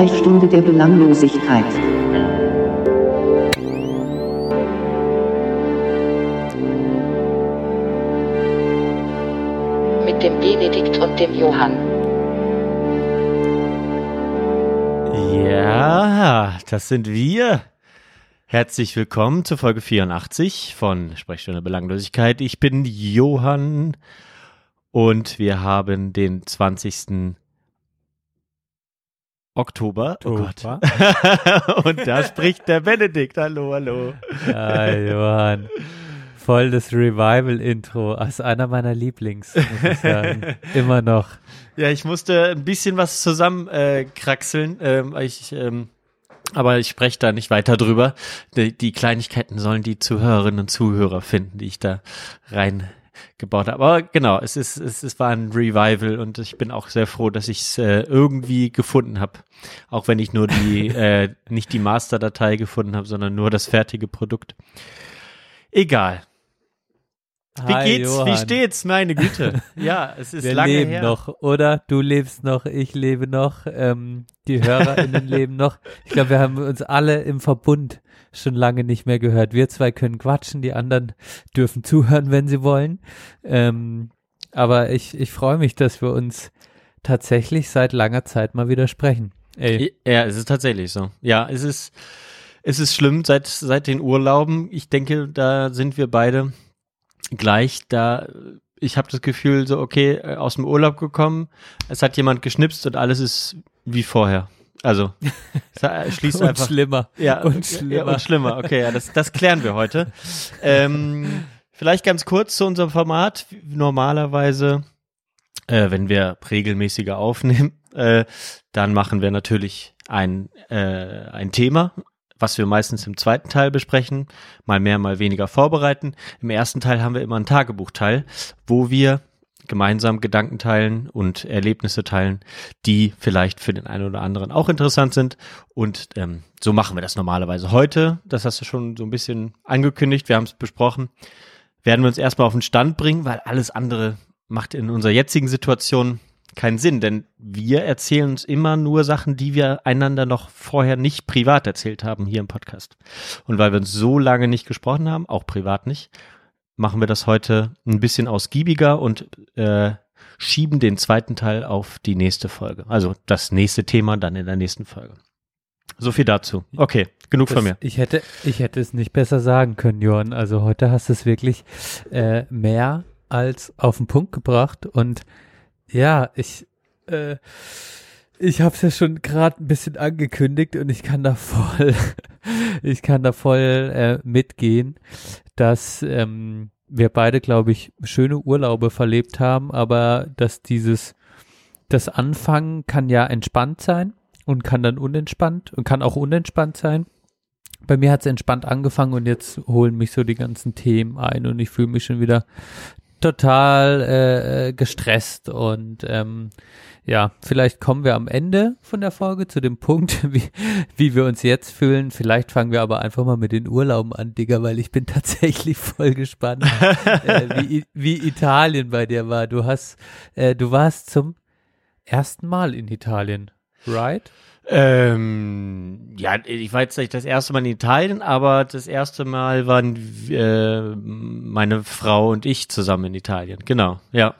Sprechstunde der Belanglosigkeit. Mit dem Benedikt und dem Johann. Ja, das sind wir. Herzlich willkommen zur Folge 84 von Sprechstunde Belanglosigkeit. Ich bin Johann und wir haben den 20. Oktober. Oh Gott. und da spricht der Benedikt. Hallo, hallo. Ja, Johann. Voll das Revival-Intro. Das einer meiner Lieblings, muss ich sagen. Immer noch. Ja, ich musste ein bisschen was zusammenkraxeln. Äh, ähm, ich, ähm, aber ich spreche da nicht weiter drüber. Die, die Kleinigkeiten sollen die Zuhörerinnen und Zuhörer finden, die ich da rein gebaut habe. Aber genau, es ist, es, es war ein Revival und ich bin auch sehr froh, dass ich es äh, irgendwie gefunden habe. Auch wenn ich nur die, äh, nicht die Masterdatei gefunden habe, sondern nur das fertige Produkt. Egal. Wie Hi, geht's? Johann. Wie steht's? Meine Güte. Ja, es ist Wir lange leben her. noch, oder? Du lebst noch, ich lebe noch, ähm, die HörerInnen leben noch. Ich glaube, wir haben uns alle im Verbund schon lange nicht mehr gehört. Wir zwei können quatschen, die anderen dürfen zuhören, wenn sie wollen. Ähm, aber ich, ich freue mich, dass wir uns tatsächlich seit langer Zeit mal wieder sprechen. Ey, Ja, es ist tatsächlich so. Ja, es ist, es ist schlimm seit, seit den Urlauben. Ich denke, da sind wir beide gleich. Da, ich habe das Gefühl, so, okay, äh, aus dem Urlaub gekommen, es hat jemand geschnipst und alles ist wie vorher. Also, äh, schließt und einfach. schlimmer. Ja, und ja, schlimmer. und schlimmer. Okay, ja, das, das klären wir heute. Ähm, vielleicht ganz kurz zu unserem Format. Normalerweise, äh, wenn wir regelmäßiger aufnehmen, äh, dann machen wir natürlich ein, äh, ein Thema, was wir meistens im zweiten Teil besprechen, mal mehr, mal weniger vorbereiten. Im ersten Teil haben wir immer einen Tagebuchteil, wo wir gemeinsam Gedanken teilen und Erlebnisse teilen, die vielleicht für den einen oder anderen auch interessant sind. Und ähm, so machen wir das normalerweise. Heute, das hast du schon so ein bisschen angekündigt, wir haben es besprochen, werden wir uns erstmal auf den Stand bringen, weil alles andere macht in unserer jetzigen Situation keinen Sinn, denn wir erzählen uns immer nur Sachen, die wir einander noch vorher nicht privat erzählt haben hier im Podcast. Und weil wir uns so lange nicht gesprochen haben, auch privat nicht, machen wir das heute ein bisschen ausgiebiger und äh, schieben den zweiten Teil auf die nächste Folge. Also das nächste Thema dann in der nächsten Folge. So viel dazu. Okay, genug von mir. Das, ich hätte, ich hätte es nicht besser sagen können, Johann. Also heute hast du es wirklich äh, mehr als auf den Punkt gebracht. Und ja, ich, äh, ich habe es ja schon gerade ein bisschen angekündigt und ich kann da voll, ich kann da voll äh, mitgehen, dass ähm, wir beide, glaube ich, schöne Urlaube verlebt haben, aber dass dieses, das Anfangen kann ja entspannt sein und kann dann unentspannt und kann auch unentspannt sein. Bei mir hat es entspannt angefangen und jetzt holen mich so die ganzen Themen ein und ich fühle mich schon wieder total äh, äh, gestresst und ähm, ja, vielleicht kommen wir am Ende von der Folge zu dem Punkt, wie, wie wir uns jetzt fühlen. Vielleicht fangen wir aber einfach mal mit den Urlauben an, Digga, weil ich bin tatsächlich voll gespannt, äh, wie, wie Italien bei dir war. Du hast, äh, du warst zum ersten Mal in Italien, right? Ähm, ja, ich war jetzt nicht das erste Mal in Italien, aber das erste Mal waren äh, meine Frau und ich zusammen in Italien. Genau, ja.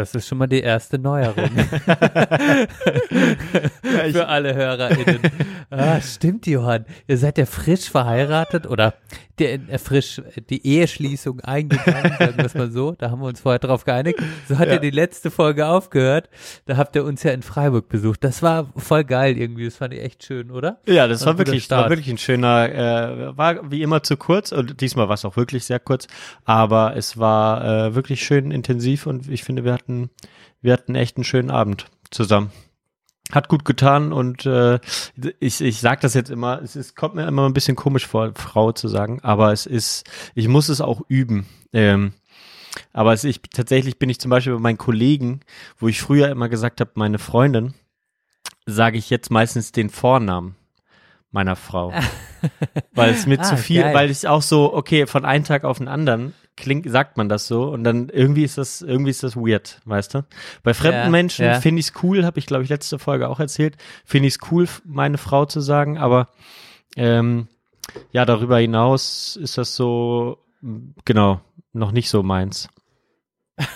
Das ist schon mal die erste Neuerung. Für alle HörerInnen. Ah, stimmt, Johann. Ihr seid ja frisch verheiratet oder der, äh, frisch die Eheschließung eingegangen, sagen wir es mal so. Da haben wir uns vorher drauf geeinigt. So hat Ja. ja die letzte Folge aufgehört. Da habt ihr uns ja in Freiburg besucht. Das war voll geil irgendwie. Das fand ich echt schön, oder? Ja, das War war wirklich, war wirklich ein schöner, äh, war wie immer zu kurz und diesmal war es auch wirklich sehr kurz, aber es war äh, wirklich schön intensiv und ich finde, wir hatten, wir hatten echt einen schönen Abend zusammen. Hat gut getan und äh, ich, ich sage das jetzt immer, es ist, kommt mir immer ein bisschen komisch vor, Frau zu sagen, aber es ist, ich muss es auch üben. Ähm, aber es, ich, tatsächlich bin ich zum Beispiel bei meinen Kollegen, wo ich früher immer gesagt habe, meine Freundin, sage ich jetzt meistens den Vornamen meiner Frau. weil es mir Ah, zu viel, geil. weil ich auch so, okay, von einem Tag auf den anderen klingt, sagt man das so und dann irgendwie ist das, irgendwie ist das weird, weißt du? Bei fremden Ja, Menschen ja. finde ich es cool, habe ich glaube ich letzte Folge auch erzählt, finde ich es cool, meine Frau zu sagen, aber ähm, ja, darüber hinaus ist das so, genau, noch nicht so meins.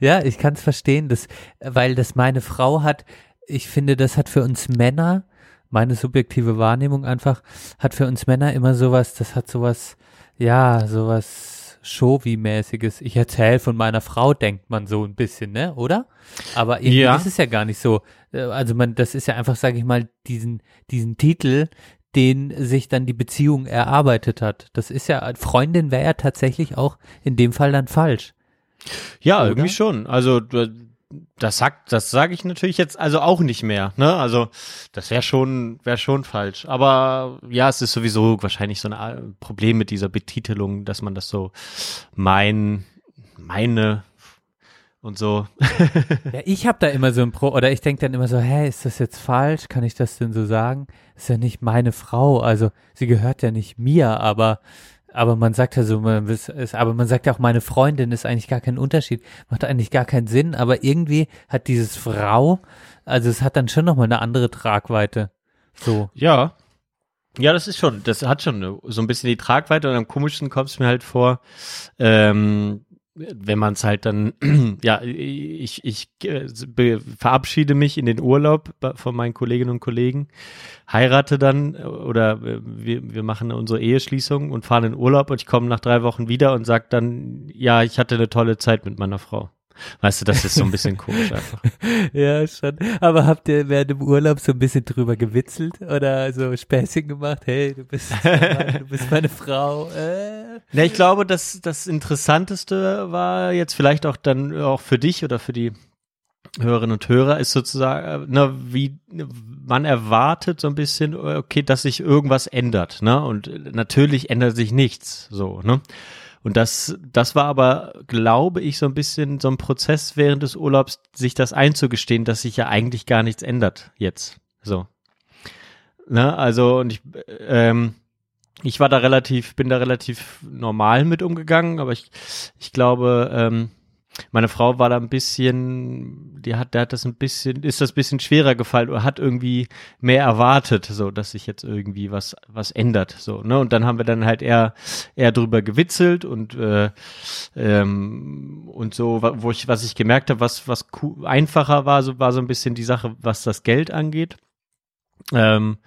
Ja, ich kann es verstehen, dass, weil das meine Frau hat, ich finde, das hat für uns Männer, meine subjektive Wahrnehmung einfach, hat für uns Männer immer sowas, das hat sowas, ja, sowas Showy-mäßiges. Ich erzähle von meiner Frau, denkt man so ein bisschen, ne, oder? Aber irgendwie Ja. ist es ja gar nicht so. Äh, Also man, das ist ja einfach, sage ich mal, diesen, diesen Titel, den sich dann die Beziehung erarbeitet hat. Das ist ja, Freundin wäre ja tatsächlich auch in dem Fall dann falsch. Ja, Oder? irgendwie schon. Also d- das sagt, das sage ich natürlich jetzt also auch nicht mehr. Ne? Also das wäre schon, wäre schon falsch. Aber ja, es ist sowieso wahrscheinlich so ein A- Problem mit dieser Betitelung, dass man das so mein, meine und so. Ja, ich habe da immer so ein Pro, oder ich denke dann immer so, hä, ist das jetzt falsch? Kann ich das denn so sagen? Ist ja nicht meine Frau, also sie gehört ja nicht mir, aber aber man sagt ja so, man ist, aber man sagt ja auch, meine Freundin ist eigentlich gar kein Unterschied, macht eigentlich gar keinen Sinn, aber irgendwie hat dieses Frau, also es hat dann schon nochmal eine andere Tragweite. So. Ja. Ja, das ist schon, das hat schon so ein bisschen die Tragweite und am komischsten kommt es mir halt vor, ähm, wenn man es halt dann, ja, ich, ich äh, verabschiede mich in den Urlaub von meinen Kolleginnen und Kollegen, heirate dann äh, oder äh, wir, wir machen unsere Eheschließung und fahren in Urlaub und ich komme nach drei Wochen wieder und sag dann, ja, ich hatte eine tolle Zeit mit meiner Frau. Weißt du, das ist so ein bisschen komisch einfach. Ja, schon. Aber habt ihr während dem Urlaub so ein bisschen drüber gewitzelt oder so Späßchen gemacht? Hey, du bist, du bist meine Frau. Äh. Ja, ich glaube, dass das Interessanteste war jetzt vielleicht auch dann auch für dich oder für die Hörerinnen und Hörer ist sozusagen, äh, ne, wie man erwartet so ein bisschen, okay, dass sich irgendwas ändert, ne? Und natürlich ändert sich nichts, so, ne? Und das, das war aber, glaube ich, so ein bisschen so ein Prozess während des Urlaubs, sich das einzugestehen, dass sich ja eigentlich gar nichts ändert jetzt. So. Ne, also, und ich, ähm, ich war da relativ, bin da relativ normal mit umgegangen, aber ich, ich glaube, ähm, meine Frau war da ein bisschen, die hat, der hat das ein bisschen, ist das ein bisschen schwerer gefallen oder hat irgendwie mehr erwartet, so, dass sich jetzt irgendwie was, was ändert, so, ne, und dann haben wir dann halt eher, eher drüber gewitzelt und, äh, ähm, und so, wo ich, was ich gemerkt habe, was, was einfacher war, so, war so ein bisschen die Sache, was das Geld angeht. Ähm,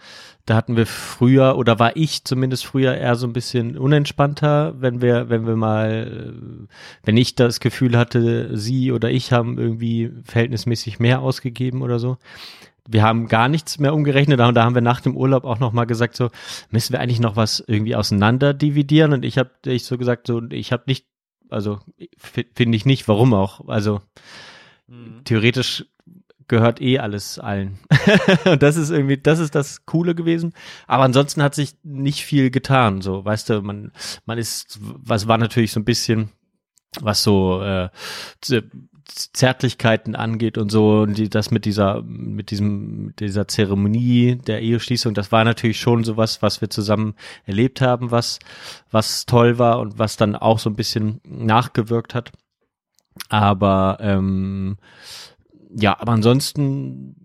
da hatten wir früher oder war ich zumindest früher eher so ein bisschen unentspannter, wenn wir, wenn wir mal, äh, wenn ich das Gefühl hatte, sie oder ich haben irgendwie verhältnismäßig mehr ausgegeben oder so. Wir haben gar nichts mehr umgerechnet und da haben wir nach dem Urlaub auch noch mal gesagt so, müssen wir eigentlich noch was irgendwie auseinander dividieren? Und ich habe ich so gesagt so, ich habe nicht, also finde ich nicht, warum auch, also theoretisch gehört eh alles allen. und das ist irgendwie, das ist das Coole gewesen. Aber ansonsten hat sich nicht viel getan. So, weißt du, man, man ist, was war natürlich so ein bisschen, was so äh, Zärtlichkeiten angeht und so und die, das mit dieser mit diesem dieser Zeremonie der Eheschließung das war natürlich schon sowas was wir zusammen erlebt haben was was toll war und was dann auch so ein bisschen nachgewirkt hat aber ähm, ja, aber ansonsten,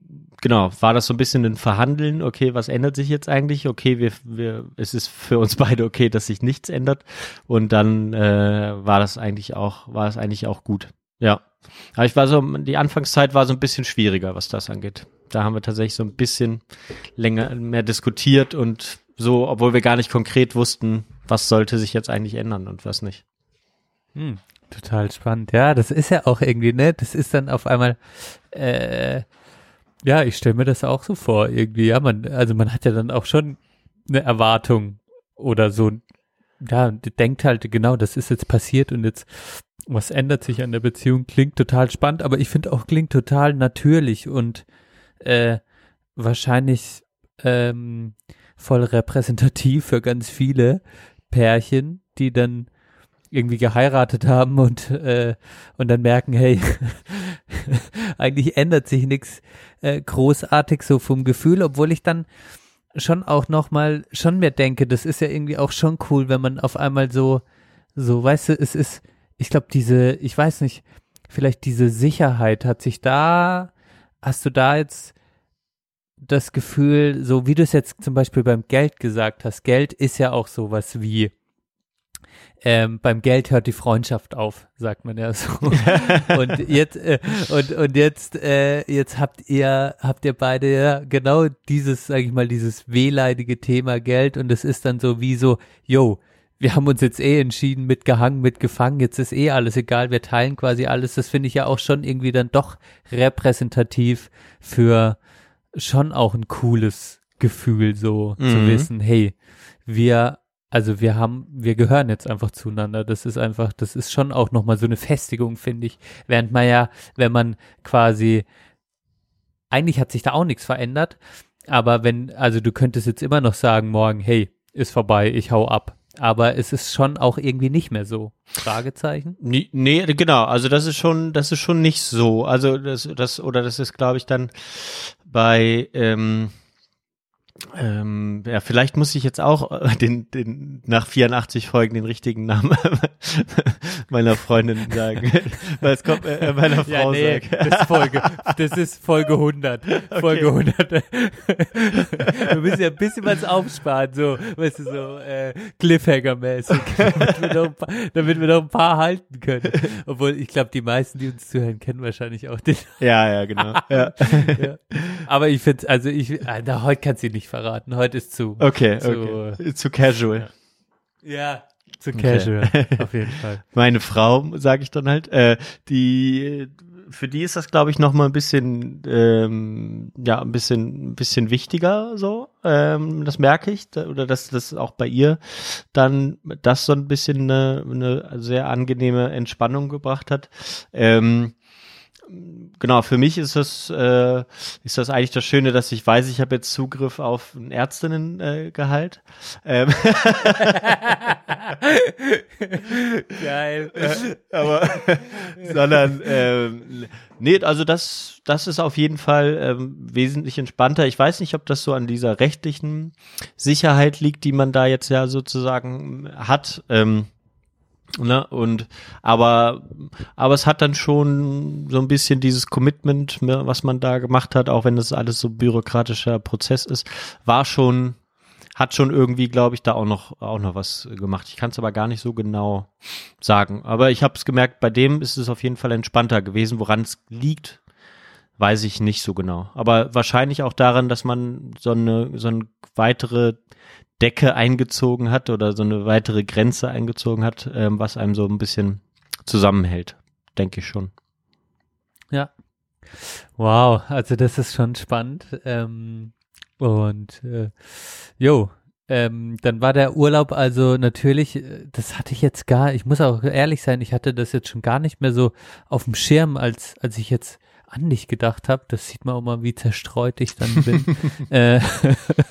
genau, war das so ein bisschen ein Verhandeln, okay, was ändert sich jetzt eigentlich? Okay, wir, wir, es ist für uns beide okay, dass sich nichts ändert. Und dann äh, war das eigentlich auch, war es eigentlich auch gut. Ja. Aber ich war so, die Anfangszeit war so ein bisschen schwieriger, was das angeht. Da haben wir tatsächlich so ein bisschen länger mehr diskutiert und so, obwohl wir gar nicht konkret wussten, was sollte sich jetzt eigentlich ändern und was nicht. Hm, total spannend. Ja, das ist ja auch irgendwie, ne? Das ist dann auf einmal, äh, ja, ich stelle mir das auch so vor, irgendwie, ja, man, also man hat ja dann auch schon eine Erwartung oder so, ja, denkt halt, genau, das ist jetzt passiert und jetzt, was ändert sich an der Beziehung? Klingt total spannend, aber ich finde auch, klingt total natürlich und äh, wahrscheinlich ähm, voll repräsentativ für ganz viele Pärchen, die dann irgendwie geheiratet haben und äh, und dann merken, hey, eigentlich ändert sich nichts äh, großartig so vom Gefühl, obwohl ich dann schon auch noch mal schon mir denke, das ist ja irgendwie auch schon cool, wenn man auf einmal so So, weißt du, es ist, ich glaube, diese, ich weiß nicht, vielleicht diese Sicherheit hat sich da, hast du da jetzt das Gefühl, so wie du es jetzt zum Beispiel beim Geld gesagt hast, Geld ist ja auch sowas wie, ähm, beim Geld hört die Freundschaft auf, sagt man ja so. und jetzt äh, und und jetzt äh, jetzt habt ihr habt ihr beide ja genau dieses, sag ich mal, dieses wehleidige Thema Geld und es ist dann so wie so, yo, wir haben uns jetzt eh entschieden, mitgehangen, mitgefangen, jetzt ist eh alles egal, wir teilen quasi alles. Das finde ich ja auch schon irgendwie dann doch repräsentativ für schon auch ein cooles Gefühl, so zu Mhm. wissen, hey, wir, also wir haben, wir gehören jetzt einfach zueinander. Das ist einfach, das ist schon auch nochmal so eine Festigung, finde ich. Während man ja, wenn man quasi, eigentlich hat sich da auch nichts verändert, aber wenn, also du könntest jetzt immer noch sagen, morgen, hey, ist vorbei, ich hau ab. Aber es ist schon auch irgendwie nicht mehr so. Fragezeichen? Nee, nee, genau, also das ist schon, das ist schon nicht so. Also das, das, oder das ist, glaube ich, dann bei, ähm, ähm, ja, vielleicht muss ich jetzt auch äh, den, den, nach 84 Folgen den richtigen Namen meiner Freundin sagen. Weil es kommt, äh, meiner Frau sagen. das ist Folge, das ist Folge 100. Folge 100. wir müssen ja ein bisschen was aufsparen, so, weißt du, so, äh, Cliffhanger-mäßig, damit, wir noch ein paar- damit wir noch ein paar halten können. Obwohl, ich glaube, die meisten, die uns zuhören, kennen wahrscheinlich auch den. Ja, ja, genau. Ja. ja. Aber ich finde, also ich, äh, na, heute kannst du ihn nicht verraten. Heute ist zu. Okay, Zu- okay. Zu casual. Ja. Zu casual, auf jeden Fall. meine Frau, sage ich dann halt, äh, die für die ist das, glaube ich, noch mal ein bisschen, ähm, ja, ein bisschen, ein bisschen wichtiger so. Ähm, das merke ich, da, oder dass das auch bei ihr dann das so ein bisschen eine, eine sehr angenehme Entspannung gebracht hat. Ähm, Genau, für mich ist das, äh, ist das eigentlich das Schöne, dass ich weiß, ich habe jetzt Zugriff auf ein Ärztinnengehalt. Äh, Gehalt. ähm, Geil. aber sondern ähm, nee, also das das ist auf jeden Fall ähm, wesentlich entspannter. Ich weiß nicht, ob das so an dieser rechtlichen Sicherheit liegt, die man da jetzt ja sozusagen hat. Ähm, Ne, und aber aber es hat dann schon so ein bisschen dieses Commitment, ne, was man da gemacht hat, auch wenn das alles so bürokratischer Prozess ist, war schon hat schon irgendwie, glaube ich, da auch noch auch noch was gemacht. Ich kann es aber gar nicht so genau sagen. Aber ich habe es gemerkt, bei dem ist es auf jeden Fall entspannter gewesen. Woran es liegt, weiß ich nicht so genau. Aber wahrscheinlich auch daran, dass man so eine so eine weitere Decke eingezogen hat oder so eine weitere Grenze eingezogen hat, ähm, was einem so ein bisschen zusammenhält, denke ich schon. Ja. Wow, also das ist schon spannend. Ähm, und äh, jo, ähm, dann war der Urlaub also natürlich, äh, das hatte ich jetzt gar, ich muss auch ehrlich sein, ich hatte das jetzt schon gar nicht mehr so auf dem Schirm, als, als ich jetzt an dich gedacht habe. Das sieht man auch mal, wie zerstreut ich dann bin. äh,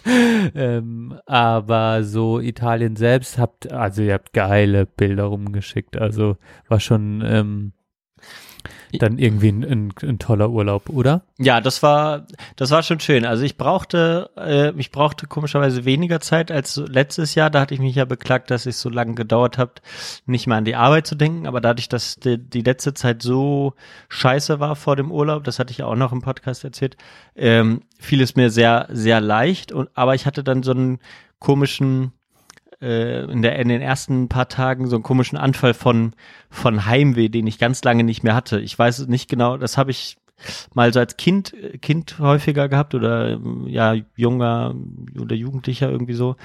ähm, aber so Italien selbst habt, also ihr habt geile Bilder rumgeschickt. Also war schon ähm, dann irgendwie ein, ein, ein toller Urlaub, oder? Ja, das war, das war schon schön. Also ich brauchte, äh, ich brauchte komischerweise weniger Zeit als letztes Jahr. Da hatte ich mich ja beklagt, dass es so lange gedauert hat, nicht mehr an die Arbeit zu denken. Aber dadurch, dass die, die letzte Zeit so scheiße war vor dem Urlaub, das hatte ich ja auch noch im Podcast erzählt, ähm, fiel es mir sehr, sehr leicht. Und aber ich hatte dann so einen komischen äh, in, der, in den ersten paar Tagen so einen komischen Anfall von, von Heimweh, den ich ganz lange nicht mehr hatte. Ich weiß nicht genau, das habe ich mal so als Kind, Kind häufiger gehabt oder ähm, ja, junger oder Jugendlicher irgendwie so,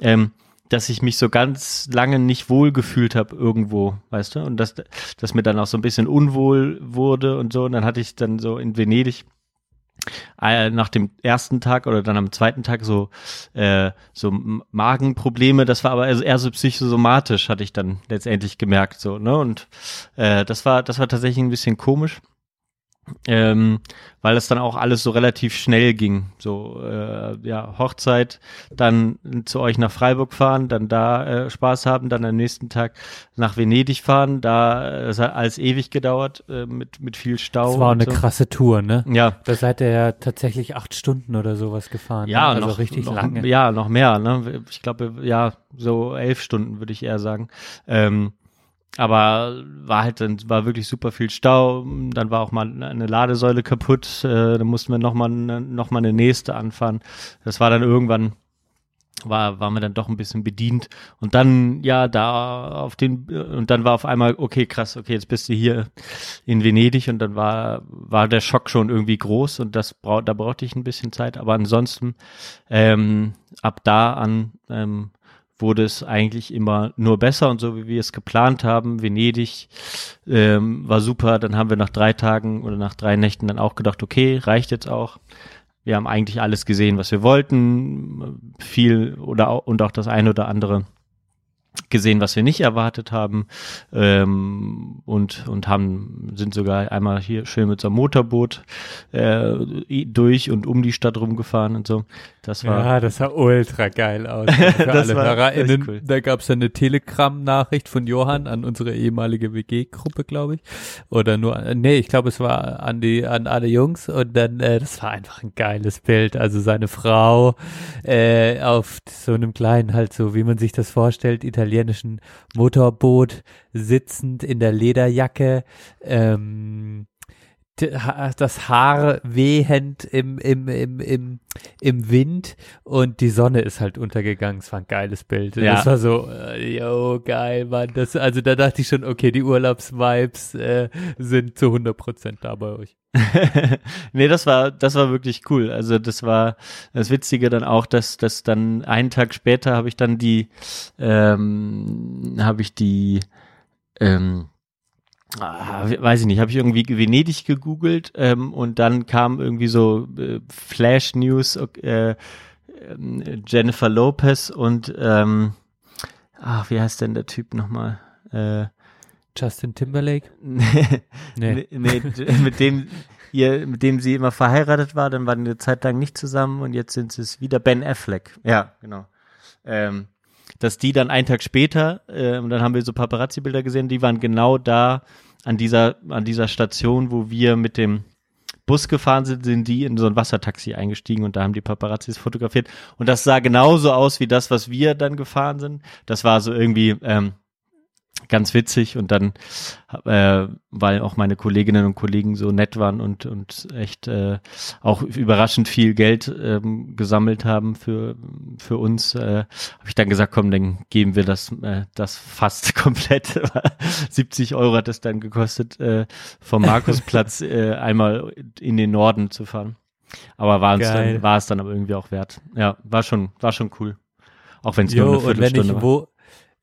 ähm, dass ich mich so ganz lange nicht wohl gefühlt habe irgendwo, weißt du? Und dass, dass mir dann auch so ein bisschen unwohl wurde und so. Und dann hatte ich dann so in Venedig äh, nach dem ersten Tag oder dann am zweiten Tag so äh, so Magenprobleme. Das war aber also eher so psychosomatisch, hatte ich dann letztendlich gemerkt so ne und äh, das war das war tatsächlich ein bisschen komisch. Ähm, weil es dann auch alles so relativ schnell ging. So, äh, ja, Hochzeit, dann zu euch nach Freiburg fahren, dann da äh, Spaß haben, dann am nächsten Tag nach Venedig fahren, da äh, es hat alles ewig gedauert, äh, mit, mit viel Stau. Das war eine so. krasse Tour, ne? Ja, Da seid ihr ja tatsächlich acht Stunden oder sowas gefahren. Ja, ne? also noch, richtig noch, lange. Ja, noch mehr. Ne? Ich glaube, ja, so elf Stunden würde ich eher sagen. Ähm, aber war halt dann war wirklich super viel Stau. Dann war auch mal eine Ladesäule kaputt. Äh, dann mussten wir noch mal noch mal eine nächste anfahren. Das war dann irgendwann war waren wir dann doch ein bisschen bedient und dann ja da auf den und dann war auf einmal okay krass okay jetzt bist du hier in Venedig und dann war war der Schock schon irgendwie groß und das braucht da brauchte ich ein bisschen Zeit aber ansonsten ähm, ab da an ähm, wurde es eigentlich immer nur besser und so wie wir es geplant haben. Venedig ähm, war super. Dann haben wir nach drei Tagen oder nach drei Nächten dann auch gedacht, okay, reicht jetzt auch. Wir haben eigentlich alles gesehen, was wir wollten. Viel oder und auch das eine oder andere gesehen, was wir nicht erwartet haben ähm, und und haben sind sogar einmal hier schön mit so einem Motorboot äh, durch und um die Stadt rumgefahren und so. Das war ja, das sah ultra geil aus. das war HörerInnen, cool. Da gab es eine Telegram-Nachricht von Johann an unsere ehemalige WG-Gruppe, glaube ich. Oder nur, nee, ich glaube, es war an die, an alle Jungs und dann, äh, das war einfach ein geiles Bild. Also seine Frau äh, auf so einem kleinen, halt so, wie man sich das vorstellt, italienischen Motorboot sitzend in der Lederjacke. Ähm, das Haar wehend im, im, im, im, im Wind und die Sonne ist halt untergegangen. Es war ein geiles Bild. Ja. Das war so, äh, yo, geil, Mann. Das, also da dachte ich schon, okay, die Urlaubsvibes äh, sind zu 100 Prozent da bei euch. nee, das war, das war wirklich cool. Also das war das Witzige dann auch, dass, dass dann einen Tag später habe ich dann die, ähm, habe ich die, ähm, Ah, weiß ich nicht, habe ich irgendwie Venedig gegoogelt ähm, und dann kam irgendwie so äh, Flash News, äh, äh, Jennifer Lopez und ähm, ach, wie heißt denn der Typ nochmal? Äh, Justin Timberlake? nee, Nee. nee, mit dem ihr, mit dem sie immer verheiratet war, dann waren die eine Zeit lang nicht zusammen und jetzt sind sie es wieder Ben Affleck. Ja, genau. Ähm, dass die dann einen Tag später, äh, und dann haben wir so Paparazzi-Bilder gesehen, die waren genau da an dieser, an dieser Station, wo wir mit dem Bus gefahren sind, sind die in so ein Wassertaxi eingestiegen und da haben die Paparazzis fotografiert. Und das sah genauso aus wie das, was wir dann gefahren sind. Das war so irgendwie ähm, ganz witzig und dann, äh, weil auch meine Kolleginnen und Kollegen so nett waren und und echt äh, auch überraschend viel Geld ähm, gesammelt haben für für uns, äh, habe ich dann gesagt, komm, dann geben wir das äh, das fast komplett. 70 Euro hat es dann gekostet, äh, vom Markusplatz äh, einmal in den Norden zu fahren. Aber war, dann, war es dann aber irgendwie auch wert. Ja, war schon, war schon cool. Auch wenn es nur eine und wenn Viertelstunde ich war. wo,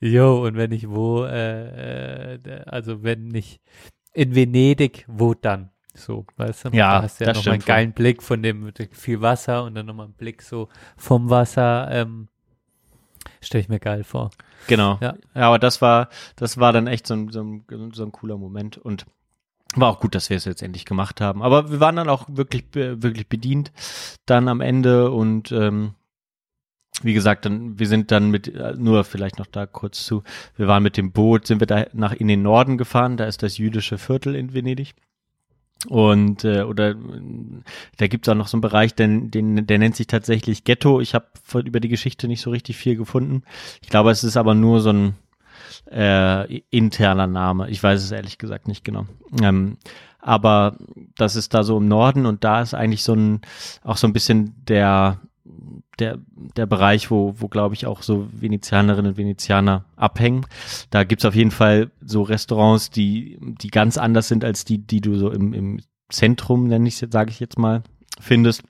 jo, und wenn ich wo, äh, äh, also wenn nicht in Venedig, wo dann? So, weißt du? Ja, da hast du ja nochmal einen geilen Blick von dem viel Wasser und dann nochmal einen Blick so vom Wasser. Ähm, Stelle ich mir geil vor. Genau. Ja. Ja. aber das war, das war dann echt so ein, so ein, so ein cooler Moment und war auch gut, dass wir es jetzt endlich gemacht haben. Aber wir waren dann auch wirklich, wirklich bedient dann am Ende und ähm, wie gesagt, dann, wir sind dann mit, äh, nur vielleicht noch da kurz zu, wir waren mit dem Boot, sind wir da nach in den Norden gefahren, da ist das jüdische Viertel in Venedig. Und äh, oder äh, da gibt es auch noch so einen Bereich, den, den, der nennt sich tatsächlich Ghetto. Ich habe über die Geschichte nicht so richtig viel gefunden. Ich glaube, es ist aber nur so ein äh, interner Name. Ich weiß es ehrlich gesagt nicht genau. Ähm, aber das ist da so im Norden und da ist eigentlich so ein auch so ein bisschen der der der Bereich, wo wo glaube ich auch so Venezianerinnen und Venezianer abhängen. Da gibt's auf jeden Fall so Restaurants, die die ganz anders sind als die, die du so im im Zentrum, nenne ich sage ich jetzt mal, findest.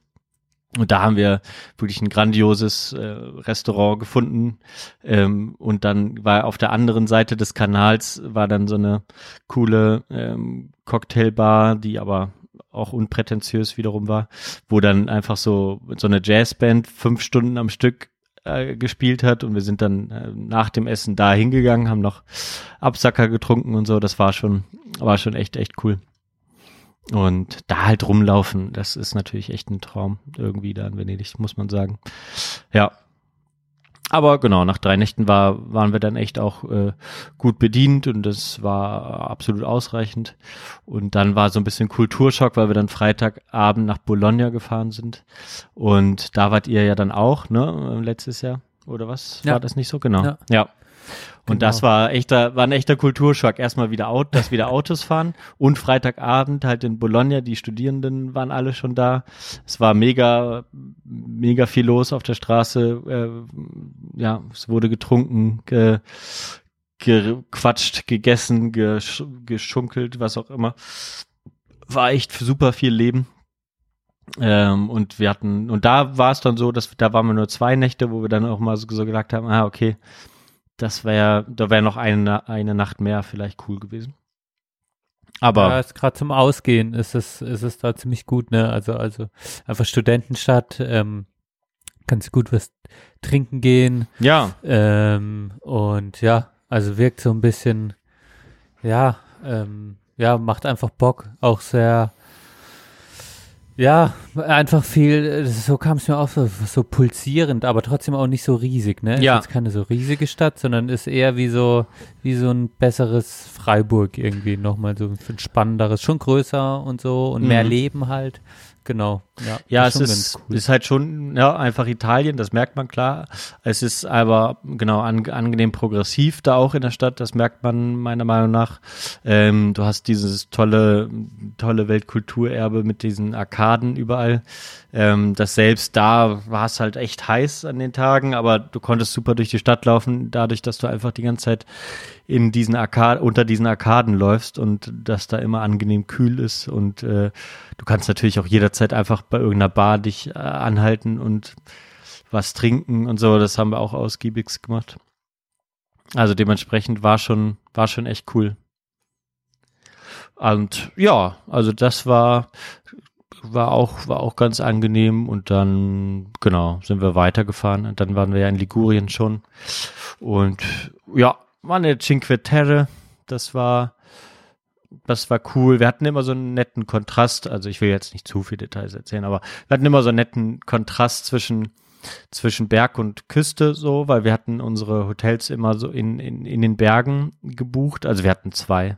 Und da haben wir wirklich ein grandioses äh, Restaurant gefunden. Ähm, und dann war auf der anderen Seite des Kanals war dann so eine coole ähm, Cocktailbar, die aber auch unprätentiös wiederum war, wo dann einfach so so eine Jazzband fünf Stunden am Stück äh, gespielt hat und wir sind dann äh, nach dem Essen da hingegangen, haben noch Absacker getrunken und so. Das war schon war schon echt echt cool. Und da halt rumlaufen, das ist natürlich echt ein Traum irgendwie da in Venedig, muss man sagen. Ja. Aber genau, nach drei Nächten war, waren wir dann echt auch äh, gut bedient und das war absolut ausreichend. Und dann war so ein bisschen Kulturschock, weil wir dann Freitagabend nach Bologna gefahren sind. Und da wart ihr ja dann auch, ne, letztes Jahr, oder was? Ja. War das nicht so? Genau. Ja. ja. Und das Genau. war echter, war ein echter Kulturschock. Erstmal wieder Auto, dass wieder Autos fahren und Freitagabend halt in Bologna, die Studierenden waren alle schon da. Es war mega, mega viel los auf der Straße. Äh, ja, es wurde getrunken, ge, gequatscht, gegessen, gesch, geschunkelt, was auch immer. War echt super viel Leben. Ähm, und wir hatten, und da war es dann so, dass da waren wir nur zwei Nächte, wo wir dann auch mal so, so gesagt haben, ah, okay, das wäre, da wäre noch eine, eine Nacht mehr vielleicht cool gewesen. Aber ja, ist gerade zum Ausgehen ist es, ist es da ziemlich gut, ne? Also, also einfach Studentenstadt, ähm, kannst gut was trinken gehen, ja, ähm, und ja, also wirkt so ein bisschen, ja, ähm, ja, macht einfach Bock, auch sehr, ja, einfach viel, so kam es mir auch so, so pulsierend, aber trotzdem auch nicht so riesig, ne? Ja. Ist jetzt keine so riesige Stadt, sondern ist eher wie so, wie so ein besseres Freiburg irgendwie nochmal so ein spannenderes, schon größer und so und mehr Mhm. Leben halt. Genau. Ja, Ja, es ist, cool. ist halt schon ja, einfach Italien, das merkt man klar. Es ist aber genau an, angenehm progressiv da auch in der Stadt, das merkt man meiner Meinung nach. Ähm, du hast dieses tolle, tolle Weltkulturerbe mit diesen Arkaden überall. Ähm, das selbst da war es halt echt heiß an den Tagen, aber du konntest super durch die Stadt laufen, dadurch, dass du einfach die ganze Zeit in diesen Arkaden, unter diesen Arkaden läufst und dass da immer angenehm kühl ist und äh, du kannst natürlich auch jederzeit einfach bei irgendeiner Bar dich äh, anhalten und was trinken und so. Das haben wir auch ausgiebig gemacht. Also dementsprechend war schon, war schon echt cool. Und ja, also das war, war auch, war auch ganz angenehm und dann, genau, sind wir weitergefahren und dann waren wir ja in Ligurien schon und ja, war eine Cinque Terre, das war, das war cool. Wir hatten immer so einen netten Kontrast, also ich will jetzt nicht zu viele Details erzählen, aber wir hatten immer so einen netten Kontrast zwischen zwischen Berg und Küste so, weil wir hatten unsere Hotels immer so in, in, in den Bergen gebucht. Also wir hatten zwei.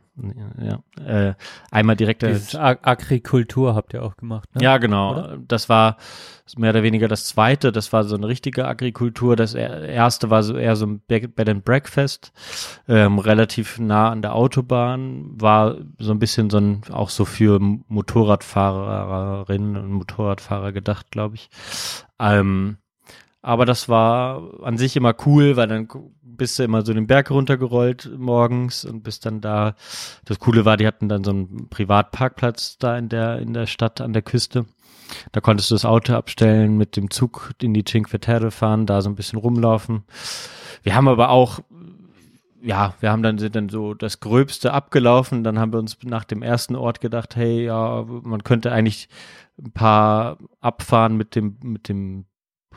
Ja, äh, einmal direkt Dieses Ag Agrikultur habt ihr auch gemacht, ne? ja, genau. Oder? Das war mehr oder weniger das zweite. Das war so eine richtige Agrikultur. Das er- erste war so eher so ein Be- Bed and Breakfast, ähm, relativ nah an der Autobahn. War so ein bisschen so ein, auch so für Motorradfahrerinnen und Motorradfahrer gedacht, glaube ich. Ähm, aber das war an sich immer cool, weil dann bist du immer so den Berg runtergerollt morgens und bist dann da. Das Coole war, die hatten dann so einen Privatparkplatz da in der, in der Stadt an der Küste. Da konntest du das Auto abstellen, mit dem Zug in die Cinque Terre fahren, da so ein bisschen rumlaufen. Wir haben aber auch, ja, wir haben dann, sind dann so das Gröbste abgelaufen. Dann haben wir uns nach dem ersten Ort gedacht, hey, ja, man könnte eigentlich ein paar abfahren mit dem, mit dem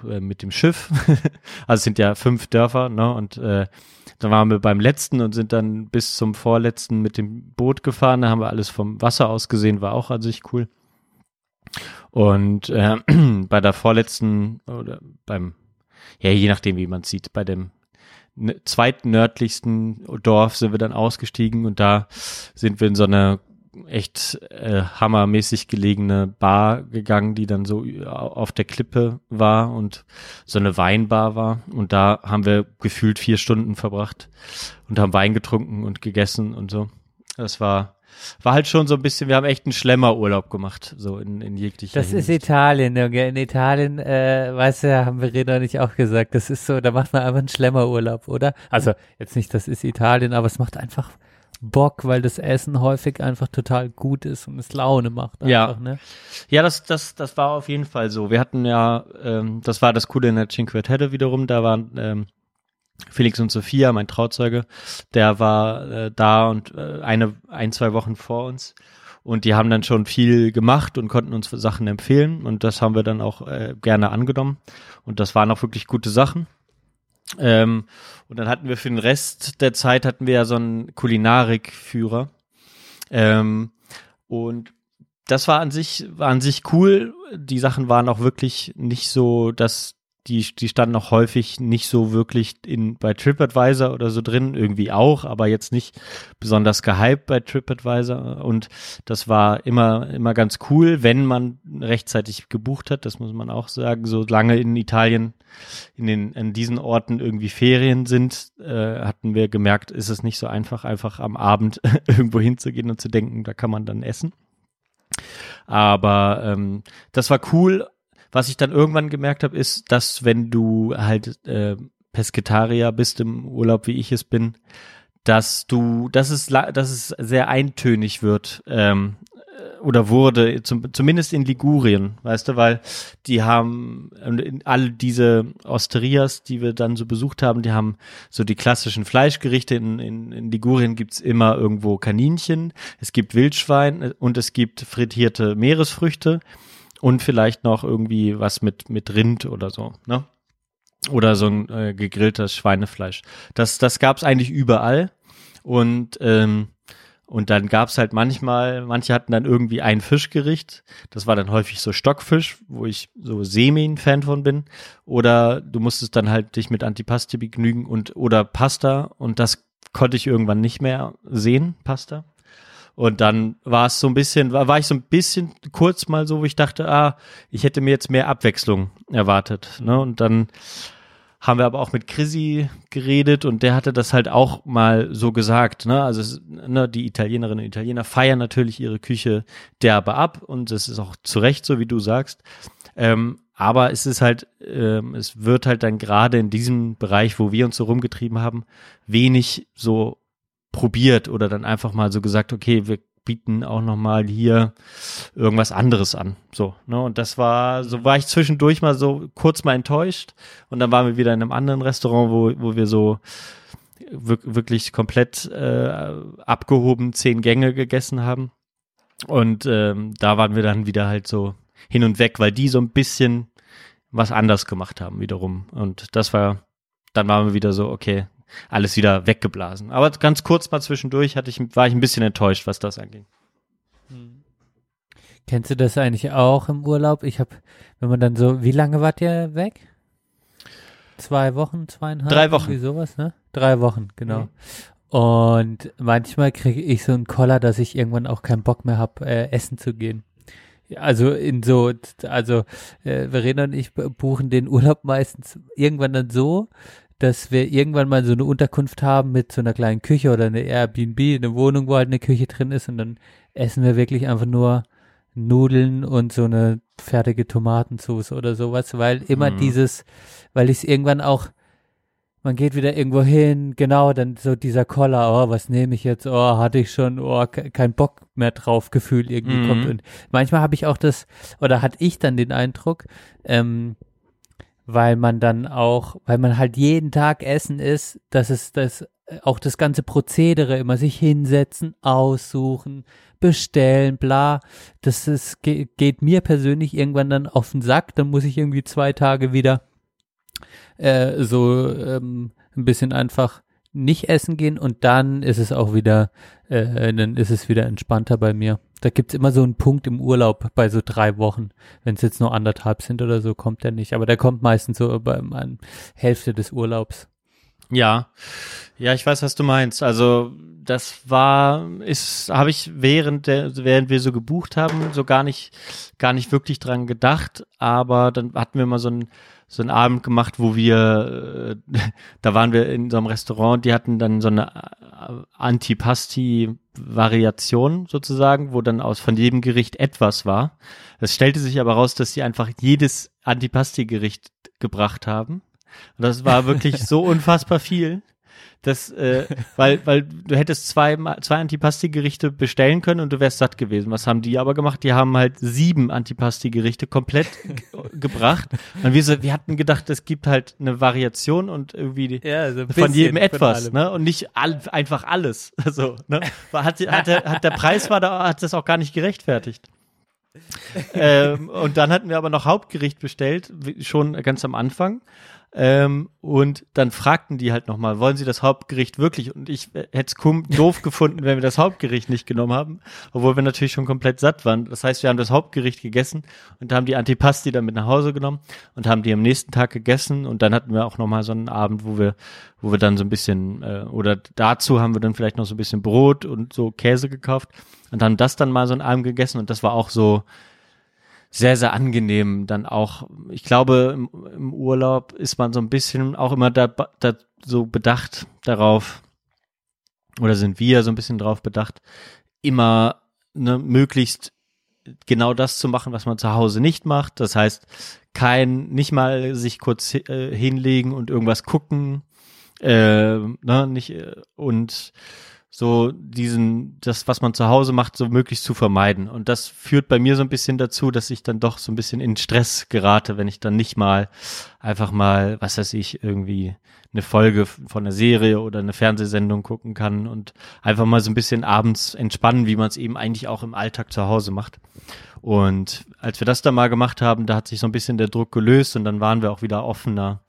äh, mit dem Schiff. also es sind ja fünf Dörfer, ne? Und äh, dann waren wir beim letzten und sind dann bis zum vorletzten mit dem Boot gefahren. Da haben wir alles vom Wasser aus gesehen, war auch an sich cool. Und äh, bei der vorletzten oder beim, ja, je nachdem, wie man sieht, bei dem n- zweiten nördlichsten Dorf sind wir dann ausgestiegen und da sind wir in so eine echt äh, hammermäßig gelegene Bar gegangen, die dann so auf der Klippe war und so eine Weinbar war. Und da haben wir gefühlt vier Stunden verbracht und haben Wein getrunken und gegessen und so. Das war, war halt schon so ein bisschen, wir haben echt einen Schlemmerurlaub gemacht, so in, in jeglicher Das ist Hinsicht. Italien, Junge. In Italien, äh, weißt du, haben wir Reda nicht auch gesagt, das ist so, da macht man einfach einen Schlemmerurlaub, oder? Also, jetzt nicht, das ist Italien, aber es macht einfach Bock, weil das Essen häufig einfach total gut ist und es Laune macht. Ja. Einfach, ne? Ja, das, das, das war auf jeden Fall so. Wir hatten ja, ähm, das war das Coole in der Cinque Terre wiederum, da waren ähm, Felix und Sophia, mein Trauzeuge, der war äh, da und äh, eine, ein, zwei Wochen vor uns. Und die haben dann schon viel gemacht und konnten uns Sachen empfehlen. Und das haben wir dann auch äh, gerne angenommen. Und das waren auch wirklich gute Sachen. Ähm, und dann hatten wir für den Rest der Zeit hatten wir ja so einen Kulinarikführer. Ähm, und das war an sich, war an sich cool. Die Sachen waren auch wirklich nicht so, dass die, die standen auch häufig nicht so wirklich in, bei TripAdvisor oder so drin, irgendwie auch, aber jetzt nicht besonders gehypt bei TripAdvisor. Und das war immer, immer ganz cool, wenn man rechtzeitig gebucht hat, das muss man auch sagen, solange in Italien in den, in diesen Orten irgendwie Ferien sind, äh, hatten wir gemerkt, ist es nicht so einfach, einfach am Abend irgendwo hinzugehen und zu denken, da kann man dann essen. Aber ähm, das war cool, was ich dann irgendwann gemerkt habe, ist, dass wenn du halt äh, Pesketarier bist im Urlaub, wie ich es bin, dass du, dass es, dass es sehr eintönig wird ähm, äh, oder wurde, zum, zumindest in Ligurien, weißt du, weil die haben alle diese Osterias, die wir dann so besucht haben, die haben so die klassischen Fleischgerichte. In, in, in Ligurien gibt's immer irgendwo Kaninchen, es gibt Wildschwein äh, und es gibt frittierte Meeresfrüchte und vielleicht noch irgendwie was mit, mit Rind oder so, ne? Oder so ein äh, gegrilltes Schweinefleisch. Das, das gab's eigentlich überall. Und, ähm, und dann gab's halt manchmal, manche hatten dann irgendwie ein Fischgericht. Das war dann häufig so Stockfisch, wo ich so semi ein Fan von bin. Oder du musstest dann halt dich mit Antipasti begnügen und oder Pasta. Und das konnte ich irgendwann nicht mehr sehen, Pasta. Und dann war es so ein bisschen, war, war ich so ein bisschen kurz mal so, wo ich dachte, ah, ich hätte mir jetzt mehr Abwechslung erwartet. Ne? Und dann haben wir aber auch mit Chrissy geredet und der hatte das halt auch mal so gesagt. Ne? Also ne, die Italienerinnen und Italiener feiern natürlich ihre Küche derbe ab und das ist auch zu Recht so, wie du sagst. Ähm, aber es ist halt, ähm, es wird halt dann gerade in diesem Bereich, wo wir uns so rumgetrieben haben, wenig so probiert oder dann einfach mal so gesagt, okay, wir bieten auch noch mal hier irgendwas anderes an. So, ne? Und das war, so war ich zwischendurch mal so kurz mal enttäuscht und dann waren wir wieder in einem anderen Restaurant, wo, wo wir so wirklich komplett äh, abgehoben zehn Gänge gegessen haben. Und ähm, da waren wir dann wieder halt so hin und weg, weil die so ein bisschen was anders gemacht haben wiederum. Und das war, dann waren wir wieder so, okay, alles wieder weggeblasen. Aber ganz kurz mal zwischendurch hatte ich, war ich ein bisschen enttäuscht, was das angeht. Hm. Kennst du das eigentlich auch im Urlaub? Ich habe, wenn man dann so, wie lange wart ihr weg? Zwei Wochen, zweieinhalb? Drei Wochen. Wie sowas, ne? Drei Wochen, genau. Mhm. Und manchmal kriege ich so einen Koller, dass ich irgendwann auch keinen Bock mehr habe, äh, essen zu gehen. Also in so, also äh, Verena und ich buchen den Urlaub meistens irgendwann dann so, dass wir irgendwann mal so eine Unterkunft haben mit so einer kleinen Küche oder eine Airbnb, eine Wohnung, wo halt eine Küche drin ist und dann essen wir wirklich einfach nur Nudeln und so eine fertige Tomatensauce oder sowas, weil immer mhm. dieses, weil ich es irgendwann auch, man geht wieder irgendwo hin, genau, dann so dieser Koller, oh, was nehme ich jetzt, oh, hatte ich schon, oh, kein Bock mehr drauf, Gefühl irgendwie mhm. kommt. Und manchmal habe ich auch das, oder hatte ich dann den Eindruck, ähm, weil man dann auch, weil man halt jeden Tag essen ist, dass es das auch das ganze Prozedere immer sich hinsetzen, aussuchen, bestellen, bla. Das ist, geht mir persönlich irgendwann dann auf den Sack. Dann muss ich irgendwie zwei Tage wieder äh, so ähm, ein bisschen einfach nicht essen gehen und dann ist es auch wieder, äh, dann ist es wieder entspannter bei mir. Da gibt's immer so einen Punkt im Urlaub bei so drei Wochen. Wenn es jetzt nur anderthalb sind oder so, kommt der nicht. Aber der kommt meistens so bei Hälfte des Urlaubs. Ja, ja, ich weiß, was du meinst. Also das war, ist, habe ich während der, während wir so gebucht haben, so gar nicht, gar nicht wirklich dran gedacht. Aber dann hatten wir mal so ein so einen Abend gemacht, wo wir, äh, da waren wir in so einem Restaurant, die hatten dann so eine äh, Antipasti-Variation sozusagen, wo dann aus von jedem Gericht etwas war. Es stellte sich aber raus, dass sie einfach jedes Antipasti-Gericht gebracht haben. Und das war wirklich so unfassbar viel das, äh, weil, weil du hättest zwei, zwei Antipasti-Gerichte bestellen können und du wärst satt gewesen. Was haben die aber gemacht? Die haben halt sieben Antipasti-Gerichte komplett gebracht. Und wir, so, wir hatten gedacht, es gibt halt eine Variation und irgendwie ja, so von jedem etwas, von ne? Und nicht all, einfach alles. Also, ne? Hat, hat, der, hat der Preis war da, hat das auch gar nicht gerechtfertigt. ähm, und dann hatten wir aber noch Hauptgericht bestellt, schon ganz am Anfang. Ähm, und dann fragten die halt nochmal, wollen sie das Hauptgericht wirklich? Und ich äh, hätte es doof gefunden, wenn wir das Hauptgericht nicht genommen haben, obwohl wir natürlich schon komplett satt waren. Das heißt, wir haben das Hauptgericht gegessen und haben die Antipasti dann mit nach Hause genommen und haben die am nächsten Tag gegessen und dann hatten wir auch nochmal so einen Abend, wo wir, wo wir dann so ein bisschen, äh, oder dazu haben wir dann vielleicht noch so ein bisschen Brot und so Käse gekauft und haben das dann mal so einen Abend gegessen und das war auch so, sehr, sehr angenehm dann auch. Ich glaube, im, im Urlaub ist man so ein bisschen auch immer da, da so bedacht darauf, oder sind wir so ein bisschen darauf bedacht, immer ne, möglichst genau das zu machen, was man zu Hause nicht macht. Das heißt, kein, nicht mal sich kurz äh, hinlegen und irgendwas gucken, äh, ne, nicht, äh, und so diesen, das, was man zu Hause macht, so möglichst zu vermeiden. Und das führt bei mir so ein bisschen dazu, dass ich dann doch so ein bisschen in Stress gerate, wenn ich dann nicht mal einfach mal, was weiß ich, irgendwie eine Folge von einer Serie oder eine Fernsehsendung gucken kann und einfach mal so ein bisschen abends entspannen, wie man es eben eigentlich auch im Alltag zu Hause macht. Und als wir das dann mal gemacht haben, da hat sich so ein bisschen der Druck gelöst und dann waren wir auch wieder offener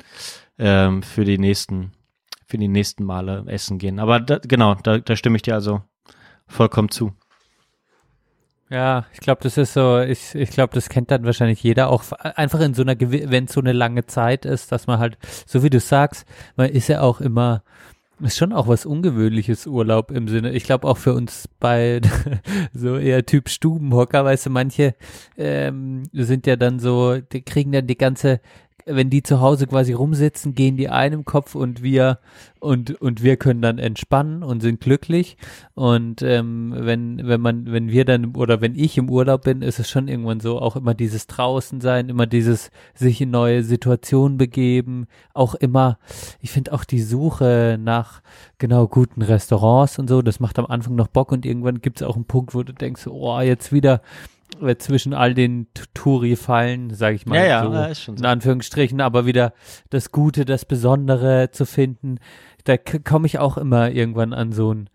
ähm, für die nächsten für die nächsten Male essen gehen. Aber da, genau, da, da stimme ich dir also vollkommen zu. Ja, ich glaube, das ist so, ich, ich glaube, das kennt dann wahrscheinlich jeder auch einfach in so einer, wenn es so eine lange Zeit ist, dass man halt, so wie du sagst, man ist ja auch immer, ist schon auch was Ungewöhnliches Urlaub im Sinne. Ich glaube auch für uns bei so eher Typ Stubenhocker, weißt du, manche ähm, sind ja dann so, die kriegen dann die ganze wenn die zu Hause quasi rumsitzen, gehen die einem Kopf und wir und und wir können dann entspannen und sind glücklich. Und ähm, wenn wenn man wenn wir dann oder wenn ich im Urlaub bin, ist es schon irgendwann so auch immer dieses draußen sein, immer dieses sich in neue Situationen begeben, auch immer. Ich finde auch die Suche nach genau guten Restaurants und so, das macht am Anfang noch Bock und irgendwann gibt es auch einen Punkt, wo du denkst, oh jetzt wieder zwischen all den Touri-Fallen, sage ich mal, ja, ja, so, ja, ist schon so. in Anführungsstrichen, aber wieder das Gute, das Besondere zu finden, da komme ich auch immer irgendwann an so ein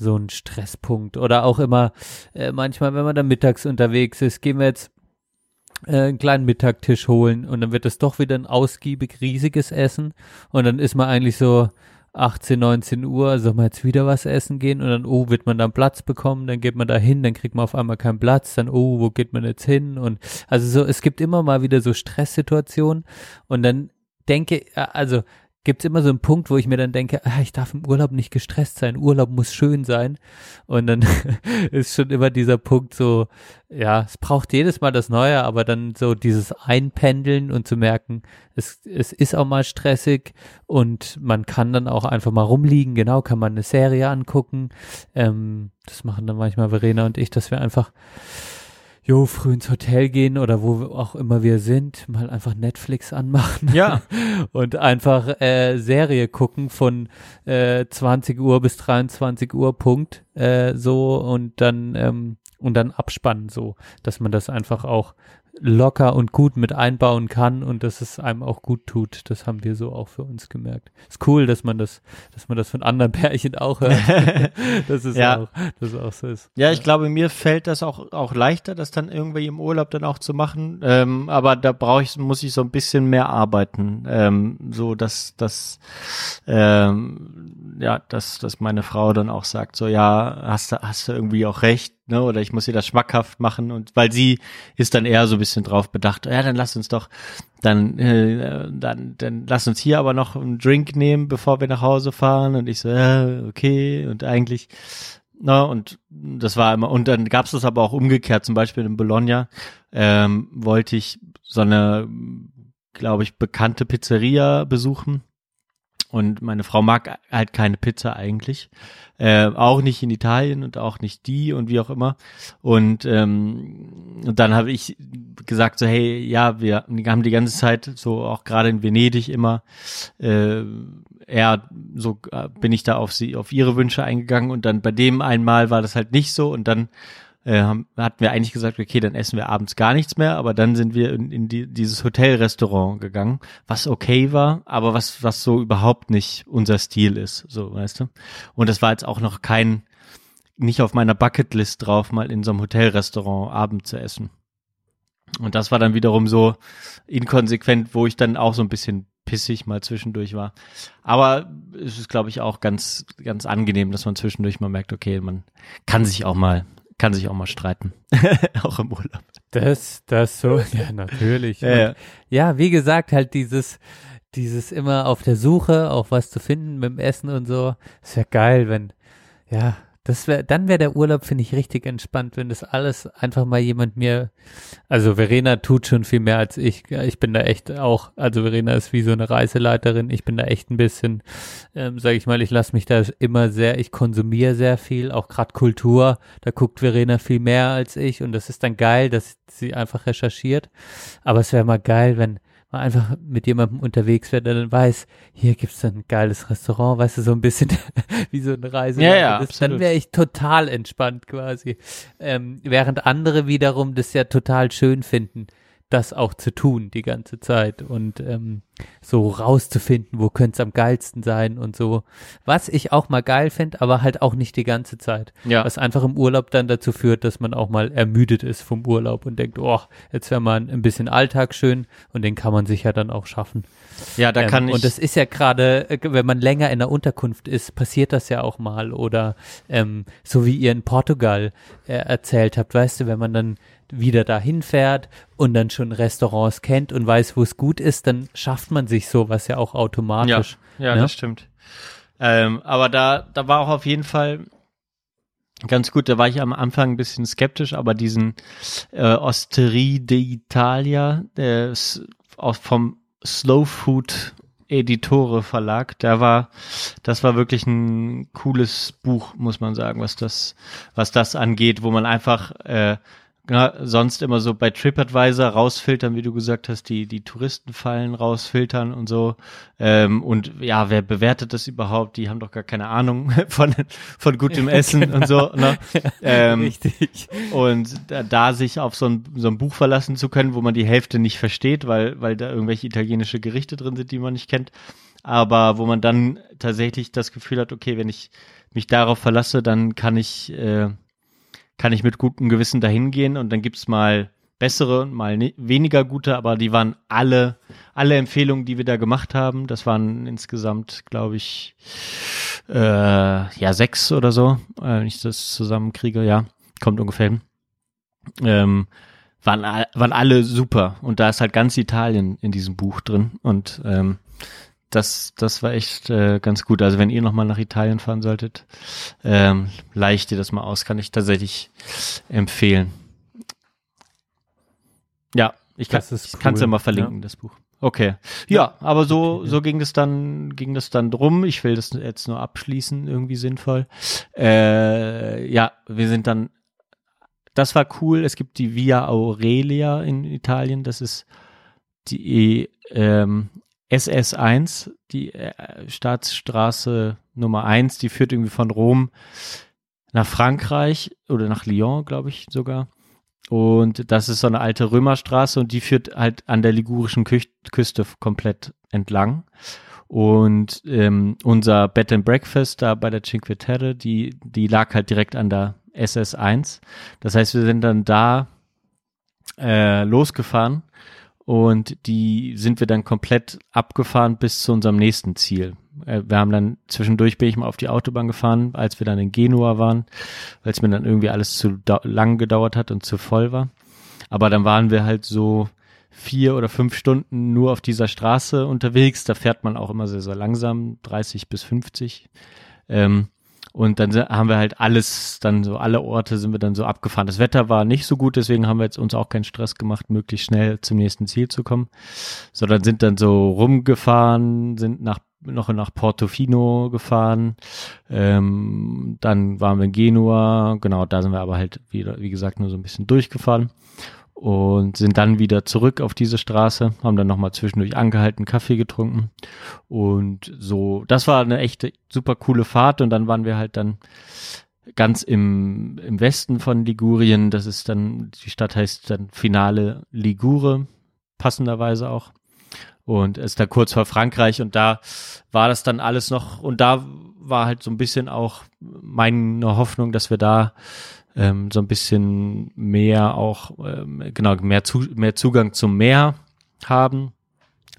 so ein Stresspunkt. Oder auch immer äh, manchmal, wenn man da mittags unterwegs ist, gehen wir jetzt äh, einen kleinen Mittagtisch holen und dann wird es doch wieder ein ausgiebig riesiges Essen. Und dann ist man eigentlich so, 18, 19 Uhr, soll man jetzt wieder was essen gehen? Und dann, oh, wird man dann Platz bekommen, dann geht man da hin, dann kriegt man auf einmal keinen Platz, dann, oh, wo geht man jetzt hin? Und also so, es gibt immer mal wieder so Stresssituationen. Und dann denke, also gibt es immer so einen Punkt, wo ich mir dann denke, ah, ich darf im Urlaub nicht gestresst sein, Urlaub muss schön sein. Und dann ist schon immer dieser Punkt so, ja, es braucht jedes Mal das Neue, aber dann so dieses Einpendeln und zu merken, es, es ist auch mal stressig und man kann dann auch einfach mal rumliegen, genau, kann man eine Serie angucken. Ähm, das machen dann manchmal Verena und ich, dass wir einfach jo, früh ins Hotel gehen oder wo auch immer wir sind, mal einfach Netflix anmachen. Ja. und einfach äh, Serie gucken von äh, 20 Uhr bis 23 Uhr Punkt äh, so und dann ähm, und dann abspannen so, dass man das einfach auch locker und gut mit einbauen kann und dass es einem auch gut tut. Das haben wir so auch für uns gemerkt. Ist cool, dass man das, dass man das von anderen Pärchen auch hört. dass es Ja. auch, dass es auch so ist. Ja, ich glaube, mir fällt das auch, auch leichter, das dann irgendwie im Urlaub dann auch zu machen. Ähm, aber da brauche ich, muss ich so ein bisschen mehr arbeiten. Ähm, so, dass, dass, ähm, ja, dass, dass meine Frau dann auch sagt, so, ja, hast du, hast du irgendwie auch recht, ne? Oder ich muss ihr das schmackhaft machen. Und weil sie ist dann eher so ein bisschen drauf bedacht, ja, dann lass uns doch, dann, äh, dann, dann lass uns hier aber noch einen Drink nehmen, bevor wir nach Hause fahren. Und ich so, ja, okay. Und eigentlich, na, und das war immer, und dann gab es das aber auch umgekehrt, zum Beispiel in Bologna, ähm, wollte ich so eine, glaube ich, bekannte Pizzeria besuchen. Und meine Frau mag halt keine Pizza eigentlich. Äh, auch nicht in Italien und auch nicht die und wie auch immer. Und, ähm, und dann habe ich gesagt, so, hey, ja, wir haben die ganze Zeit, so auch gerade in Venedig immer, äh, eher so äh, bin ich da auf sie, auf ihre Wünsche eingegangen und dann bei dem einmal war das halt nicht so und dann äh, haben, hatten wir eigentlich gesagt, okay, dann essen wir abends gar nichts mehr, aber dann sind wir in, in die, dieses Hotelrestaurant gegangen, was okay war, aber was, was so überhaupt nicht unser Stil ist, so, weißt du. Und das war jetzt auch noch kein, nicht auf meiner Bucketlist drauf, mal in so einem Hotelrestaurant Abend zu essen. Und das war dann wiederum so inkonsequent, wo ich dann auch so ein bisschen pissig mal zwischendurch war. Aber es ist, glaube ich, auch ganz, ganz angenehm, dass man zwischendurch mal merkt, okay, man kann sich auch mal, kann sich auch mal streiten. auch im Urlaub. Das, das so, ja, natürlich. Ja, ja. Und, ja, wie gesagt, halt dieses, dieses immer auf der Suche, auch was zu finden mit dem Essen und so. Ist ja geil, wenn, ja, das wäre, dann wäre der Urlaub, finde ich, richtig entspannt, wenn das alles einfach mal jemand mir, also Verena tut schon viel mehr als ich. Ich bin da echt auch, also Verena ist wie so eine Reiseleiterin. Ich bin da echt ein bisschen, ähm, sage ich mal, ich lasse mich da immer sehr, ich konsumiere sehr viel, auch gerade Kultur. Da guckt Verena viel mehr als ich und das ist dann geil, dass sie einfach recherchiert. Aber es wäre mal geil, wenn man einfach mit jemandem unterwegs wäre, der dann weiß, hier gibt's dann ein geiles Restaurant, weißt du, so ein bisschen wie so eine Reise. Ja, ja, das, dann wäre ich total entspannt quasi. Ähm, während andere wiederum das ja total schön finden, das auch zu tun die ganze Zeit und ähm, so rauszufinden, wo könnte es am geilsten sein und so. Was ich auch mal geil finde, aber halt auch nicht die ganze Zeit. Ja. Was einfach im Urlaub dann dazu führt, dass man auch mal ermüdet ist vom Urlaub und denkt, oh, jetzt wäre mal ein, bisschen Alltag schön und den kann man sich ja dann auch schaffen. Ja, da Ähm, kann ich. Und das ist ja gerade, äh, wenn man länger in der Unterkunft ist, passiert das ja auch mal. Oder ähm, so wie ihr in Portugal äh, erzählt habt, weißt du, wenn man dann wieder dahin fährt und dann schon Restaurants kennt und weiß, wo es gut ist, dann schafft man sich sowas ja auch automatisch. Ja, ne? das stimmt. Ähm, aber da, da war auch auf jeden ganz gut. Da war ich am Anfang ein bisschen skeptisch, aber diesen äh, Osterie d'Italia, aus, vom Slow Food Editore Verlag, der war, das war wirklich ein cooles Buch, muss man sagen, was das, was das angeht, wo man einfach äh, ja, sonst immer so bei TripAdvisor rausfiltern, wie du gesagt hast, die, die Touristenfallen rausfiltern und so. Ähm, und ja, wer bewertet das überhaupt? Die haben doch gar keine Ahnung von, von gutem Essen und so. Ne? Ähm, Richtig. und da, da sich auf so ein, so ein Buch verlassen zu können, wo man die Hälfte nicht versteht, weil, weil da irgendwelche italienische Gerichte drin sind, die man nicht kennt. Aber wo man dann tatsächlich das Gefühl hat, okay, wenn ich mich darauf verlasse, dann kann ich, äh, kann ich mit gutem Gewissen dahin gehen und dann gibt's mal bessere mal ne weniger gute, aber die waren alle, alle Empfehlungen, die wir da gemacht haben, das waren insgesamt, glaube ich, äh, ja, sechs oder so, äh, wenn ich das zusammenkriege, ja, kommt ungefähr hin. Ähm, waren, waren alle super und da ist halt ganz Italien in diesem Buch drin und ähm, das, das war echt äh, ganz gut. Also wenn ihr nochmal nach Italien fahren solltet, ähm, leicht dir das mal aus, kann ich tatsächlich empfehlen. Ja, ich kann ich kann's ja cool, mal verlinken, das Buch. Okay. Ja, aber so, Okay, ja. so ging das dann, ging das dann drum. Ich will das jetzt nur abschließen, irgendwie sinnvoll. Äh, ja, wir sind dann, das war cool. Es gibt die Via Aurelia in Italien. Das ist die ähm, SS1, die äh, Staatsstraße Nummer 1, die führt irgendwie von Rom nach Frankreich oder nach Lyon, glaube ich sogar. Und das ist so eine alte Römerstraße und die führt halt an der ligurischen Kü Küste komplett entlang. Und ähm, unser Bed and Breakfast da bei der Cinque Terre, die, die lag halt direkt an der SS1. Das heißt, wir sind dann da äh, losgefahren und die sind wir dann komplett abgefahren bis zu unserem nächsten Ziel. Äh, wir haben dann zwischendurch bin ich mal auf die Autobahn gefahren, als wir dann in Genua waren, weil es mir dann irgendwie alles zu lang gedauert hat und zu voll war. Aber dann waren wir halt so vier oder fünf Stunden nur auf dieser Straße unterwegs. Da fährt man auch immer sehr, sehr langsam, 30 bis 50. Ähm, und dann haben wir halt alles, dann so alle Orte sind wir dann so abgefahren. Das Wetter war nicht so gut, deswegen haben wir jetzt uns auch keinen Stress gemacht, möglichst schnell zum nächsten Ziel zu kommen, sondern sind dann so rumgefahren, sind nach noch nach Portofino gefahren, ähm, dann waren wir in Genua, genau, da sind wir aber halt wieder, wie gesagt, nur so ein bisschen durchgefahren und sind dann wieder zurück auf diese Straße, haben dann nochmal zwischendurch angehalten, Kaffee getrunken. Und so, das war eine echte super coole Fahrt. Und dann waren wir halt dann ganz im, im Westen von Ligurien, das ist dann, die Stadt heißt dann Finale Ligure, passenderweise auch. Und ist da kurz vor Frankreich. Und da war das dann alles noch und da war halt so ein bisschen auch meine Hoffnung, dass wir da ähm, so ein bisschen mehr auch, ähm, genau, mehr, zu, mehr Zugang zum Meer haben.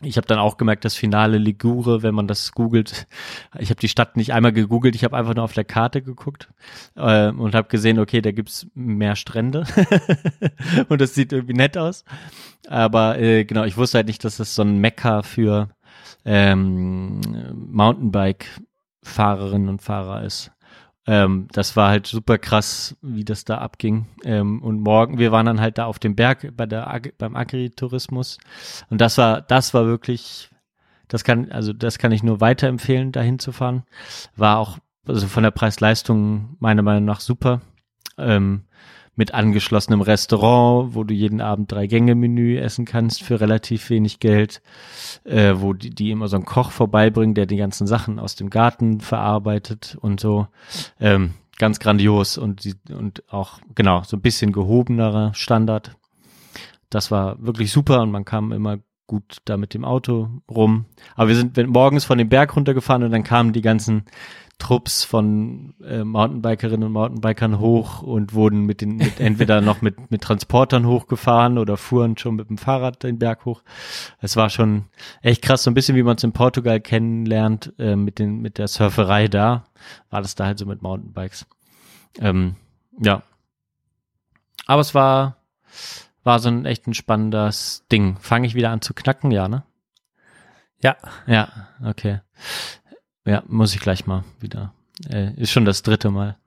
ich habe dann auch gemerkt, das Finale Ligure, wenn man das googelt, ich habe die Stadt nicht einmal gegoogelt, ich habe einfach nur auf der Karte geguckt äh, und habe gesehen, okay, da gibt's mehr Strände und das sieht irgendwie nett aus. Aber äh, genau, ich wusste halt nicht, dass das so ein Mekka für ähm, Mountainbike-Fahrerinnen und Fahrer ist. Ähm, das war halt super krass, wie das da abging. Ähm, und morgen, wir waren dann halt da auf dem Berg bei der Ag beim Agritourismus. Und das war, das war wirklich, das kann, also das kann ich nur weiterempfehlen, dahin zu fahren. War auch, also von der Preis-Leistung meiner Meinung nach super. Ähm, mit angeschlossenem Restaurant, wo du jeden Abend drei Gänge Menü essen kannst für relativ wenig Geld, äh, wo die, die immer so einen Koch vorbeibringen, der die ganzen Sachen aus dem Garten verarbeitet und so. Ähm, ganz grandios und die, und auch genau so ein bisschen gehobenerer Standard. Das war wirklich super und man kam immer gut da mit dem Auto rum. Aber wir sind morgens von dem Berg runtergefahren und dann kamen die ganzen Trupps von äh, Mountainbikerinnen und Mountainbikern hoch und wurden mit den mit entweder noch mit mit Transportern hochgefahren oder fuhren schon mit dem Fahrrad den Berg hoch. Es war schon echt krass, so ein bisschen wie man es in Portugal kennenlernt äh, mit den mit der Surferei da, war das da halt so mit Mountainbikes. Ähm, ja, aber es war war so ein echt ein spannendes Ding. Fange ich wieder an zu knacken, ja, ne? Ja. Ja, okay. Ja, muss ich gleich mal wieder. Äh, ist schon das dritte Mal.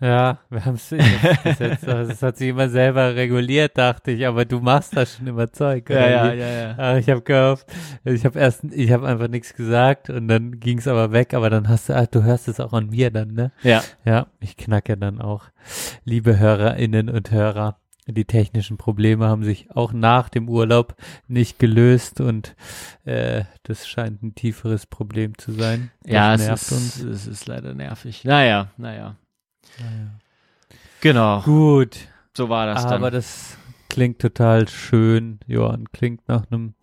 Ja, wir haben es jetzt, das hat sich immer selber reguliert, dachte ich, aber du machst das schon immer Zeug. Ja, ja, ja, ja. Ach, ich habe gehofft, ich habe erst, ich habe einfach nichts gesagt und dann ging es aber weg, aber dann hast du, ach, du hörst es auch an mir dann, ne? Ja. Ja, ich knacke dann auch. Liebe Hörerinnen und Hörer, die technischen Probleme haben sich auch nach dem Urlaub nicht gelöst und äh, das scheint ein tieferes Problem zu sein. Das Ja, es nervt ist, uns. es ist leider nervig. Naja, naja. Naja. Genau. Gut, So war das aber dann. das klingt total schön, Johann. Klingt nach einem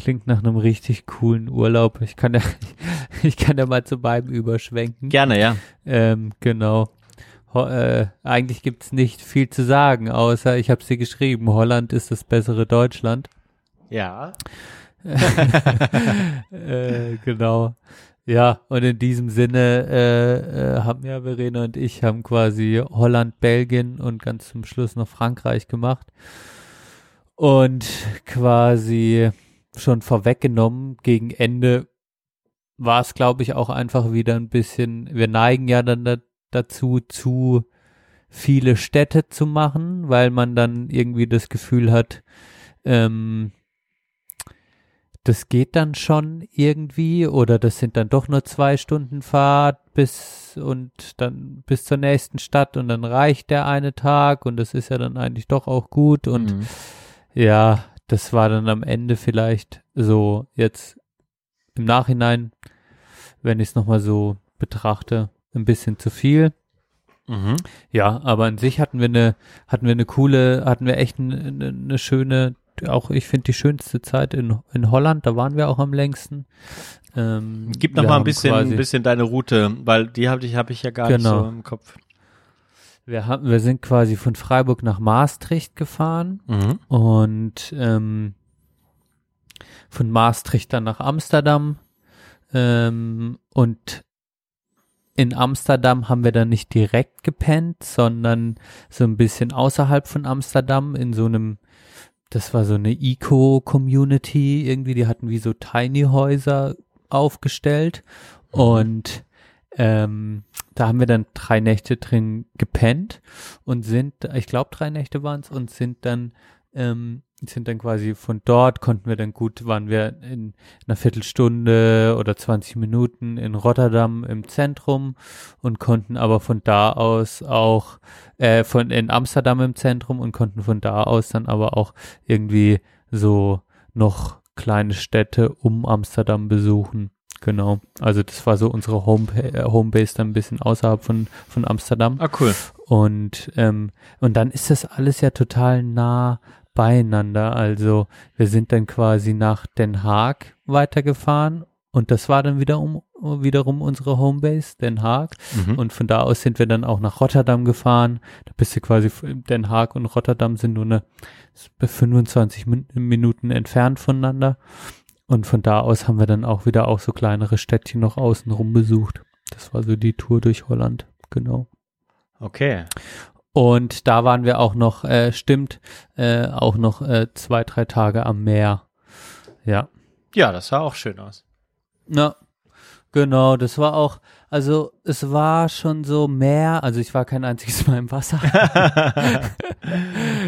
klingt nach einem richtig coolen Urlaub. Ich kann ja ich kann ja mal zu beiden überschwenken. Gerne, ja. Ähm, genau. Äh, eigentlich gibt's nicht viel zu sagen, außer ich habe sie geschrieben. Holland ist das bessere Deutschland. Ja. äh, genau. Ja, und in diesem Sinne äh, äh, haben ja Verena und ich haben quasi Holland, Belgien und ganz zum Schluss noch Frankreich gemacht. Und quasi schon vorweggenommen, gegen Ende war es, glaube ich, auch einfach wieder ein bisschen, wir neigen ja dann da, dazu, zu viele Städte zu machen, weil man dann irgendwie das Gefühl hat, ähm, das geht dann schon irgendwie oder das sind dann doch nur zwei Stunden Fahrt bis und dann bis zur nächsten Stadt und dann reicht der eine Tag und das ist ja dann eigentlich doch auch gut und Mhm. ja, das war dann am Ende vielleicht so jetzt im Nachhinein, wenn ich es nochmal so betrachte, ein bisschen zu viel. Mhm. Ja, aber an sich hatten wir eine, hatten wir eine coole, hatten wir echt eine, eine, eine schöne, auch ich finde die schönste Zeit in, in Holland, da waren wir auch am längsten. Ähm, Gib noch mal ein bisschen, quasi- ein bisschen deine Route, weil die habe ich, hab ich ja gar nicht Genau. so im Kopf. Wir haben, wir sind quasi von Freiburg nach Maastricht gefahren Mhm. und ähm, von Maastricht dann nach Amsterdam ähm, und in Amsterdam haben wir dann nicht direkt gepennt, sondern so ein bisschen außerhalb von Amsterdam in so einem, das war so eine Eco-Community irgendwie, die hatten wie so Tiny-Häuser aufgestellt. Und ähm, da haben wir dann drei Nächte drin gepennt und sind, ich glaube drei Nächte waren es und sind dann ähm, sind dann quasi von dort konnten wir dann gut, waren wir in einer Viertelstunde oder 20 Minuten in Rotterdam im Zentrum und konnten aber von da aus auch äh, von in Amsterdam im Zentrum und konnten von da aus dann aber auch irgendwie so noch kleine Städte um Amsterdam besuchen. Genau. Also das war so unsere Home äh, Homebase dann ein bisschen außerhalb von von Amsterdam. Ah, cool. Und, ähm, und dann ist das alles ja total nah beieinander. Also wir sind dann quasi nach Den Haag weitergefahren Und das war dann wieder um, wiederum unsere Homebase, Den Haag. Mhm. Und von da aus sind wir dann auch nach Rotterdam gefahren. Da bist du quasi, Den Haag und Rotterdam sind nur eine 25 Min Minuten entfernt voneinander. Und von da aus haben wir dann auch wieder auch so kleinere Städtchen noch außenrum besucht. Das war so die Tour durch Holland, genau. Okay. Und da waren wir auch noch, äh, stimmt, äh, auch noch äh, zwei, drei Tage am Meer. Ja. Ja, das sah auch schön aus. Na, genau, das war auch, also es war schon so Meer, also ich war kein einziges Mal im Wasser.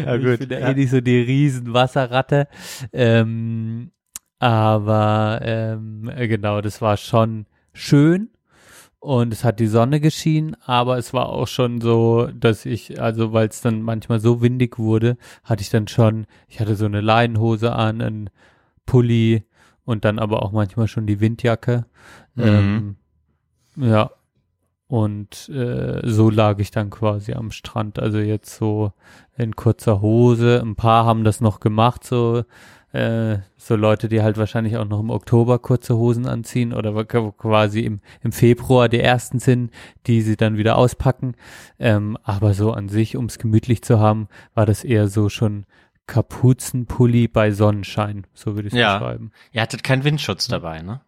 ja, Ich bin ja eh nicht so die Riesenwasserratte. Ähm, aber ähm, äh, genau, das war schon schön und es hat die Sonne geschienen, aber es war auch schon so, dass ich, also weil es dann manchmal so windig wurde, hatte ich dann schon, ich hatte so eine Leinenhose an, einen Pulli und dann aber auch manchmal schon die Windjacke. Ähm, ja. Und äh, so lag ich dann quasi am Strand. Also jetzt so in kurzer Hose. Ein paar haben das noch gemacht, so äh, so Leute, die halt wahrscheinlich auch noch im Oktober kurze Hosen anziehen oder quasi im, im Februar die ersten sind, die sie dann wieder auspacken. Ähm, aber so an sich, um es gemütlich zu haben, war das eher so schon Kapuzenpulli bei Sonnenschein, so würde ich es Ja. beschreiben. Ihr hattet keinen Windschutz dabei, ne?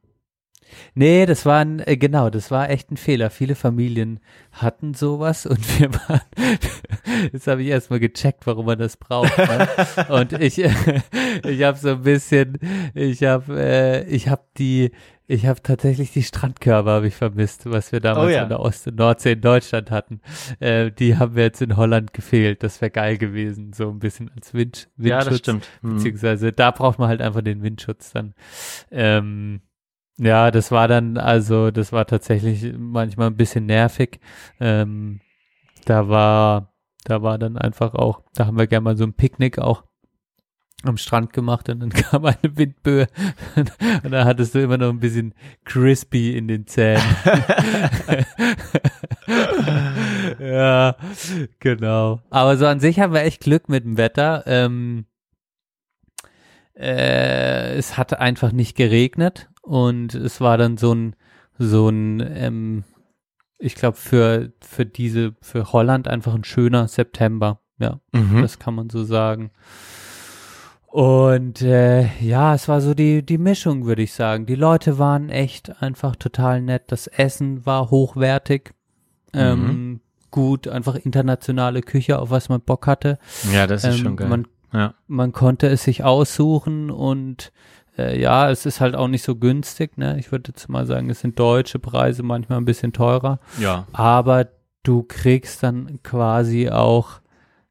Nee, das war ein, äh, genau, das war echt ein Fehler. Viele Familien hatten sowas und wir waren, jetzt habe ich erstmal gecheckt, warum man das braucht. Ne? und ich, ich habe so ein bisschen, ich habe, äh, ich habe die, ich habe tatsächlich die Strandkörbe habe ich vermisst, was wir damals Oh ja. an der Ost- und Nordsee in Deutschland hatten. Äh, die haben mir jetzt in Holland gefehlt. Das wäre geil gewesen, so ein bisschen als Wind, Windschutz. Ja, das stimmt. Hm. Beziehungsweise da braucht man halt einfach den Windschutz dann. Ähm, ja, das war dann, also das war tatsächlich manchmal ein bisschen nervig. Ähm, da war, da war dann einfach auch, da haben wir gerne mal so ein Picknick auch am Strand gemacht und dann kam eine Windböe und da hattest du immer noch ein bisschen crispy in den Zähnen. ja, genau. Aber so an sich haben wir echt Glück mit dem Wetter. Ähm, äh, es hat einfach nicht geregnet und es war dann so ein so ein ähm, ich glaube für für diese für Holland einfach ein schöner September ja Mhm. das kann man so sagen und äh, ja es war so die die Mischung würde ich sagen die Leute waren echt einfach total nett das Essen war hochwertig ähm, gut einfach internationale Küche auf was man Bock hatte ja, das ist ähm, schon geil. man ja. man konnte es sich aussuchen und äh, ja, es ist halt auch nicht so günstig, ne? Ich würde jetzt mal sagen, es sind deutsche Preise manchmal ein bisschen teurer, ja. aber du kriegst dann quasi auch,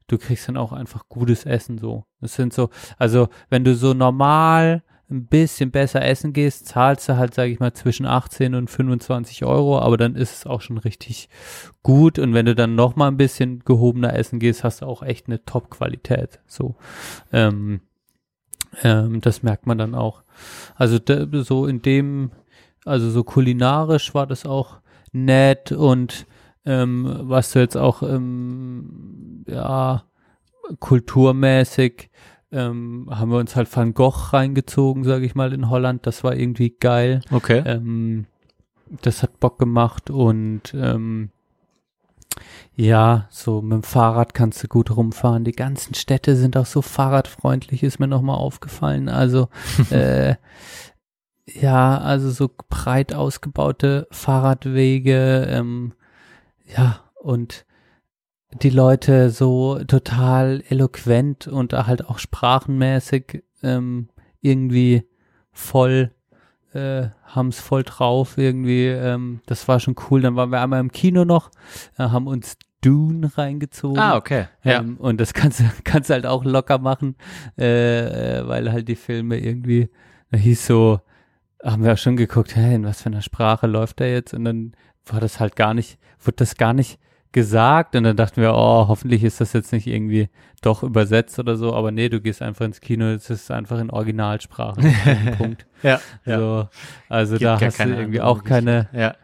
du kriegst dann auch einfach gutes Essen so. Es sind so, also wenn du so normal ein bisschen besser essen gehst, zahlst du halt, sage ich mal, zwischen 18 und 25 Euro, aber dann ist es auch schon richtig gut. Und wenn du dann noch mal ein bisschen gehobener essen gehst, hast du auch echt eine Top-Qualität. So, ähm, ähm, das merkt man dann auch. Also so in dem, also so kulinarisch war das auch nett und ähm, was du jetzt auch, ähm, ja, kulturmäßig ähm, haben wir uns halt Van Gogh reingezogen, sage ich mal, in Holland. Das war irgendwie geil. Okay. Ähm, das hat Bock gemacht und ähm, ja, so mit dem Fahrrad kannst du gut rumfahren. Die ganzen Städte sind auch so fahrradfreundlich, ist mir nochmal aufgefallen. Also äh, ja, also so breit ausgebaute Fahrradwege, ähm, ja, und die Leute so total eloquent und halt auch sprachenmäßig ähm, irgendwie voll äh, haben es voll drauf irgendwie. Ähm, das war schon cool. Dann waren wir einmal im Kino noch, äh, haben uns Dune reingezogen. ah, okay. Ja. Ähm, und das kannst du kannst halt auch locker machen, äh, äh, weil halt die Filme irgendwie, da hieß so, haben wir auch schon geguckt, hey, in was für einer Sprache läuft der jetzt? Und dann war das halt gar nicht, wurde das gar nicht gesagt und dann dachten wir, oh, hoffentlich ist das jetzt nicht irgendwie doch übersetzt oder so, aber nee, du gehst einfach ins Kino, es ist einfach in Originalsprache. Punkt. ja. ja. So, also Gibt da hast du irgendwie auch keine, Ja.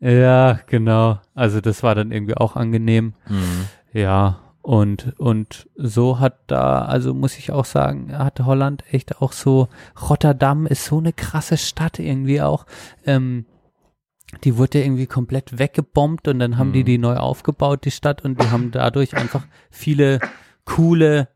ja, genau. Also das war dann irgendwie auch angenehm. Mhm. Ja, Und, und so hat da, also muss ich auch sagen, hat Holland echt auch so, Rotterdam ist so eine krasse Stadt irgendwie auch. Ähm, die wurde ja irgendwie komplett weggebombt und dann haben die Mhm. die neu aufgebaut, die Stadt, und die haben dadurch einfach viele coole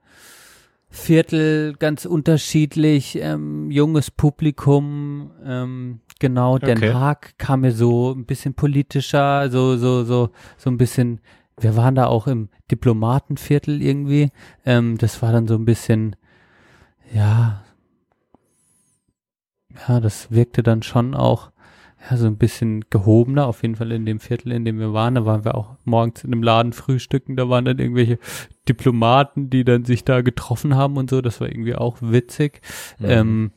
Viertel, ganz unterschiedlich, ähm, junges Publikum, ähm, genau, Den Okay. Haag kam mir so ein bisschen politischer, so, so, so, so ein bisschen, wir waren da auch im Diplomatenviertel irgendwie, ähm, das war dann so ein bisschen, ja, ja, das wirkte dann schon auch, ja, so ein bisschen gehobener, auf jeden Fall in dem Viertel, in dem wir waren. Da waren wir auch morgens in einem Laden frühstücken, da waren dann irgendwelche Diplomaten, die dann sich da getroffen haben und so. Das war irgendwie auch witzig. Mhm. Ähm,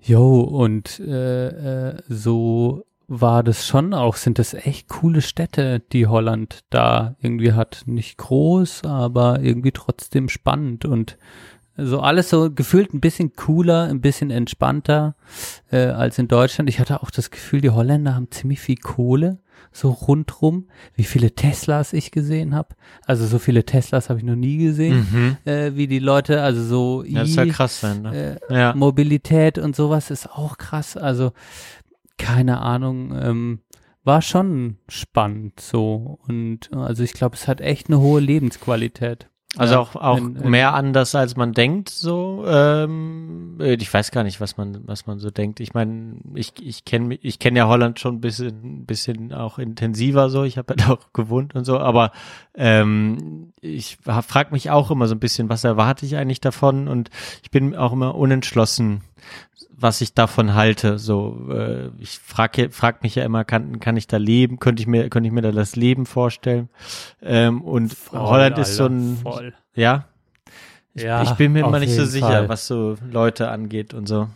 jo, und äh, äh, so war das schon auch, sind das echt coole Städte, die Holland da irgendwie hat. Nicht groß, aber irgendwie trotzdem spannend und so alles so gefühlt ein bisschen cooler, ein bisschen entspannter äh, als in Deutschland. Ich hatte auch das Gefühl, die Holländer haben ziemlich viel Kohle, so rundrum. Wie viele Teslas ich gesehen habe. Also so viele Teslas habe ich noch nie gesehen, Mhm. äh, wie die Leute, also so Ja, das I- soll krass sein, ne? äh, Ja. Mobilität und sowas ist auch krass. Also keine Ahnung, ähm, war schon spannend so. Und also ich glaube, es hat echt eine hohe Lebensqualität. Also Ja, auch, auch in- in- mehr anders, als man denkt, so. Ähm, äh, ich weiß gar nicht, was man, was man so denkt. Ich meine, ich, ich kenne ich kenn ja Holland schon ein bisschen, ein bisschen auch intensiver so. Ich habe ja da auch gewohnt und so, aber ähm, ich frage mich auch immer so ein bisschen, was erwarte ich eigentlich davon? Und ich bin auch immer unentschlossen, was ich davon halte. So, äh, ich frage frag mich ja immer, kann, kann ich da leben? Könnte ich mir, könnte ich mir da das Leben vorstellen? Ähm, und Holland ist so ein, Voll. ja, ich, Ja, ich bin mir immer nicht so jeden sicher, Fall. was so Leute angeht und so.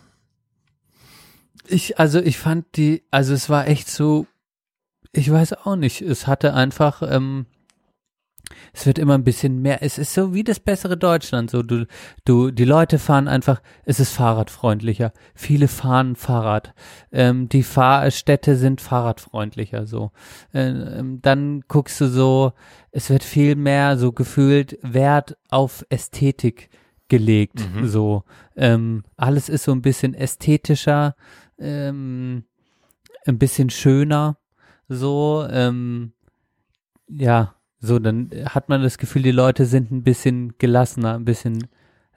Ich, also ich fand die, also es war echt so, ich weiß auch nicht, es hatte einfach, ähm, es wird immer ein bisschen mehr, es ist so wie das bessere Deutschland, so du, du, die Leute fahren einfach, es ist fahrradfreundlicher, viele fahren Fahrrad, ähm, die Fahrstädte sind fahrradfreundlicher, so, äh, ähm, dann guckst du so, es wird viel mehr so gefühlt Wert auf Ästhetik gelegt, Mhm. so, ähm, alles ist so ein bisschen ästhetischer, ähm, ein bisschen schöner, so, ähm, ja, so, dann hat man das Gefühl, die Leute sind ein bisschen gelassener, ein bisschen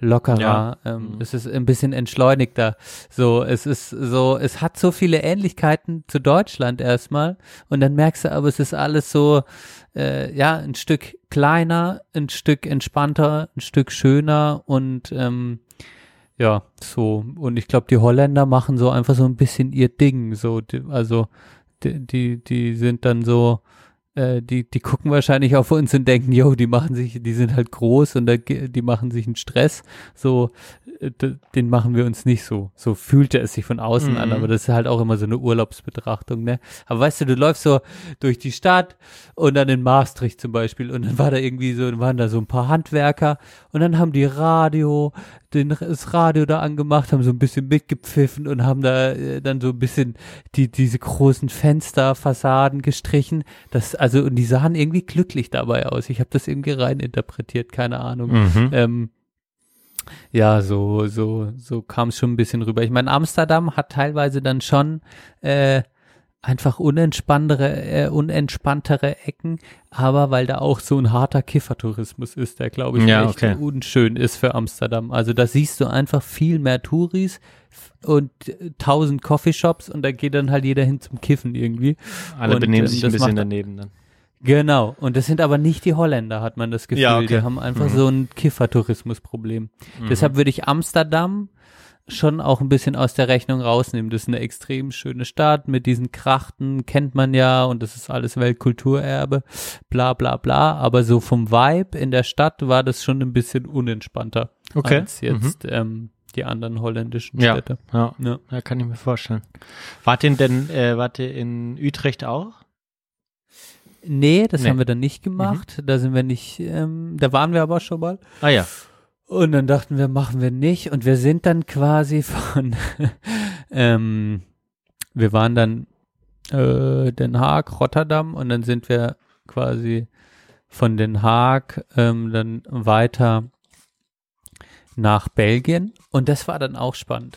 lockerer, Ja. ähm, Mhm. es ist ein bisschen entschleunigter, so, es ist so, es hat so viele Ähnlichkeiten zu Deutschland erstmal und dann merkst du aber, es ist alles so, äh, ja, ein Stück kleiner, ein Stück entspannter, ein Stück schöner und ähm, ja, so. Und ich glaube, die Holländer machen so einfach so ein bisschen ihr Ding. So, die, also die, die, die sind dann so, äh, die, die gucken wahrscheinlich auf uns und denken, yo, die machen sich, die sind halt groß und da, die machen sich einen Stress. So, äh, den machen wir uns nicht so. So fühlte es sich von außen an, Mhm. aber das ist halt auch immer so eine Urlaubsbetrachtung, ne? Aber weißt du, du läufst so durch die Stadt und dann in Maastricht zum Beispiel und dann war da irgendwie so, waren da so ein paar Handwerker und dann haben die Radio, den, das Radio da angemacht, haben so ein bisschen mitgepfiffen und haben da äh, dann so ein bisschen die, diese großen Fensterfassaden gestrichen. Das, also, und die sahen irgendwie glücklich dabei aus. Ich habe das irgendwie rein interpretiert, keine Ahnung. Mhm. Ähm, ja, so, so, so kam es schon ein bisschen rüber. Ich meine, Amsterdam hat teilweise dann schon äh, einfach unentspanntere, äh, unentspanntere Ecken, aber weil da auch so ein harter Kiffertourismus ist, der glaube ich Ja, echt okay. unschön ist für Amsterdam. Also da siehst du einfach viel mehr Touris und tausend Coffeeshops und da geht dann halt jeder hin zum Kiffen irgendwie. Alle und, benehmen ähm, sich ein bisschen daneben dann. Genau, und das sind aber nicht die Holländer, hat man das Gefühl. Ja, okay. Die haben einfach Mhm. so ein Kiffertourismusproblem. Deshalb würde ich Amsterdam schon auch ein bisschen aus der Rechnung rausnehmen. Das ist eine extrem schöne Stadt mit diesen Krachten, kennt man ja und das ist alles Weltkulturerbe, bla bla bla. Aber so vom Vibe in der Stadt war das schon ein bisschen unentspannter Okay. als jetzt ähm, die anderen holländischen Ja. Städte. Ja, Ja. ja, kann ich mir vorstellen. Wart ihr denn, äh, wart ihr in Utrecht auch? Nee, das Nee. haben wir dann nicht gemacht. Da sind wir nicht, ähm, da waren wir aber schon mal. Ah ja. Und dann dachten wir, machen wir nicht. Und wir sind dann quasi von, ähm, wir waren dann äh, Den Haag, Rotterdam und dann sind wir quasi von Den Haag ähm, dann weiter nach Belgien und das war dann auch spannend,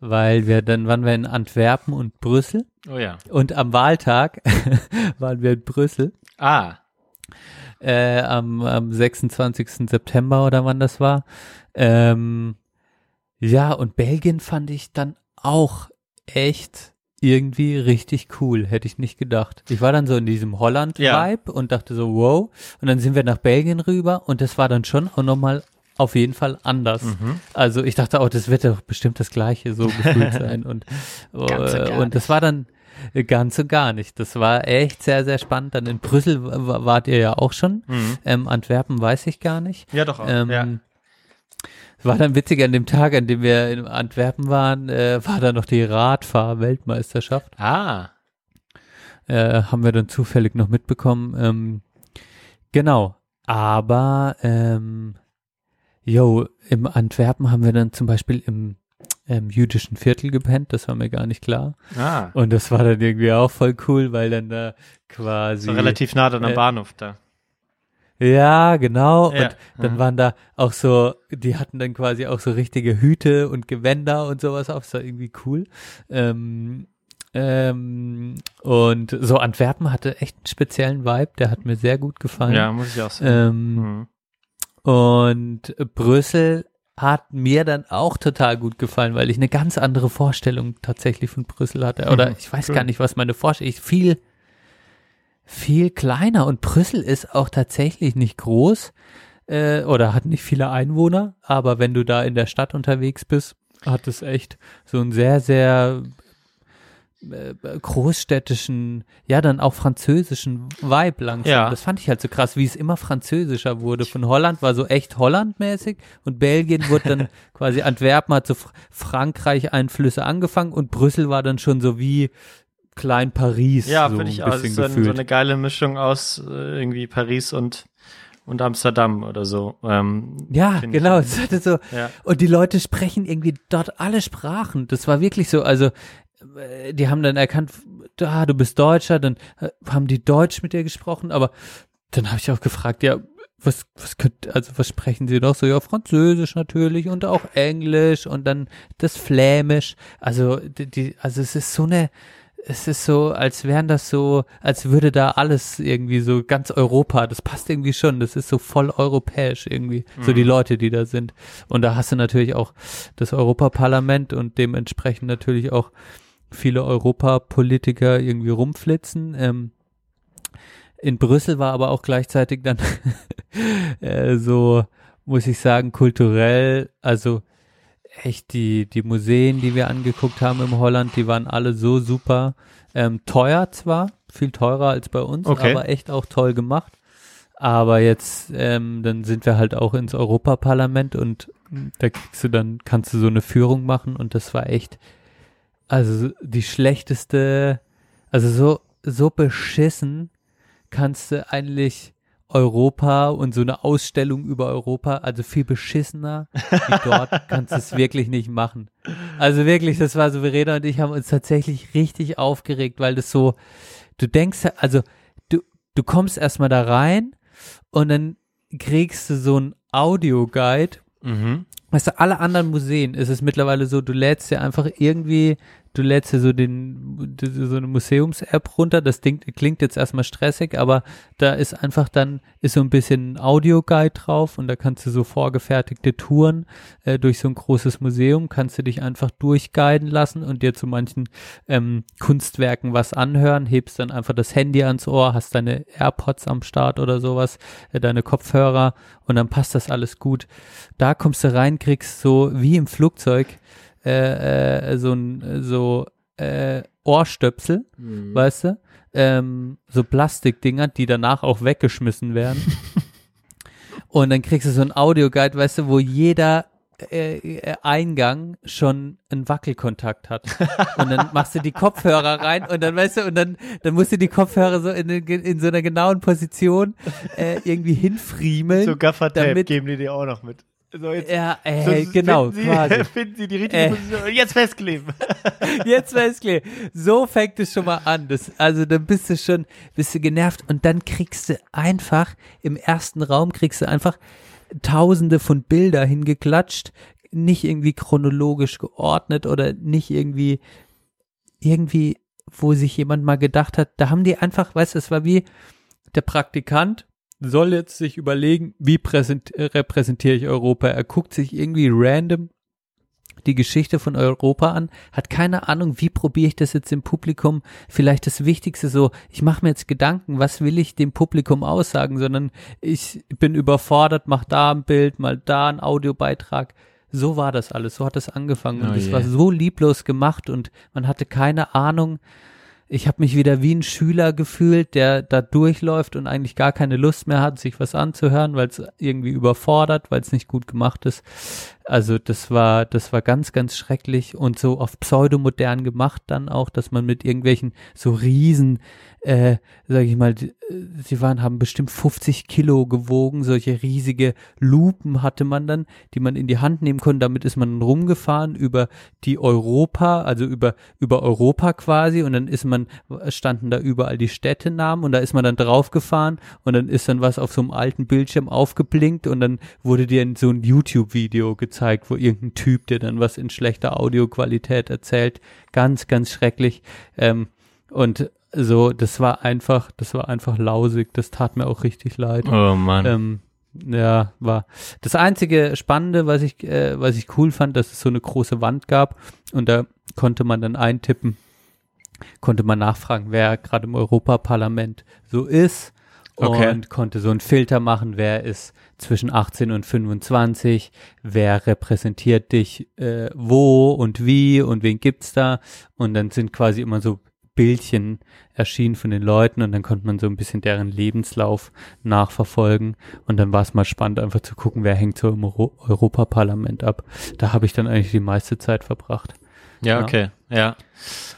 weil wir dann waren wir in Antwerpen und Brüssel Oh ja. und am Wahltag waren wir in Brüssel Ah. Äh, am, am 26. September oder wann das war. Ähm, ja, und Belgien fand ich dann auch echt irgendwie richtig cool, hätte ich nicht gedacht. Ich war dann so in diesem Holland-Vibe und dachte so, wow. Und dann sind wir nach Belgien rüber und das war dann schon auch nochmal auf jeden Fall anders. Mhm. Also ich dachte auch, das wird doch bestimmt das Gleiche so gefühlt sein. Und, äh, und das war dann ganz und gar nicht. Das war echt sehr, sehr spannend. Dann in Brüssel wart ihr ja auch schon. Mhm. Ähm, Antwerpen weiß ich gar nicht. Ja, doch. Auch. Ähm, ja. War dann witzig, an dem Tag, an dem wir in Antwerpen waren, äh, war da noch die Radfahr-Weltmeisterschaft. Ah. Äh, haben wir dann zufällig noch mitbekommen. Ähm, genau. Aber, ähm, jo, im Antwerpen haben wir dann zum Beispiel im ähm, jüdischen Viertel gepennt, das war mir gar nicht klar. Ah. Und das war dann irgendwie auch voll cool, weil dann da quasi. So relativ nah dann am äh, Bahnhof da. Ja, genau. Ja. Und dann Mhm. waren da auch so, die hatten dann quasi auch so richtige Hüte und Gewänder und sowas auf. Das war irgendwie cool. Ähm, ähm, und so Antwerpen hatte echt einen speziellen Vibe, der hat mir sehr gut gefallen. Ja, muss ich auch sagen. Ähm, Mhm. Und Brüssel hat mir dann auch total gut gefallen, weil ich eine ganz andere Vorstellung tatsächlich von Brüssel hatte. Oder Mhm, ich weiß gar nicht, was meine Vorstellung ist. Viel, viel kleiner. Und Brüssel ist auch tatsächlich nicht groß äh, oder hat nicht viele Einwohner. Aber wenn du da in der Stadt unterwegs bist, hat es echt so einen sehr, sehr äh, großstädtischen, ja dann auch französischen Vibe langsam. Ja. Das fand ich halt so krass, wie es immer französischer wurde. Von Holland war so echt Hollandmäßig und Belgien wurde dann quasi Antwerpen hat so Fr Frankreich-Einflüsse angefangen und Brüssel war dann schon so wie Klein Paris. Ja, so finde ich auch. Ist so, ein, so eine geile Mischung aus äh, irgendwie Paris und, und Amsterdam oder so. Ähm, ja, ich. genau. Hatte so, Ja. Und die Leute sprechen irgendwie dort alle Sprachen. Das war wirklich so. Also, äh, die haben dann erkannt, da, du bist Deutscher, dann äh, haben die Deutsch mit dir gesprochen, aber dann habe ich auch gefragt, ja, was, was könnt, also was sprechen sie noch? So, ja, Französisch natürlich und auch Englisch und dann das Flämisch. Also, die, die also es ist so eine, es ist so, als wären das so, als würde da alles irgendwie so ganz Europa, das passt irgendwie schon, das ist so voll europäisch irgendwie, so die Leute, die da sind. Und da hast du natürlich auch das Europaparlament und dementsprechend natürlich auch viele Europapolitiker irgendwie rumflitzen. Ähm, in Brüssel war aber auch gleichzeitig dann äh, so, muss ich sagen, kulturell, also echt die, die Museen, die wir angeguckt haben im Holland, die waren alle so super. Ähm, teuer zwar, viel teurer als bei uns, Okay. aber echt auch toll gemacht. Aber jetzt, ähm, dann sind wir halt auch ins Europaparlament und mm, da kriegst du dann, kannst du so eine Führung machen und das war echt, also die schlechteste, also so, so beschissen kannst du eigentlich Europa und so eine Ausstellung über Europa, also viel beschissener wie dort, kannst du es wirklich nicht machen. Also wirklich, das war so, Verena und ich haben uns tatsächlich richtig aufgeregt, weil das so, du denkst, also du, du kommst erstmal da rein und dann kriegst du so ein Audioguide Mhm. Weißt du, alle anderen Museen ist es mittlerweile so, du lädst dir einfach irgendwie, du lädst dir so den, so eine Museums-App runter, das Ding klingt jetzt erstmal stressig, aber da ist einfach dann, ist so ein bisschen Audioguide drauf und da kannst du so vorgefertigte Touren äh, durch so ein großes Museum, kannst du dich einfach durchguiden lassen und dir zu manchen ähm, Kunstwerken was anhören, hebst dann einfach das Handy ans Ohr, hast deine AirPods am Start oder sowas, äh, deine Kopfhörer und dann passt das alles gut. Da kommst du rein, kriegst so wie im Flugzeug äh, äh, so ein so äh, Ohrstöpsel, weißt du? Ähm, so Plastikdinger, die danach auch weggeschmissen werden. Und dann kriegst du so ein Audioguide, weißt du, wo jeder äh, äh, Eingang schon einen Wackelkontakt hat. Und dann machst du die Kopfhörer rein und dann weißt du, und dann, dann musst du die Kopfhörer so in, in so einer genauen Position äh, irgendwie hinfriemeln. So Gaffertape damit- geben die dir auch noch mit. So, jetzt, Ja, äh, genau, finden Sie, quasi. Finden Sie die richtige Äh. Position. Jetzt festkleben. Jetzt festgelegt. So fängt es schon mal an. Das, also dann bist du schon, bist du genervt und dann kriegst du einfach, im ersten Raum kriegst du einfach tausende von Bilder hingeklatscht, nicht irgendwie chronologisch geordnet oder nicht irgendwie, irgendwie, wo sich jemand mal gedacht hat, da haben die einfach, weißt du, es war wie der Praktikant soll jetzt sich überlegen, wie äh, repräsentiere ich Europa. Er guckt sich irgendwie random die Geschichte von Europa an, hat keine Ahnung, wie probiere ich das jetzt im Publikum, vielleicht das Wichtigste so, ich mache mir jetzt Gedanken, was will ich dem Publikum aussagen, sondern ich bin überfordert, mach da ein Bild, mal da ein Audiobeitrag. So war das alles, so hat das angefangen und Oh es je. war so lieblos gemacht und man hatte keine Ahnung. Ich habe mich wieder wie ein Schüler gefühlt, der da durchläuft und eigentlich gar keine Lust mehr hat, sich was anzuhören, weil es irgendwie überfordert, weil es nicht gut gemacht ist. Also das war, das war ganz, ganz schrecklich und so auf pseudomodern gemacht dann auch, dass man mit irgendwelchen so riesen, äh, sag ich mal, äh, sie waren, haben bestimmt 50 Kilo gewogen, solche riesige Lupen hatte man dann, die man in die Hand nehmen konnte, damit ist man rumgefahren über die Europa, also über, über Europa quasi und dann ist man, standen da überall die Städtenamen und da ist man dann draufgefahren und dann ist dann was auf so einem alten Bildschirm aufgeblinkt und dann wurde dir in so ein YouTube-Video gezeigt, wo irgendein Typ, der dann was in schlechter Audioqualität erzählt, ganz, ganz schrecklich. Ähm, und so, das war einfach, das war einfach lausig, das tat mir auch richtig leid. Oh Mann. Ähm, ja, war das einzige Spannende, was ich, äh, was ich cool fand, dass es so eine große Wand gab und da konnte man dann eintippen, konnte man nachfragen, wer gerade im Europaparlament so ist Okay. und konnte so einen Filter machen, wer ist zwischen 18 und 25, wer repräsentiert dich äh, wo und wie und wen gibt's da und dann sind quasi immer so Bildchen erschienen von den Leuten und dann konnte man so ein bisschen deren Lebenslauf nachverfolgen und dann war es mal spannend einfach zu gucken, wer hängt so im Euro Europaparlament ab. Da habe ich dann eigentlich die meiste Zeit verbracht. Ja, Ja. okay, ja.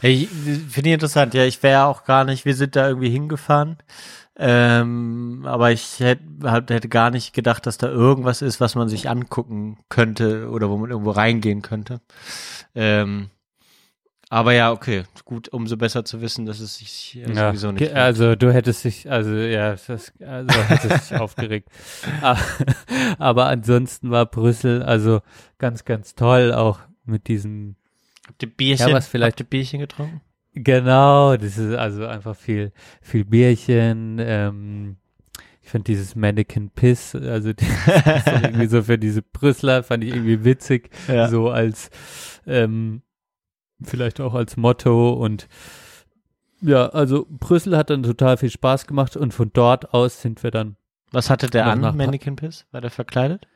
Ich finde ich interessant. Ja, ich wäre auch gar nicht, wir sind da irgendwie hingefahren. Ähm, aber ich hätte, hätte gar nicht gedacht, dass da irgendwas ist, was man sich angucken könnte oder wo man irgendwo reingehen könnte. Ähm, aber ja, okay, gut, umso besser zu wissen, dass es sich äh, Ja, sowieso nicht. also du hättest dich, also ja, das, also hättest dich aufgeregt. Aber, aber ansonsten war Brüssel also ganz, ganz toll, auch mit diesem Habt ihr Bierchen, Ja, was vielleicht- habt ihr Bierchen getrunken? Genau, das ist also einfach viel, viel Bierchen. Ähm, ich fand dieses Mannequin Piss, also irgendwie so für diese Brüsseler fand ich irgendwie witzig, Ja. so als ähm, vielleicht auch als Motto und ja, also Brüssel hat dann total viel Spaß gemacht und von dort aus sind wir dann Was hatte der an, Mannequin Piss? War der verkleidet?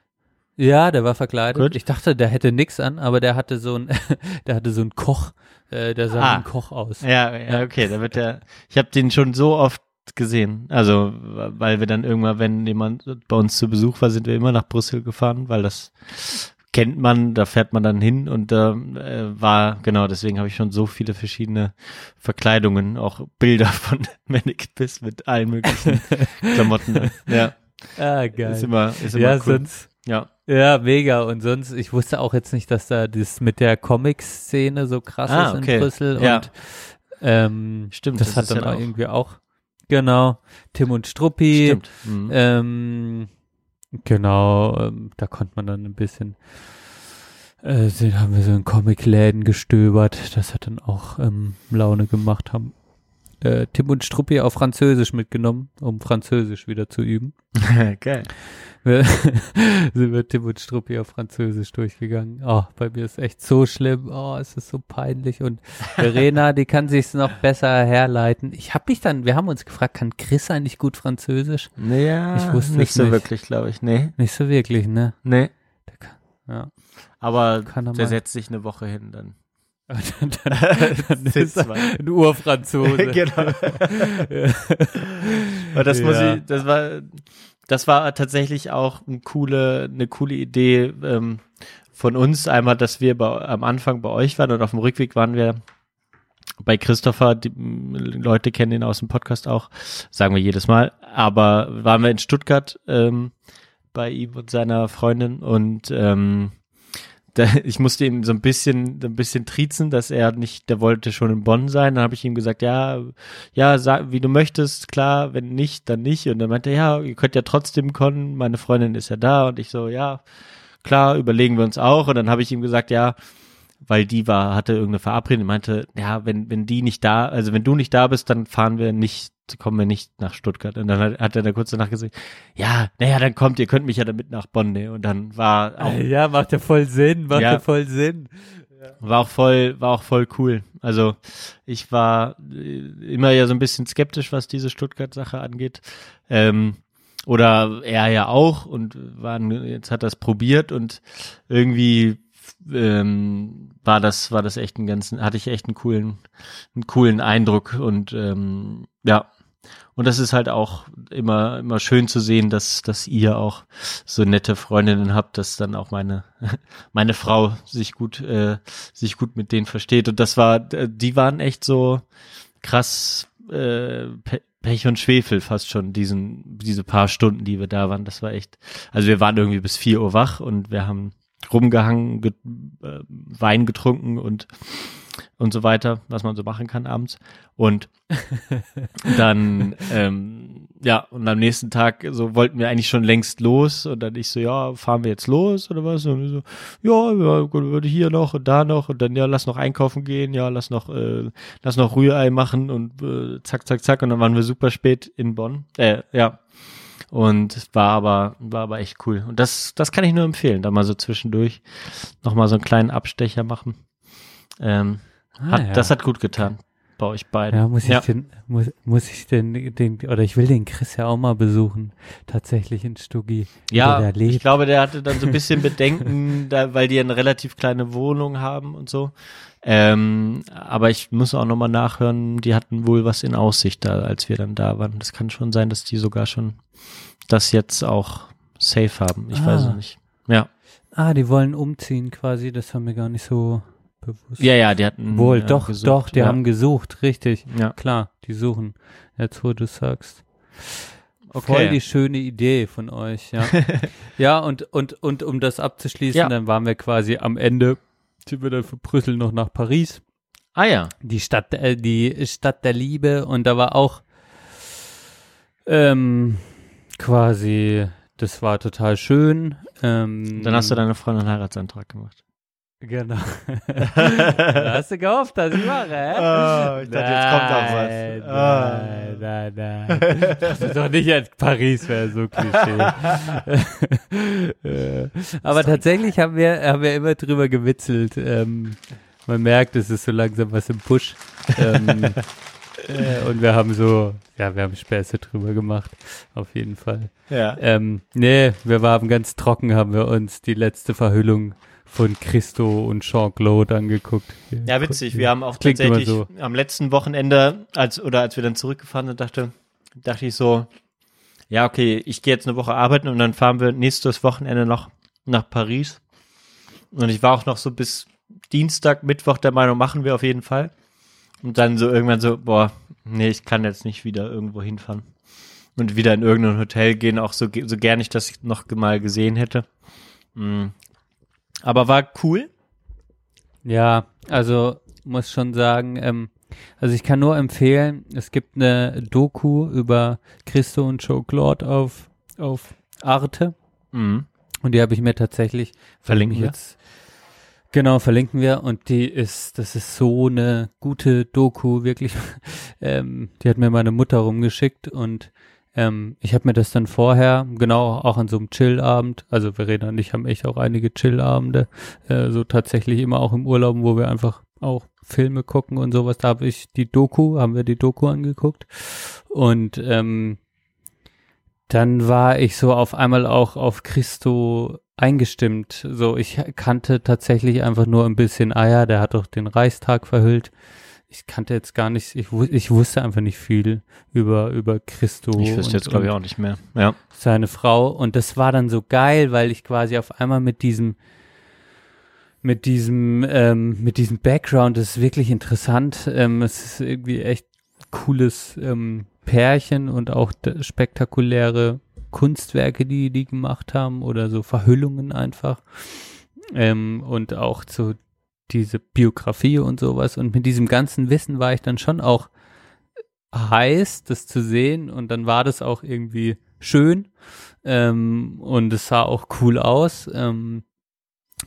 Ja, der war verkleidet. Gut. Ich dachte, der hätte nix an, aber der hatte so ein, der hatte so einen Koch, äh, der sah Ah. ein Koch aus. Ja, ja, okay, da wird der, ich habe den schon so oft gesehen. Also, weil wir dann irgendwann, wenn jemand bei uns zu Besuch war, sind wir immer nach Brüssel gefahren, weil das kennt man, da fährt man dann hin und da äh, war, genau, deswegen habe ich schon so viele verschiedene Verkleidungen, auch Bilder von Mannequin Piss mit allen möglichen Klamotten. Ja, Ah, geil. ist immer, ist immer ja, cool. sonst, Ja, ja, mega. Und sonst, ich wusste auch jetzt nicht, dass da das mit der Comic-Szene so krass Ah, ist okay. in Brüssel. Ja. Und ähm, Stimmt, das, das hat dann ja auch irgendwie auch, genau, Tim und Struppi. stimmt. Mhm. Ähm, genau, ähm, da konnte man dann ein bisschen, äh, haben wir so in Comicläden gestöbert. Das hat dann auch ähm, Laune gemacht, haben äh, Tim und Struppi auf Französisch mitgenommen, um Französisch wieder zu üben. Geil. Wir- sind wir Tim und Struppi auf Französisch durchgegangen. Oh, bei mir ist echt so schlimm. Oh, es ist so peinlich. Und Verena, die kann sich's noch besser herleiten. Ich habe mich dann, wir haben uns gefragt, kann Chris eigentlich gut Französisch? Naja, Ich wusste nicht so nicht. wirklich, glaube ich. Nee, Nicht so wirklich, ne? nee. Kann, ja. Aber er der mal. setzt sich eine Woche hin dann. Dann, dann, ist er ein Urfranzose. genau. Aber das muss Ja. ich, das war, das war tatsächlich auch eine coole, eine coole Idee ähm, von uns. Einmal, dass wir bei, am Anfang bei euch waren und auf dem Rückweg waren wir bei Christopher. Die m, Leute kennen ihn aus dem Podcast auch, sagen wir jedes Mal. Aber waren wir in Stuttgart ähm, bei ihm und seiner Freundin und ähm, da, ich musste ihn so ein bisschen, so ein bisschen triezen, dass er nicht, der wollte schon in Bonn sein. Dann habe ich ihm gesagt, ja, ja, sag, wie du möchtest, klar, wenn nicht, dann nicht. Und dann meinte er, ja, ihr könnt ja trotzdem kommen, meine Freundin ist ja da. Und ich so, ja, klar, überlegen wir uns auch. Und dann habe ich ihm gesagt, ja, weil die war, hatte irgendeine Verabredung, meinte, ja, wenn, wenn die nicht da, also wenn du nicht da bist, dann fahren wir nicht, kommen wir nicht nach Stuttgart. Und dann hat, hat er da kurz danach gesagt, ja, naja, dann kommt, ihr könnt mich ja damit nach Bonn, ne? Und dann war auch, ja, macht ja voll Sinn, macht ja, Ja. voll Sinn. war auch voll, war auch voll cool. Also ich war äh, immer ja so ein bisschen skeptisch, was diese Stuttgart-Sache angeht. Ähm, oder er ja auch und waren, jetzt hat das probiert und irgendwie ähm, war das, war das echt ein ganzen, hatte ich echt einen coolen, einen coolen Eindruck und ähm, ja. Und das ist halt auch immer, immer schön zu sehen, dass, dass ihr auch so nette Freundinnen habt, dass dann auch meine, meine Frau sich gut, äh, sich gut mit denen versteht. Und das war, äh, die waren echt so krass, äh, Pe Pech und Schwefel fast schon, diesen, diese paar Stunden, die wir da waren. Das war echt, also wir waren irgendwie bis vier Uhr wach und wir haben rumgehangen, ge äh, Wein getrunken und und so weiter, was man so machen kann abends. Und dann, ähm, ja, und am nächsten Tag so wollten wir eigentlich schon längst los und dann ich so, ja, fahren wir jetzt los oder was? Und so, ja, würde hier noch und da noch und dann, ja, lass noch einkaufen gehen, ja, lass noch, äh, lass noch Rührei machen und äh, zack, zack, zack. Und dann waren wir super spät in Bonn. Äh, ja. Und war aber, war aber echt cool. Und das, das kann ich nur empfehlen, da mal so zwischendurch nochmal so einen kleinen Abstecher machen. Ähm, Ah, hat, ja. Das hat gut getan bei euch beiden. Ja, muss ich den, muss, muss ich den, den, oder ich will den Chris ja auch mal besuchen, tatsächlich in Stuggi. Ja, ich glaube, der hatte dann so ein bisschen Bedenken, da, weil die eine relativ kleine Wohnung haben und so. Ähm, aber ich muss auch nochmal nachhören, die hatten wohl was in Aussicht da, als wir dann da waren. Das kann schon sein, dass die sogar schon das jetzt auch safe haben. Ich Ah. weiß es nicht. Ja. Ah, die wollen umziehen quasi, das war mir gar nicht so bewusst. Ja, ja, die hatten. Wohl, ja, doch, gesucht. doch, die ja. haben gesucht, richtig. Ja. Klar, die suchen. Jetzt, wo du sagst. Okay. Voll die schöne Idee von euch, ja. ja, und, und, und um das abzuschließen, Ja. dann waren wir quasi am Ende, sind wir dann von Brüssel noch nach Paris, Ah ja. die Stadt, äh, die Stadt der Liebe, und da war auch ähm, quasi, das war total schön. Ähm, Dann hast du deine Freundin einen Heiratsantrag gemacht. Genau. hast du gehofft, dass ich mache, hä? Oh, ich dachte, jetzt kommt auch was. Nein, Ah. nein, nein, nein. Das ist doch nicht als Paris wäre so Klischee. Aber tatsächlich haben wir, haben wir immer drüber gewitzelt. Ähm, man merkt, es ist so langsam was im Push. Ähm, äh, und wir haben so, ja, wir haben Späße drüber gemacht. Auf jeden Fall. Ja. Ähm, nee, wir waren ganz trocken, haben wir uns die letzte Verhüllung von Christo und Jean-Claude angeguckt. Ja, witzig. Wir haben auch Klingt tatsächlich so. am letzten Wochenende, als oder als wir dann zurückgefahren sind, dachte, dachte ich so, ja, okay, ich gehe jetzt eine Woche arbeiten und dann fahren wir nächstes Wochenende noch nach Paris. Und ich war auch noch so bis Dienstag, Mittwoch der Meinung, machen wir auf jeden Fall. Und dann so irgendwann so, boah, nee, ich kann jetzt nicht wieder irgendwo hinfahren. Und wieder in irgendein Hotel gehen, auch so, so gern ich das noch mal gesehen hätte. Aber war cool. Ja, also muss schon sagen, ähm, also ich kann nur empfehlen, es gibt eine Doku über Christo und Jean-Claude auf, auf Arte Mhm. und die habe ich mir tatsächlich Verlinken wir. jetzt Genau, verlinken wir und die ist, das ist so eine gute Doku, wirklich. ähm, die hat mir meine Mutter rumgeschickt und ähm, ich habe mir das dann vorher, genau auch an so einem Chill-Abend, also Verena und ich haben echt auch einige Chill-Abende, äh, so tatsächlich immer auch im Urlaub, wo wir einfach auch Filme gucken und sowas. Da habe ich die Doku, haben wir die Doku angeguckt und ähm, dann war ich so auf einmal auch auf Christo eingestimmt. So, ich kannte tatsächlich einfach nur ein bisschen Eier, der hat doch den Reichstag verhüllt. Ich kannte jetzt gar nicht, ich, ich wusste einfach nicht viel über, über Christo. Ich wüsste jetzt, glaube ich, auch nicht mehr. Ja. seine Frau. Und das war dann so geil, weil ich quasi auf einmal mit diesem, mit diesem, ähm, mit diesem Background, das ist wirklich interessant. Ähm, es ist irgendwie echt cooles ähm, Pärchen und auch spektakuläre Kunstwerke, die die gemacht haben oder so Verhüllungen einfach. Ähm, und auch so diese Biografie und sowas. Und mit diesem ganzen Wissen war ich dann schon auch heiß, das zu sehen. Und dann war das auch irgendwie schön. Ähm, und es sah auch cool aus. Ähm,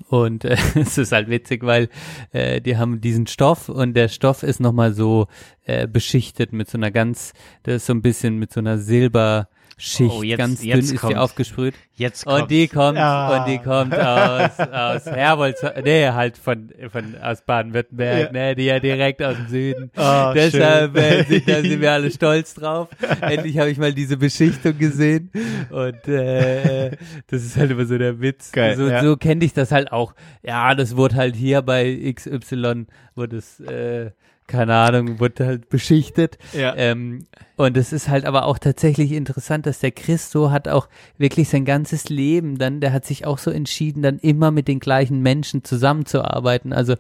und äh, es ist halt witzig, weil äh, die haben diesen Stoff und der Stoff ist nochmal so äh, beschichtet mit so einer ganz, das ist so ein bisschen mit so einer Silber, Schicht, Oh, jetzt- ganz dünn jetzt ist kommt- die aufgesprüht. Jetzt Und die kommt, Ja. und die kommt aus, aus Herbolz, nee, halt von, von, aus Baden-Württemberg, Ja. ne, die ja direkt aus dem Süden. Oh, Deshalb äh, sind, da sind wir alle stolz drauf. Endlich habe ich mal diese Beschichtung gesehen. Und äh, das ist halt immer so der Witz. Geil, so ja. so kenne ich das halt auch. Ja, das wurde halt hier bei XY, wurde es, äh, keine Ahnung, wurde halt beschichtet. Ja. Ähm, und es ist halt aber auch tatsächlich interessant, dass der Christo hat auch wirklich sein ganzes Leben dann, der hat sich auch so entschieden, dann immer mit den gleichen Menschen zusammenzuarbeiten. Also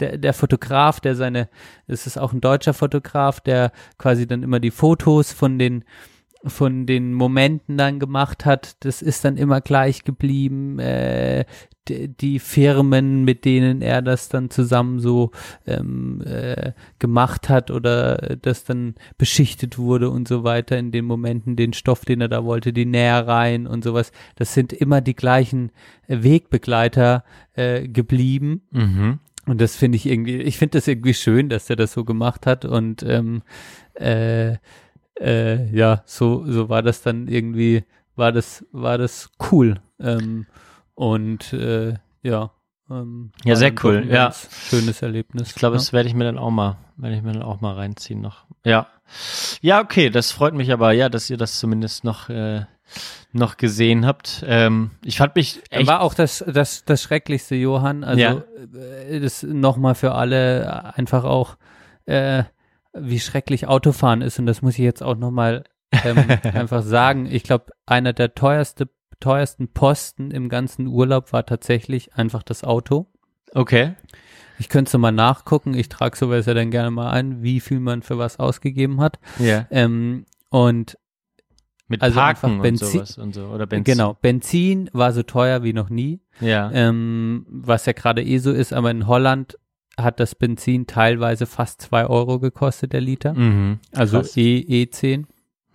der, der Fotograf, der seine, es ist auch ein deutscher Fotograf, der quasi dann immer die Fotos von den von den Momenten dann gemacht hat, das ist dann immer gleich geblieben. Äh, die, Firmen, mit denen er das dann zusammen so ähm, äh, gemacht hat oder das dann beschichtet wurde und so weiter in den Momenten, den Stoff, den er da wollte, die Nähereien und sowas, das sind immer die gleichen Wegbegleiter äh, geblieben. Mhm. Und das finde ich irgendwie, ich finde das irgendwie schön, dass er das so gemacht hat und ähm, äh, äh, ja, so, so war das dann irgendwie, war das, war das cool. Ähm, und äh, ja. Ähm, Ja, sehr cool, ja. Schönes Erlebnis. Ich glaube, ja. das werde ich mir dann auch mal, werde ich mir dann auch mal reinziehen noch. Ja. Ja, okay, das freut mich aber, ja, dass ihr das zumindest noch, äh, noch gesehen habt. Ähm, ich fand mich echt. war auch das, das, das Schrecklichste, Johann. Also Ja. äh, das nochmal für alle einfach auch, äh, wie schrecklich Autofahren ist. Und das muss ich jetzt auch nochmal ähm, einfach sagen. Ich glaube, einer der teuerste, teuersten Posten im ganzen Urlaub war tatsächlich einfach das Auto. okay. Ich könnte mal nachgucken. Ich trage sowas ja dann gerne mal ein, wie viel man für was ausgegeben hat. Ja. Ähm, und Mit Also Parken einfach und Benzin- sowas und so. Oder Benzin. genau, Benzin war so teuer wie noch nie. Ja. ähm, was ja gerade eh so ist, aber in Holland hat das Benzin teilweise fast zwei Euro gekostet, der Liter. Mhm. Also. E, E10.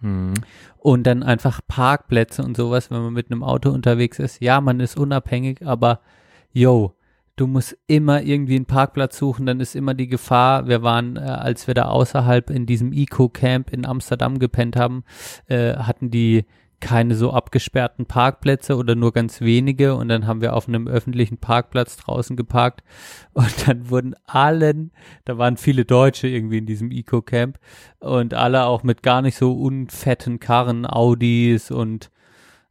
Mhm. Und dann einfach Parkplätze und sowas, wenn man mit einem Auto unterwegs ist. Ja, man ist unabhängig, aber yo, du musst immer irgendwie einen Parkplatz suchen, dann ist immer die Gefahr, wir waren, äh, als wir da außerhalb in diesem Eco-Camp in Amsterdam gepennt haben, äh, hatten die keine so abgesperrten Parkplätze oder nur ganz wenige. Und dann haben wir auf einem öffentlichen Parkplatz draußen geparkt. Und dann wurden allen, da waren viele Deutsche irgendwie in diesem Eco-Camp und alle auch mit gar nicht so unfetten Karren, Audis und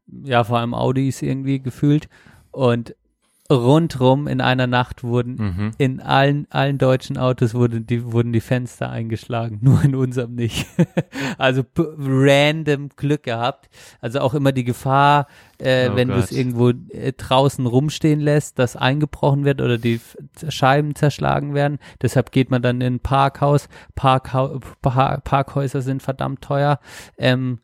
ja, vor allem Audis irgendwie gefühlt. Und rundrum in einer Nacht wurden Mhm. in allen, allen deutschen Autos wurden die, wurden die Fenster eingeschlagen, nur in unserem nicht. also random Glück gehabt. Also auch immer die Gefahr, äh, Oh wenn du es irgendwo äh, draußen rumstehen lässt, dass eingebrochen wird oder die Scheiben zerschlagen werden. Deshalb geht man dann in ein Parkhaus. Parkhau Par Parkhäuser sind verdammt teuer. Ähm,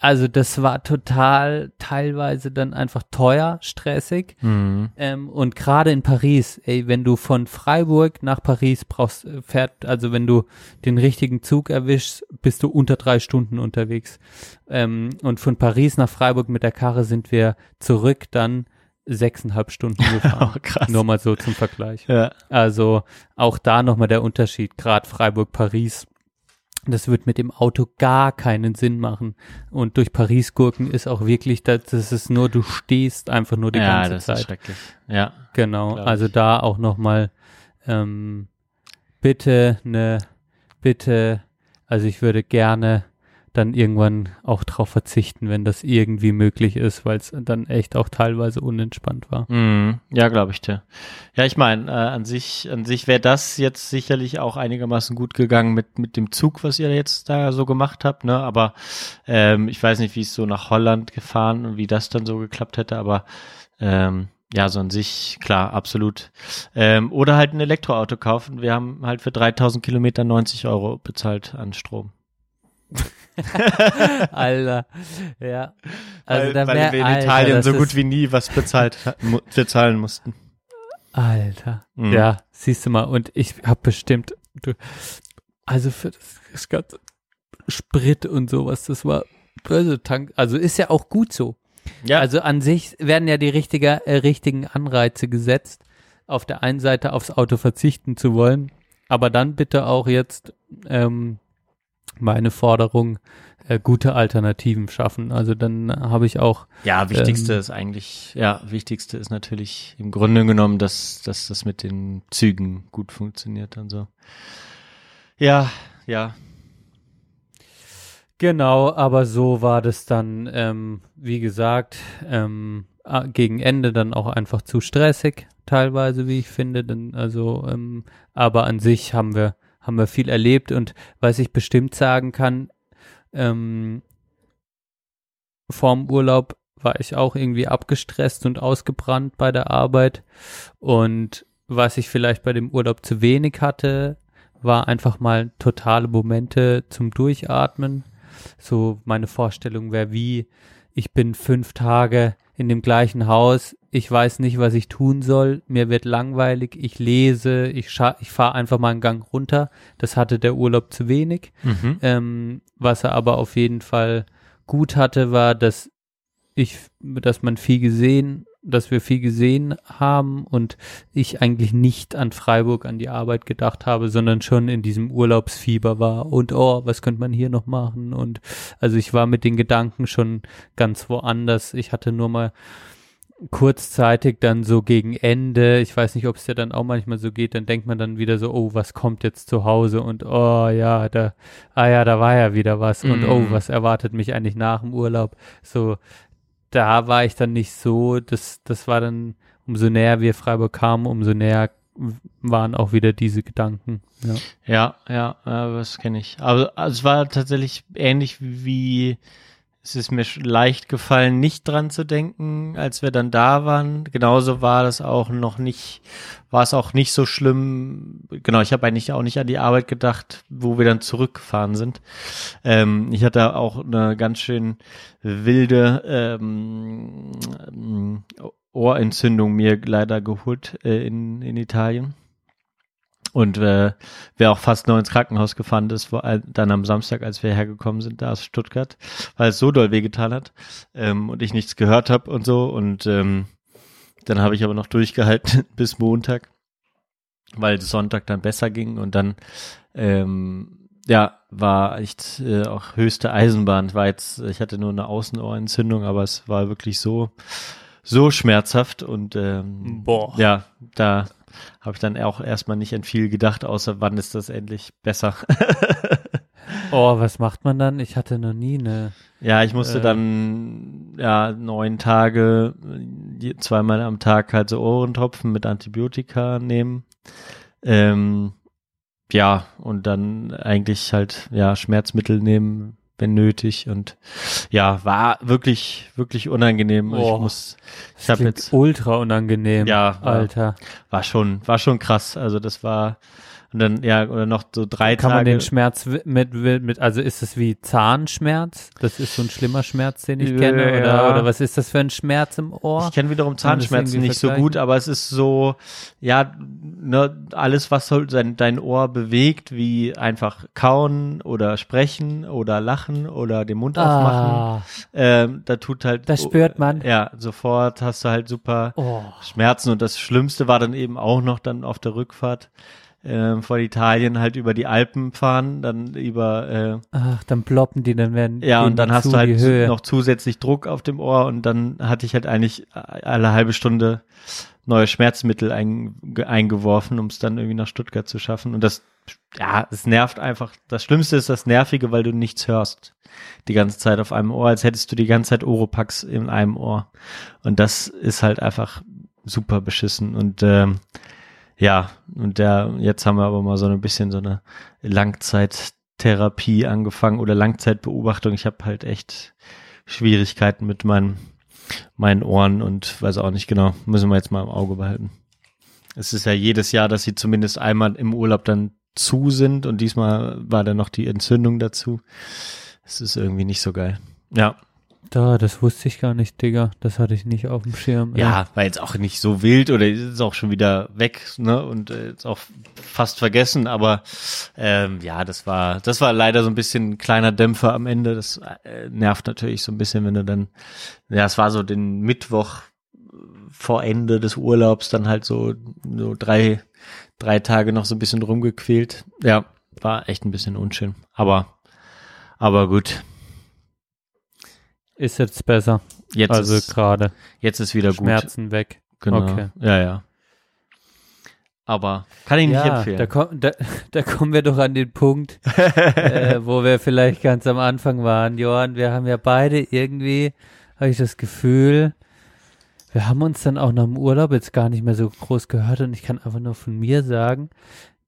also das war total teilweise dann einfach teuer, stressig. Mhm. Ähm, und gerade in Paris, ey, wenn du von Freiburg nach Paris brauchst, äh, fährt, also wenn du den richtigen Zug erwischst, bist du unter drei Stunden unterwegs. Ähm, und von Paris nach Freiburg mit der Karre sind wir zurück dann sechseinhalb Stunden gefahren. Oh, krass. Nur mal so zum Vergleich. Ja. Also auch da nochmal der Unterschied, gerade Freiburg-Paris. Das wird mit dem Auto gar keinen Sinn machen. Und durch Paris gurken ist auch wirklich, das, das ist nur, du stehst einfach nur die ja, ganze das Zeit. ist schrecklich. Ja. Genau, also da auch nochmal ähm, bitte eine, bitte, also ich würde gerne dann irgendwann auch drauf verzichten, wenn das irgendwie möglich ist, weil es dann echt auch teilweise unentspannt war. Mhm. Ja, glaube ich dir. Ja, ich meine, äh, an sich, an sich wäre das jetzt sicherlich auch einigermaßen gut gegangen mit mit dem Zug, was ihr jetzt da so gemacht habt, ne? Aber ähm, ich weiß nicht, wie es so nach Holland gefahren und wie das dann so geklappt hätte, aber ähm, ja, so an sich, klar, absolut. Ähm, oder halt ein Elektroauto kaufen. Wir haben halt für 3000 Kilometer 90 Euro bezahlt an Strom. Alter, ja. Also weil, da weil wir in Alter, Italien so gut ist- wie nie was bezahlt mu- bezahlen mussten. Alter. Mhm. Ja, siehst du mal. Und ich habe bestimmt, du, also für das, das ganze Sprit und sowas, das war böse Tank. Also ist ja auch gut so. Ja, Also an sich werden ja die richtige, äh, richtigen Anreize gesetzt, auf der einen Seite aufs Auto verzichten zu wollen, aber dann bitte auch jetzt ähm, meine Forderung, äh, gute Alternativen schaffen. Also dann habe ich auch ja, wichtigste ähm, ist eigentlich, ja, wichtigste ist natürlich im Grunde genommen, dass, dass das mit den Zügen gut funktioniert und so. Ja, ja, Genau, aber so war das dann, ähm, wie gesagt, ähm, gegen Ende dann auch einfach zu stressig, teilweise, wie ich finde. Denn, also, ähm, aber an sich haben wir, haben wir viel erlebt und was ich bestimmt sagen kann, ähm, vorm Urlaub war ich auch irgendwie abgestresst und ausgebrannt bei der Arbeit. Und was ich vielleicht bei dem Urlaub zu wenig hatte, war einfach mal totale Momente zum Durchatmen. So meine Vorstellung wäre wie, ich bin fünf Tage in dem gleichen Haus, ich weiß nicht, was ich tun soll, mir wird langweilig, ich lese, ich, ich fahre einfach mal einen Gang runter. Das hatte der Urlaub zu wenig. mhm. Ähm, was er aber auf jeden Fall gut hatte, war, dass ich, dass man viel gesehen, dass wir viel gesehen haben und ich eigentlich nicht an Freiburg, an die Arbeit gedacht habe, sondern schon in diesem Urlaubsfieber war und oh, was könnte man hier noch machen? Und also ich war mit den Gedanken schon ganz woanders. Ich hatte nur mal kurzzeitig dann so gegen Ende, ich weiß nicht, ob es ja dann auch manchmal so geht, dann denkt man dann wieder so, oh, was kommt jetzt zu Hause und oh ja, da, ah ja, da war ja wieder was und Mhm. oh, was erwartet mich eigentlich nach dem Urlaub? So, da war ich dann nicht so, das, das war dann, umso näher wir Freiburg kamen, umso näher waren auch wieder diese Gedanken. Ja. Ja, ja, ja das kenne ich. Aber also es war tatsächlich ähnlich wie es ist mir leicht gefallen, nicht dran zu denken, als wir dann da waren. Genauso war das auch noch nicht, war es auch nicht so schlimm. Genau, ich habe eigentlich auch nicht an die Arbeit gedacht, wo wir dann zurückgefahren sind. Ähm, ich hatte auch eine ganz schön wilde ähm, Ohrentzündung mir leider geholt äh, in, in Italien. Und äh, wäre auch fast noch ins Krankenhaus gefahren ist, vor allem dann am Samstag, als wir hergekommen sind, da aus Stuttgart, weil es so doll wehgetan hat ähm, und ich nichts gehört habe und so. Und ähm, dann habe ich aber noch durchgehalten bis Montag, weil Sonntag dann besser ging und dann ähm, ja, war echt äh, auch höchste Eisenbahn. War jetzt, ich hatte nur eine Außenohrentzündung, aber es war wirklich so, so schmerzhaft und ähm, Boah. ja, da habe ich dann auch erstmal nicht an viel gedacht, außer wann ist das endlich besser. Oh, was macht man dann? Ich hatte noch nie eine. ja, ich musste Äh. dann ja neun Tage zweimal am Tag halt so Ohrentropfen mit Antibiotika nehmen. Ähm, ja, und dann eigentlich halt ja Schmerzmittel nehmen, wenn nötig. Und ja, war wirklich, wirklich unangenehm. Boah. ich muss, ich habe jetzt ultra unangenehm. Ja, war- Alter. war schon, war schon krass. Also das war und dann ja oder noch so drei Kann Tage. man den Schmerz mit, mit, mit, also ist es wie Zahnschmerz? Das ist so ein schlimmer Schmerz, den ich Ja. kenne, oder, oder was ist das für ein Schmerz im Ohr? Ich kenne wiederum Kann Zahnschmerzen nicht so gut, aber es ist so, ja, ne, alles, was soll dein, dein Ohr bewegt, wie einfach kauen oder sprechen oder lachen oder den Mund aufmachen, Ah, ähm, da tut halt. das spürt man. Ja, sofort hast du halt super Oh, Schmerzen und das Schlimmste war dann eben auch noch dann auf der Rückfahrt ähm, von Italien halt über die Alpen fahren, dann über äh, ach, dann ploppen die, dann werden Ja, und dann hast du halt noch zusätzlich Druck auf dem Ohr und dann hatte ich halt eigentlich alle halbe Stunde neue Schmerzmittel ein, ge- eingeworfen, um es dann irgendwie nach Stuttgart zu schaffen. Und das, ja, es nervt einfach. Das Schlimmste ist das Nervige, weil du nichts hörst. Die ganze Zeit auf einem Ohr, als hättest du die ganze Zeit Oropax in einem Ohr. Und das ist halt einfach super beschissen. Und ähm, ja, und der, jetzt haben wir aber mal so ein bisschen so eine Langzeittherapie angefangen oder Langzeitbeobachtung. Ich habe halt echt Schwierigkeiten mit meinen, meinen Ohren und weiß auch nicht genau. Müssen wir jetzt mal im Auge behalten. Es ist ja jedes Jahr, dass sie zumindest einmal im Urlaub dann zu sind und diesmal war dann noch die Entzündung dazu. Es ist irgendwie nicht so geil. Ja, Da, das wusste ich gar nicht, Digga. Das hatte ich nicht auf dem Schirm. Ja, war jetzt auch nicht so wild oder ist auch schon wieder weg, ne? Und äh, ist auch fast vergessen, aber ähm, ja, das war, das war leider so ein bisschen ein kleiner Dämpfer am Ende. Das äh, nervt natürlich so ein bisschen, wenn du dann, ja, es war so den Mittwoch vor Ende des Urlaubs dann halt so, so drei, drei Tage noch so ein bisschen rumgequält. Ja, war echt ein bisschen unschön. Aber, aber gut. Ist jetzt besser. Jetzt also ist, gerade jetzt ist wieder gut. Schmerzen weg. Genau. Okay. Ja, ja. Aber kann ich nicht Ja, empfehlen. da, komm, da, da kommen wir doch an den Punkt, äh, wo wir vielleicht ganz am Anfang waren. Johann, wir haben ja beide irgendwie, habe ich das Gefühl, wir haben uns dann auch nach dem Urlaub jetzt gar nicht mehr so groß gehört und ich kann einfach nur von mir sagen,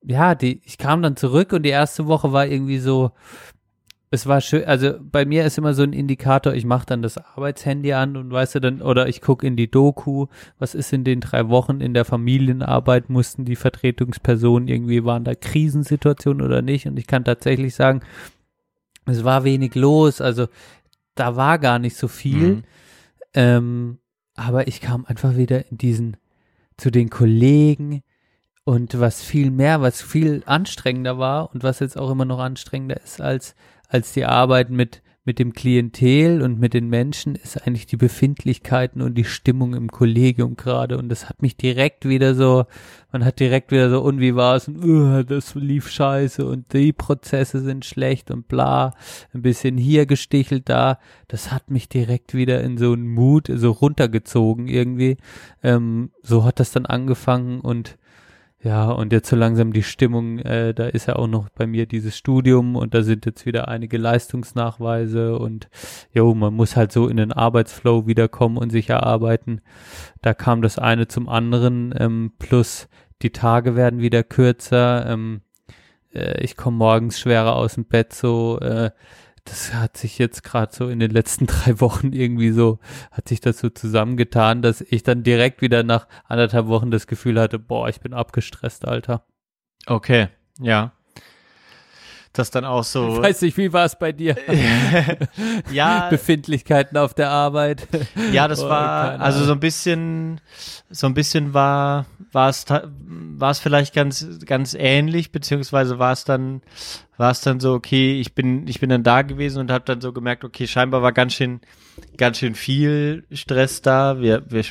ja, die, ich kam dann zurück und die erste Woche war irgendwie so, es war schön, also bei mir ist immer so ein Indikator, ich mache dann das Arbeitshandy an und weißt du dann, oder ich gucke in die Doku, was ist in den drei Wochen in der Familienarbeit, mussten die Vertretungspersonen irgendwie, waren da Krisensituationen oder nicht? Und ich kann tatsächlich sagen, es war wenig los, also da war gar nicht so viel, Mhm. ähm, aber ich kam einfach wieder in diesen, zu den Kollegen. Und was viel mehr, was viel anstrengender war und was jetzt auch immer noch anstrengender ist als, als die Arbeit mit, mit dem Klientel und mit den Menschen, ist eigentlich die Befindlichkeiten und die Stimmung im Kollegium gerade. Und das hat mich direkt wieder so, man hat direkt wieder so, und wie war es? Und, uh, das lief scheiße und die Prozesse sind schlecht und bla, ein bisschen hier gestichelt da. Das hat mich direkt wieder in so einen Mut, so runtergezogen irgendwie. Ähm, so hat das dann angefangen und ja, und jetzt so langsam die Stimmung, äh, da ist ja auch noch bei mir dieses Studium und da sind jetzt wieder einige Leistungsnachweise und jo, man muss halt so in den Arbeitsflow wiederkommen und sich erarbeiten. Da kam das eine zum anderen, ähm, plus die Tage werden wieder kürzer, ähm, äh, ich komme morgens schwerer aus dem Bett, so, äh, das hat sich jetzt gerade so in den letzten drei Wochen irgendwie so, hat sich das so zusammengetan, dass ich dann direkt wieder nach anderthalb Wochen das Gefühl hatte, boah, ich bin abgestresst, Alter. Okay, ja. Das dann auch so. Weiß nicht, wie war es bei dir? ja, Befindlichkeiten auf der Arbeit. ja, das Oh, war also so ein bisschen, so ein bisschen war, war es, war es vielleicht ganz, ganz ähnlich, beziehungsweise war es dann, war es dann so, okay, ich bin, ich bin dann da gewesen und habe dann so gemerkt, okay, scheinbar war ganz schön, ganz schön viel Stress da. Wir, wir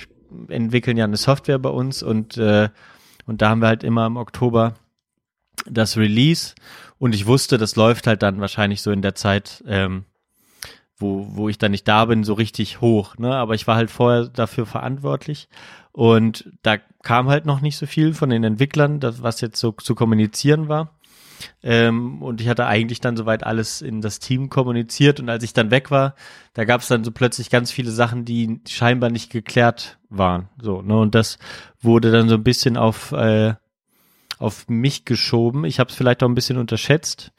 entwickeln ja eine Software bei uns und äh, und da haben wir halt immer im Oktober das Release und ich wusste, das läuft halt dann wahrscheinlich so in der Zeit, ähm, wo, wo ich dann nicht da bin, so richtig hoch, ne? Aber ich war halt vorher dafür verantwortlich und da kam halt noch nicht so viel von den Entwicklern, das, was jetzt so zu kommunizieren war. Ähm, und ich hatte eigentlich dann soweit alles in das Team kommuniziert und als ich dann weg war, da gab es dann so plötzlich ganz viele Sachen, die scheinbar nicht geklärt waren. So, ne? Und das wurde dann so ein bisschen auf, äh, auf mich geschoben. Ich habe es vielleicht auch ein bisschen unterschätzt,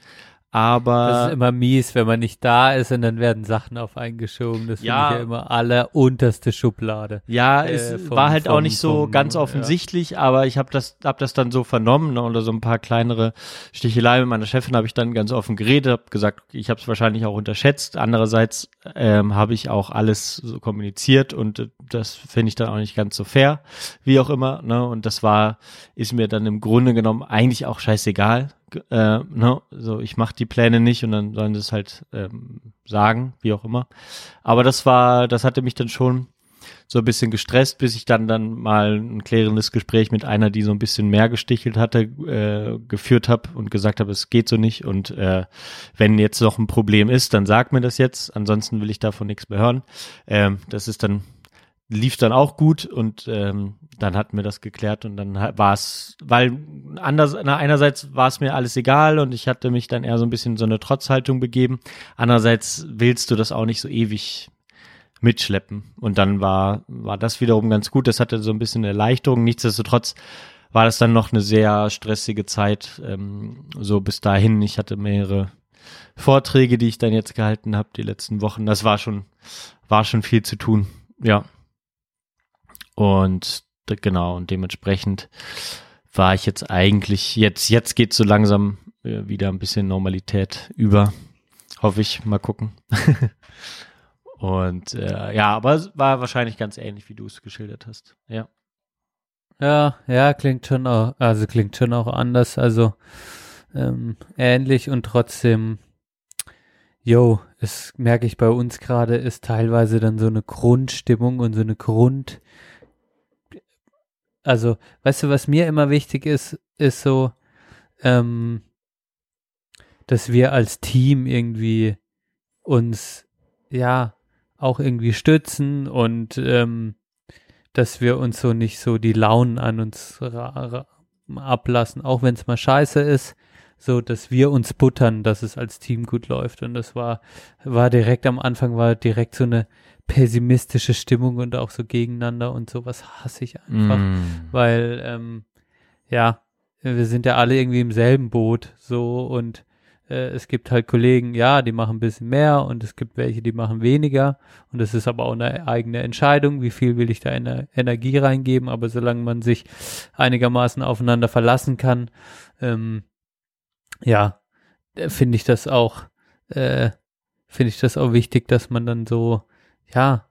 aber Das ist immer mies, wenn man nicht da ist und dann werden Sachen auf eingeschoben. Das Ja. finde ich ja immer allerunterste Schublade. Ja, äh, es vom- war halt auch vom- nicht so vom- ganz ja. offensichtlich, aber ich habe das, hab das dann so vernommen ne, oder so ein paar kleinere Sticheleien mit meiner Chefin habe ich dann ganz offen geredet, habe gesagt, ich habe es wahrscheinlich auch unterschätzt. Andererseits ähm, habe ich auch alles so kommuniziert und äh, das finde ich dann auch nicht ganz so fair, wie auch immer. Ne, und das war, ist mir dann im Grunde genommen eigentlich auch scheißegal. Äh, ne, so ich mache die Pläne nicht und dann sollen sie es halt ähm, sagen, wie auch immer. Aber das war, das hatte mich dann schon so ein bisschen gestresst, bis ich dann dann mal ein klärendes Gespräch mit einer, die so ein bisschen mehr gestichelt hatte, äh, geführt habe und gesagt habe, es geht so nicht und äh, wenn jetzt noch ein Problem ist, dann sag mir das jetzt, ansonsten will ich davon nichts mehr hören. Ähm, das ist dann lief dann auch gut und ähm, dann hatten wir das geklärt und dann war es, weil anders, na, einerseits war es mir alles egal und ich hatte mich dann eher so ein bisschen so eine Trotzhaltung begeben. Andererseits willst du das auch nicht so ewig mitschleppen. Und dann war, war das wiederum ganz gut. Das hatte so ein bisschen Erleichterung. Nichtsdestotrotz war das dann noch eine sehr stressige Zeit. Ähm, so bis dahin. Ich hatte mehrere Vorträge, die ich dann jetzt gehalten habe, die letzten Wochen. Das war schon, war schon viel zu tun. Ja. Und genau, und dementsprechend war ich jetzt eigentlich, jetzt, jetzt geht so langsam äh, wieder ein bisschen Normalität über. Hoffe ich, mal gucken. Und äh, ja, aber es war wahrscheinlich ganz ähnlich, wie du es geschildert hast. Ja. Ja, ja, klingt schon auch, also klingt schon auch anders, also ähm, ähnlich und trotzdem, yo, es merke ich bei uns gerade, ist teilweise dann so eine Grundstimmung und so eine Grund, also, weißt du, was mir immer wichtig ist, ist so, ähm, dass wir als Team irgendwie uns, ja, auch irgendwie stützen und ähm, dass wir uns so nicht so die Launen an uns ablassen, auch wenn es mal scheiße ist, so dass wir uns buttern, dass es als Team gut läuft. Und das war, war direkt am Anfang, war direkt so eine pessimistische Stimmung und auch so gegeneinander und sowas hasse ich einfach, Mm. weil ähm, ja, wir sind ja alle irgendwie im selben Boot so und es gibt halt Kollegen, ja, die machen ein bisschen mehr und es gibt welche, die machen weniger. Und es ist aber auch eine eigene Entscheidung, wie viel will ich da in der Energie reingeben, aber solange man sich einigermaßen aufeinander verlassen kann, ähm, ja, äh, finde ich das auch, äh, finde ich das auch wichtig, dass man dann so, ja,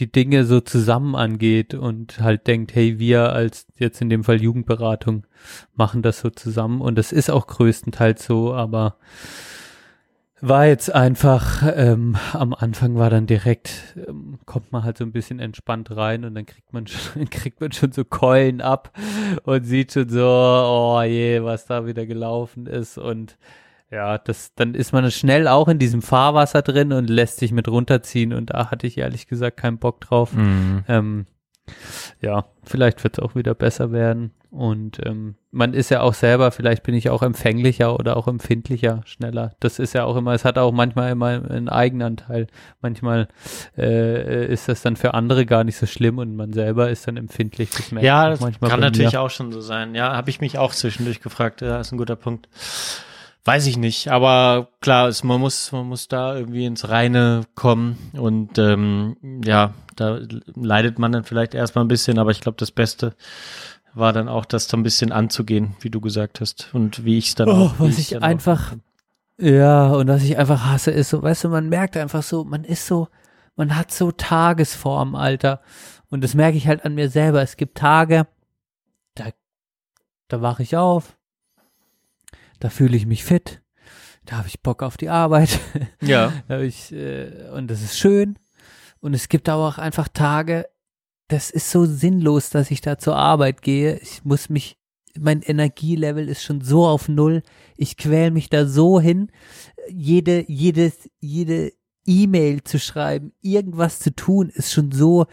die Dinge so zusammen angeht und halt denkt, hey, wir als jetzt in dem Fall Jugendberatung machen das so zusammen. Und das ist auch größtenteils so, aber war jetzt einfach, ähm, am Anfang war dann direkt, ähm, kommt man halt so ein bisschen entspannt rein und dann kriegt man schon, kriegt man schon so Keulen ab und sieht schon so, oh je, was da wieder gelaufen ist. Und ja, das, dann ist man schnell auch in diesem Fahrwasser drin und lässt sich mit runterziehen und da hatte ich ehrlich gesagt keinen Bock drauf. Mm. Ähm, ja, vielleicht wird es auch wieder besser werden. Und ähm, man ist ja auch selber, vielleicht bin ich auch empfänglicher oder auch empfindlicher, schneller. Das ist ja auch immer, es hat auch manchmal immer einen Eigenanteil. Manchmal äh, ist das dann für andere gar nicht so schlimm und man selber ist dann empfindlich. Das Ja, das manchmal kann natürlich mir. auch schon so sein. Ja, habe ich mich auch zwischendurch gefragt. Ja, ist ein guter Punkt. Weiß ich nicht, aber klar, es, man muss, man muss da irgendwie ins Reine kommen und ähm, ja, da leidet man dann vielleicht erstmal ein bisschen, aber ich glaube, das Beste war dann auch, das so ein bisschen anzugehen, wie du gesagt hast und wie ich es dann Oh, auch. was ich auch einfach- Ja, und was ich einfach hasse, ist so, weißt du, man merkt einfach so, man ist so, man hat so Tagesform, Alter. Und das merke ich halt an mir selber. Es gibt Tage, da, da wache ich auf, da fühle ich mich fit, da habe ich Bock auf die Arbeit. Ja, ich, äh, und das ist schön. Und es gibt aber auch einfach Tage, das ist so sinnlos, dass ich da zur Arbeit gehe. Ich muss mich, mein Energielevel ist schon so auf Null. Ich quäl mich da so hin. Jede, jedes, jede E-Mail zu schreiben, irgendwas zu tun, ist schon so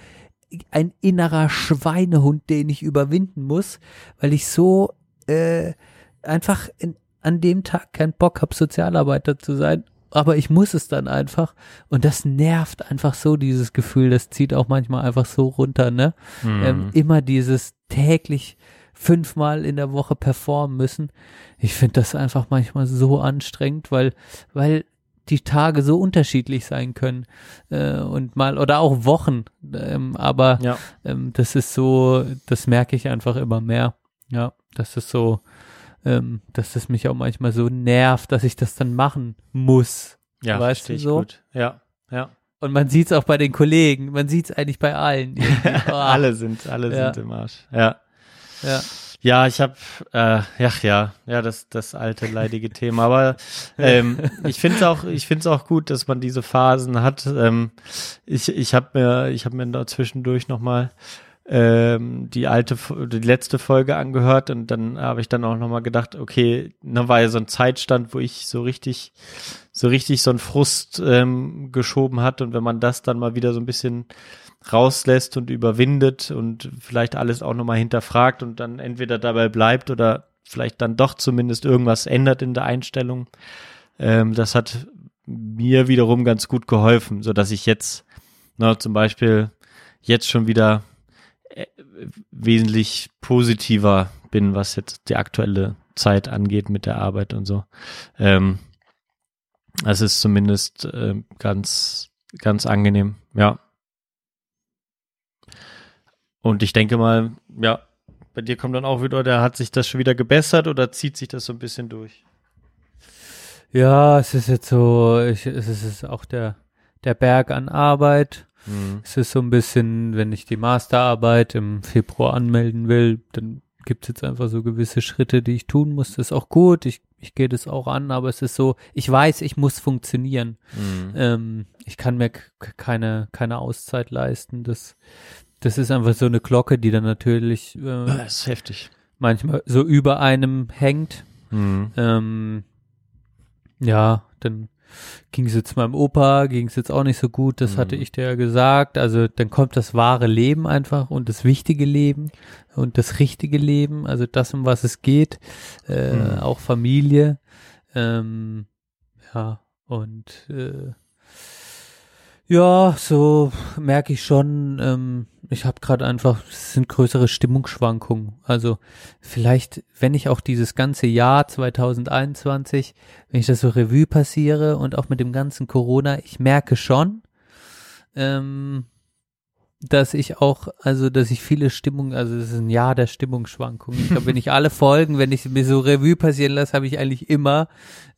ein innerer Schweinehund, den ich überwinden muss, weil ich so äh, einfach in, an dem Tag keinen Bock habe, Sozialarbeiter zu sein. Aber ich muss es dann einfach. Und das nervt einfach so, dieses Gefühl. Das zieht auch manchmal einfach so runter, ne? Mhm. Ähm, immer dieses täglich fünfmal in der Woche performen müssen. Ich finde das einfach manchmal so anstrengend, weil, weil die Tage so unterschiedlich sein können äh, und mal oder auch Wochen. Ähm, aber ja. ähm, das ist so, das merke ich einfach immer mehr. Ja, das ist so, ähm, dass das mich auch manchmal so nervt, dass ich das dann machen muss. ja, weißt du so? gut. Ja, ja. Und man sieht es auch bei den Kollegen, man sieht es eigentlich bei allen. Ah, alle sind, alle Ja. sind im Arsch. Ja. Ja. Ja, ich habe, äh, ja, ja, ja, das, das alte leidige Thema. Aber ähm, ich finde es auch, ich finde auch gut, dass man diese Phasen hat. Ähm, ich, ich habe mir, ich habe mir da zwischendurch noch mal ähm, die alte, die letzte Folge angehört und dann habe ich dann auch noch mal gedacht, okay, da war ja so ein Zeitstand, wo ich so richtig, so richtig so einen Frust ähm, geschoben hat und wenn man das dann mal wieder so ein bisschen rauslässt und überwindet und vielleicht alles auch nochmal hinterfragt und dann entweder dabei bleibt oder vielleicht dann doch zumindest irgendwas ändert in der Einstellung. Ähm, das hat mir wiederum ganz gut geholfen, so dass ich jetzt na, zum Beispiel jetzt schon wieder wesentlich positiver bin, was jetzt die aktuelle Zeit angeht mit der Arbeit und so. Ähm, es ist zumindest ähm, ganz, ganz angenehm, ja. Und ich denke mal, ja, bei dir kommt dann auch wieder, der hat sich das schon wieder gebessert oder zieht sich das so ein bisschen durch? Ja, es ist jetzt so, ich, es ist auch der, der Berg an Arbeit. Mhm. Es ist so ein bisschen, wenn ich die Masterarbeit im Februar anmelden will, dann gibt es jetzt einfach so gewisse Schritte, die ich tun muss. Das ist auch gut, ich, ich gehe das auch an, aber es ist so, ich weiß, ich muss funktionieren. Mhm. Ähm, ich kann mir keine, keine Auszeit leisten. Das, das ist einfach so eine Glocke, die dann natürlich äh, Das ist heftig. manchmal so über einem hängt. Mhm. Ähm, ja, dann ging es jetzt meinem Opa, ging es jetzt auch nicht so gut, das Mhm. hatte ich dir ja gesagt. Also dann kommt das wahre Leben einfach und das wichtige Leben und das richtige Leben, also das, um was es geht, äh, Mhm. auch Familie. Ähm, ja, und äh, ja, so merke ich schon, ähm, ich habe gerade einfach, es sind größere Stimmungsschwankungen. Also vielleicht, wenn ich auch dieses ganze Jahr 2021, wenn ich das so Revue passiere und auch mit dem ganzen Corona, ich merke schon, ähm, dass ich auch, also dass ich viele Stimmungen, also es ist ein Jahr der Stimmungsschwankungen. Ich glaube, wenn ich alle Folgen, wenn ich mir so Revue passieren lasse, habe ich eigentlich immer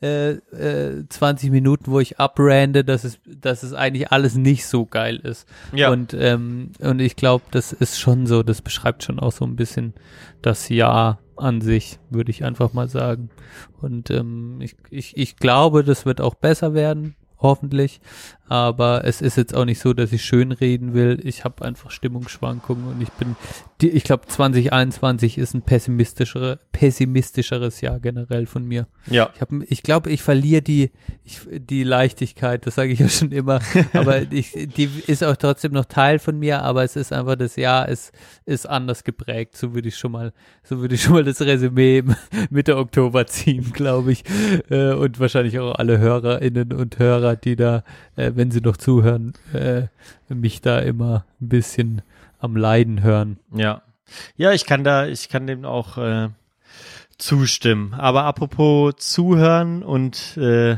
äh, äh, 20 Minuten, wo ich abrande, dass es, dass es eigentlich alles nicht so geil ist. Ja. Und, ähm, und ich glaube, das ist schon so, das beschreibt schon auch so ein bisschen das Jahr an sich, würde ich einfach mal sagen. Und ähm, ich, ich, ich glaube, das wird auch besser werden, hoffentlich. Aber es ist jetzt auch nicht so, dass ich schön reden will. Ich habe einfach Stimmungsschwankungen und ich bin, ich glaube, 2021 ist ein pessimistischere, pessimistischeres Jahr generell von mir. ja. Ich, hab, ich glaube, ich verliere die, ich, die Leichtigkeit, das sage ich ja schon immer, aber ich, die ist auch trotzdem noch Teil von mir, aber es ist einfach, das Jahr ist, ist anders geprägt, so würde ich schon mal, so würde ich schon mal das Resümee Mitte Oktober ziehen, glaube ich, äh, und wahrscheinlich auch alle HörerInnen und Hörer, die da, äh, wenn sie noch zuhören, äh, mich da immer ein bisschen am Leiden hören. Ja. Ja, ich kann da, ich kann dem auch äh, zustimmen. Aber apropos zuhören und äh,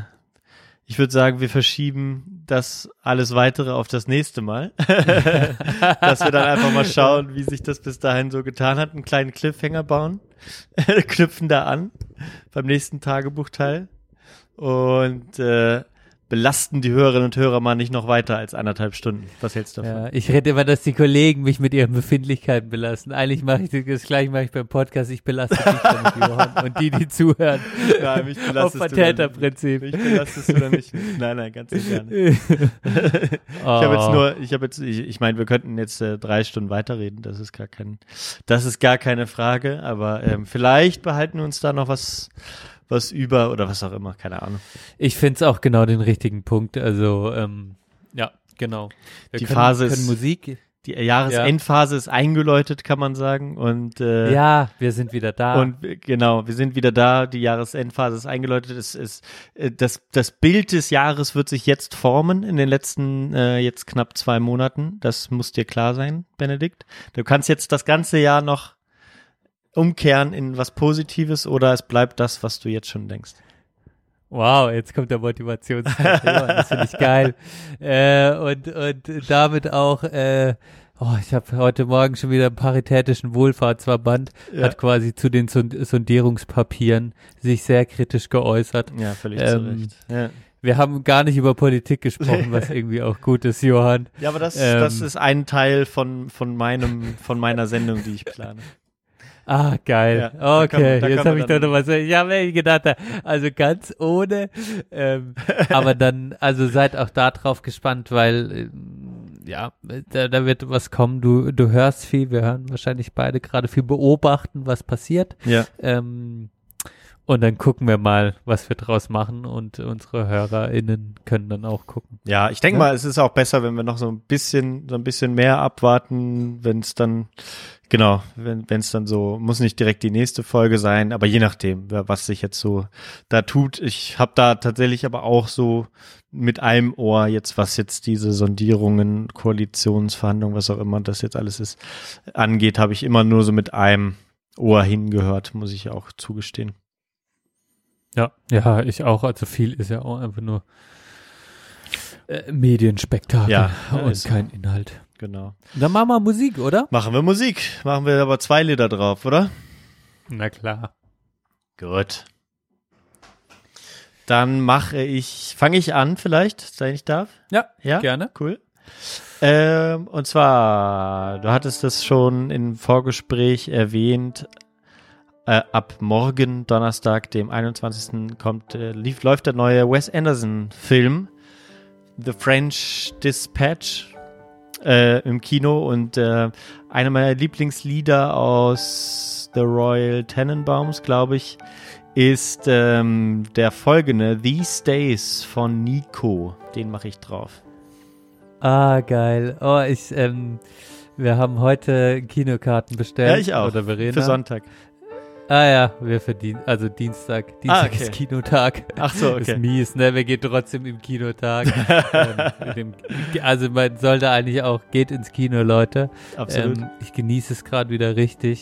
ich würde sagen, wir verschieben das alles weitere auf das nächste Mal. Dass wir dann einfach mal schauen, wie sich das bis dahin so getan hat. Einen kleinen Cliffhanger bauen. Knüpfen da an beim nächsten Tagebuchteil. Und äh, belasten die Hörerinnen und Hörer mal nicht noch weiter als anderthalb Stunden. Was hältst du davon? Ja, ich rede immer, dass die Kollegen mich mit ihren Befindlichkeiten belasten. Eigentlich mache ich das gleich mache ich beim Podcast, ich belaste dich damit, Johann. Und die, die zuhören. Nein, mich Auf belastest du dann- Vertäterprinzip. Mich belastest du dann nicht. Nein, nein, ganz und gerne. Ich habe jetzt Oh. nur, ich habe jetzt, ich, ich meine, wir könnten jetzt äh, drei Stunden weiterreden. Das ist gar kein, das ist gar keine Frage. Aber ähm, vielleicht behalten wir uns da noch was, was über oder was auch immer. Keine Ahnung. Ich finde es auch genau den richtigen Punkt. Also, ähm, ja, genau. Wir Die können, Phase können ist- Musik. Die Jahresendphase ist eingeläutet, kann man sagen. Und äh, Ja, wir sind wieder da. Und äh, genau, wir sind wieder da. Die Jahresendphase ist eingeläutet. Es ist äh, das das Bild des Jahres wird sich jetzt formen in den letzten äh, jetzt knapp zwei Monaten. Das muss dir klar sein, Benedikt. Du kannst jetzt das ganze Jahr noch umkehren in was Positives oder es bleibt das, was du jetzt schon denkst. Wow, jetzt kommt der Motivationsteil. Das finde ich geil. Äh, und, und damit auch, äh, oh, ich habe heute Morgen schon wieder einen paritätischen Wohlfahrtsverband, Ja. hat quasi zu den Sond Sondierungspapieren sich sehr kritisch geäußert. Ja, völlig Ähm, zu Recht. Ja. Wir haben gar nicht über Politik gesprochen, was irgendwie auch gut ist, Johann. ja, aber das, Ähm. das ist ein Teil von, von meinem, von meiner Sendung, die ich plane. Ah, geil. Ja, kann okay, da jetzt kann habe ich doch noch was. Ich habe mir gedacht, also ganz ohne. Ähm, aber dann, also seid auch da drauf gespannt, weil ähm, ja, da, da wird was kommen. Du, du hörst viel, wir hören wahrscheinlich beide gerade viel beobachten, was passiert. Ja. Ähm, und dann gucken wir mal, was wir draus machen und unsere HörerInnen können dann auch gucken. Ja, ich denke Ja. mal, es ist auch besser, wenn wir noch so ein bisschen, so ein bisschen mehr abwarten, wenn es dann, genau, wenn es dann so, muss nicht direkt die nächste Folge sein, aber je nachdem, was sich jetzt so da tut. Ich habe da tatsächlich aber auch so mit einem Ohr jetzt, was jetzt diese Sondierungen, Koalitionsverhandlungen, was auch immer das jetzt alles ist, angeht, habe ich immer nur so mit einem Ohr hingehört, muss ich auch zugestehen. Ja, ja, ich auch. Also viel ist ja auch einfach nur äh, Medienspektakel Ja, und ist so. kein Inhalt. Genau. Dann machen wir Musik, oder? Machen wir Musik. Machen wir aber zwei Lieder drauf, oder? Na klar. Gut. dann mache ich, fange ich an vielleicht, wenn ich darf. Ja, Ja, gerne. Cool. Ähm, und zwar, du hattest es schon im Vorgespräch erwähnt, äh, ab morgen, Donnerstag, dem 21. kommt, äh, lief, läuft der neue Wes Anderson-Film, The French Dispatch, äh, im Kino und äh, eine meiner Lieblingslieder aus The Royal Tenenbaums, glaube ich, ist ähm, der folgende These Days von Nico. Den mache ich drauf. Ah, geil. Oh, ich, ähm, wir haben heute Kinokarten bestellt. Ja, ich auch. Oder Verena. Für Sonntag. Ah ja, wir verdienen, also Dienstag. Dienstag Ah, okay. ist Kinotag. Ach so, Ist okay. mies, ne? Wir gehen trotzdem im Kinotag. ähm, dem, also man sollte eigentlich auch, geht ins Kino, Leute. Absolut. Ähm, ich genieße es gerade wieder richtig.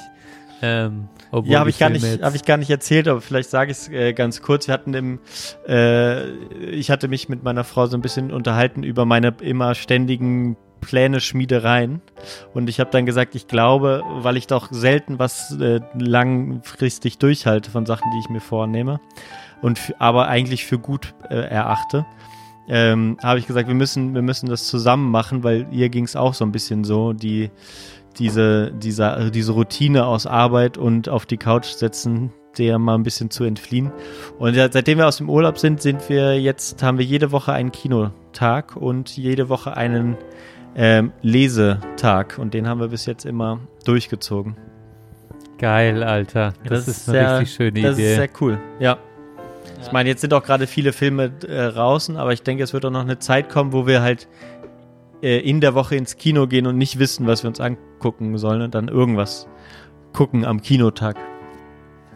Ähm, ja, habe ich gar nicht, habe ich gar nicht erzählt, aber vielleicht sage ich es äh, ganz kurz. Wir hatten im, äh, ich hatte mich mit meiner Frau so ein bisschen unterhalten über meine immer ständigen Pläne Schmiedereien und ich habe dann gesagt, ich glaube, weil ich doch selten was äh, langfristig durchhalte von Sachen, die ich mir vornehme und aber eigentlich für gut äh, erachte, ähm, habe ich gesagt, wir müssen, wir müssen das zusammen machen, weil ihr ging es auch so ein bisschen so, die diese, diese, diese Routine aus Arbeit und auf die Couch setzen, der mal ein bisschen zu entfliehen. Und seitdem wir aus dem Urlaub sind, sind wir jetzt, haben wir jede Woche einen Kinotag und jede Woche einen ähm, Lesetag. Und den haben wir bis jetzt immer durchgezogen. Geil, Alter. Das, ist eine richtig schöne das Idee. ist sehr cool. Ja. Ich meine, jetzt sind auch gerade viele Filme äh, draußen, aber ich denke, es wird auch noch eine Zeit kommen, wo wir halt äh, in der Woche ins Kino gehen und nicht wissen, was wir uns angucken sollen und dann irgendwas gucken am Kinotag.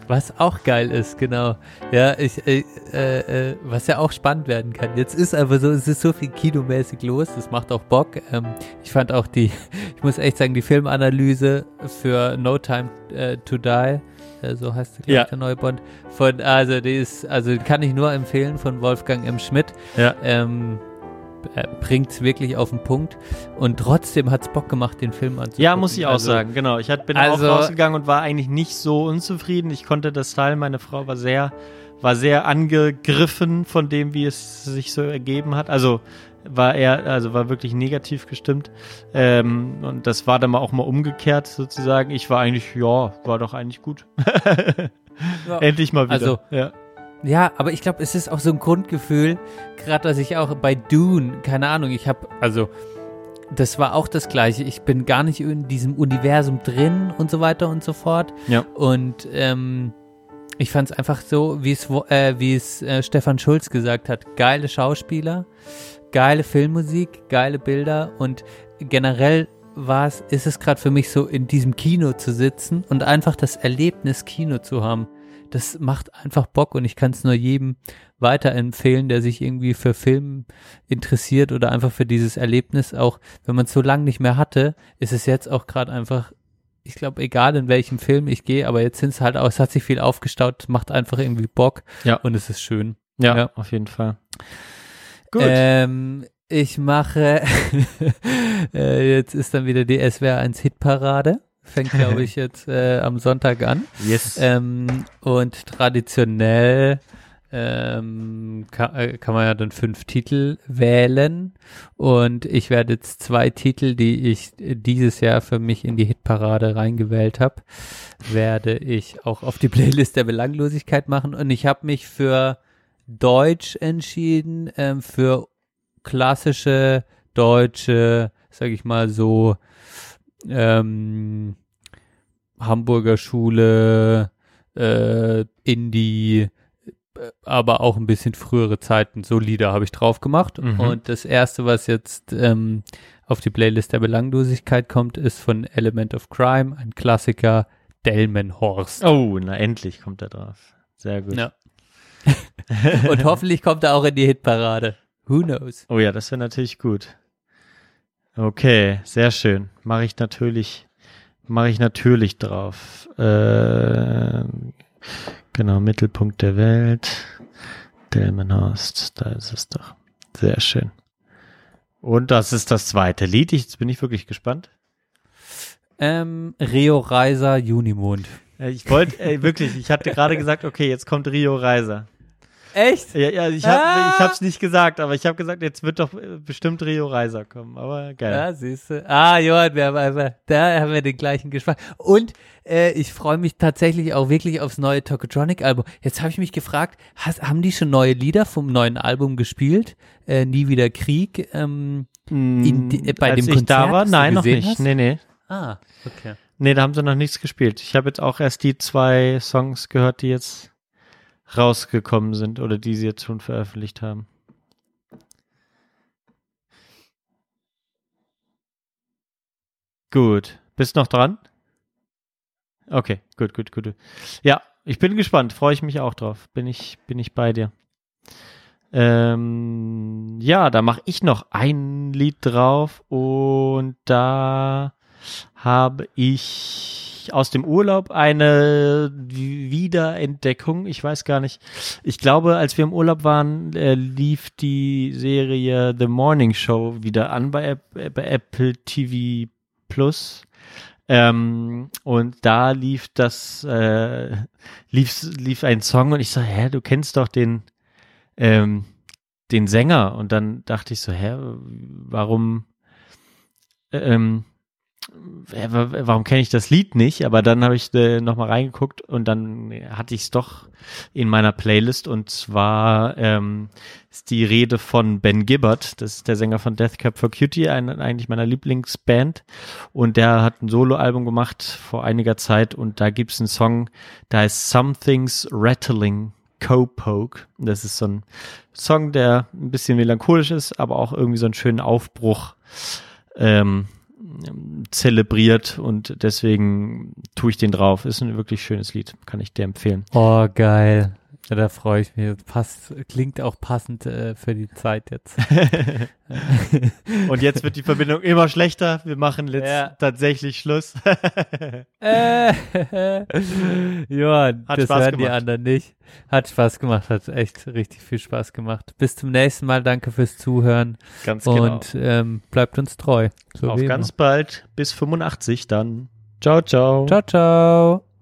Was auch geil ist, genau. Ja, ich, äh, äh, äh, was ja auch spannend werden kann. Jetzt ist aber so, es ist so viel kinomäßig los, das macht auch Bock. Ähm, ich fand auch die, ich muss echt sagen, die Filmanalyse für No Time äh, to Die, äh, so heißt der, Ja. der neue Bond, von, also die ist, also kann ich nur empfehlen von Wolfgang M. Schmidt. Ja. Ähm, bringt es wirklich auf den Punkt und trotzdem hat es Bock gemacht, den Film anzugucken. Ja, muss ich auch Also, sagen, genau. Ich bin also- auch rausgegangen und war eigentlich nicht so unzufrieden. Ich konnte das Teil, meine Frau war sehr, war sehr angegriffen von dem, wie es sich so ergeben hat. Also war er, also war wirklich negativ gestimmt. Ähm, und das war dann mal auch mal umgekehrt sozusagen. Ich war eigentlich, ja, war doch eigentlich gut. Ja. Endlich mal wieder. Also- ja. Ja, aber ich glaube, es ist auch so ein Grundgefühl, gerade dass ich auch bei Dune, keine Ahnung, ich habe, also das war auch das Gleiche. Ich bin gar nicht in diesem Universum drin und so weiter und so fort. Ja. Und ähm, ich fand es einfach so, wie es äh, wie es äh, Stefan Schulz gesagt hat, geile Schauspieler, geile Filmmusik, geile Bilder und generell war es, ist es gerade für mich so, in diesem Kino zu sitzen und einfach das Erlebnis Kino zu haben das macht einfach Bock und ich kann es nur jedem weiterempfehlen, der sich irgendwie für Film interessiert oder einfach für dieses Erlebnis, auch wenn man es so lange nicht mehr hatte, ist es jetzt auch gerade einfach, ich glaube, egal in welchem Film ich gehe, aber jetzt sind es halt auch, es hat sich viel aufgestaut, macht einfach irgendwie Bock Ja. und es ist schön. ja, Ja. auf jeden Fall. Gut. Ähm, ich mache, äh, jetzt ist dann wieder die SWR 1 Hitparade. Fängt, glaube ich, jetzt äh, am Sonntag an. yes. Ähm, und traditionell ähm, kann, äh, kann man ja dann fünf Titel wählen. Und ich werde jetzt zwei Titel, die ich dieses Jahr für mich in die Hitparade reingewählt habe, werde ich auch auf die Playlist der Belanglosigkeit machen. Und ich habe mich für Deutsch entschieden, ähm, für klassische deutsche, sag ich mal so, ähm, Hamburger Schule, äh, Indie, aber auch ein bisschen frühere Zeiten, so Lieder habe ich drauf gemacht. Mhm. Und das erste, was jetzt ähm, auf die Playlist der Belanglosigkeit kommt, ist von Element of Crime, ein Klassiker, Delmenhorst. oh, na endlich kommt er drauf. Sehr gut. Ja. Und hoffentlich kommt er auch in die Hitparade. Who knows? Oh ja, das wäre natürlich gut. Okay, sehr schön. Mache ich natürlich, mache ich natürlich drauf. Äh, genau, Mittelpunkt der Welt. Delmenhorst, da ist es doch. Sehr schön. Und das ist das zweite Lied. Ich, jetzt bin ich wirklich gespannt. Ähm, Rio Reiser Junimond. Äh, Ich wollte, äh, wirklich, ich hatte gerade gesagt, okay, jetzt kommt Rio Reiser. Echt? Ja, ja, ich habe Ah. ich hab's nicht gesagt, aber ich habe gesagt, jetzt wird doch äh, bestimmt Rio Reiser kommen, aber geil. Ja, siehst du. Ah, Johann, wir haben einfach, da haben wir den gleichen Geschmack. Und äh, ich freue mich tatsächlich auch wirklich aufs neue Tokotronic-Album. Jetzt habe ich mich gefragt, has, haben die schon neue Lieder vom neuen Album gespielt? Äh, Nie wieder Krieg. Ähm, in die- äh, bei Als dem ich da Konzert, war, das du nein, noch nicht. hast? Nee, nee. ah, okay. Nee, da haben sie noch nichts gespielt. Ich habe jetzt auch erst die zwei Songs gehört, die jetzt rausgekommen sind oder die sie jetzt schon veröffentlicht haben. Gut. Bist noch dran? Okay, gut, gut, gut. Ja, ich bin gespannt. Freue ich mich auch drauf. Bin ich, bin ich bei dir. Ähm, ja, da mache ich noch ein Lied drauf und da habe ich aus dem Urlaub eine Wiederentdeckung. Ich weiß gar nicht. Ich glaube, als wir im Urlaub waren, äh, lief die Serie The Morning Show wieder an bei, App- bei Apple TV Plus. Ähm, und da lief das, äh, lief, lief ein Song und ich so, hä, du kennst doch den, ähm, den Sänger. Und dann dachte ich so, hä, warum, ähm, äh, warum kenne ich das Lied nicht? Aber dann habe ich äh, nochmal reingeguckt und dann hatte ich es doch in meiner Playlist und zwar ähm, ist die Rede von Ben Gibbard, das ist der Sänger von Death Cab for Cutie, ein, eigentlich meiner Lieblingsband und der hat ein Soloalbum gemacht vor einiger Zeit und da gibt's einen Song, da heißt Something's Rattling Co-Poke. Das ist so ein Song, der ein bisschen melancholisch ist, aber auch irgendwie so einen schönen Aufbruch ähm, zelebriert und deswegen tue ich den drauf. Ist ein wirklich schönes Lied, kann ich dir empfehlen. Oh, geil. Ja, da freue ich mich. Passt, klingt auch passend äh, für die Zeit jetzt. Und jetzt wird die Verbindung immer schlechter. Wir machen jetzt Ja. tatsächlich Schluss. äh, Johann, Hat das Spaß hören die anderen nicht. Hat Spaß gemacht, hat echt richtig viel Spaß gemacht. Bis zum nächsten Mal, danke fürs Zuhören ganz genau. und ähm, bleibt uns treu. So Auf ganz bald bis 85 dann. Ciao, ciao. Ciao, ciao.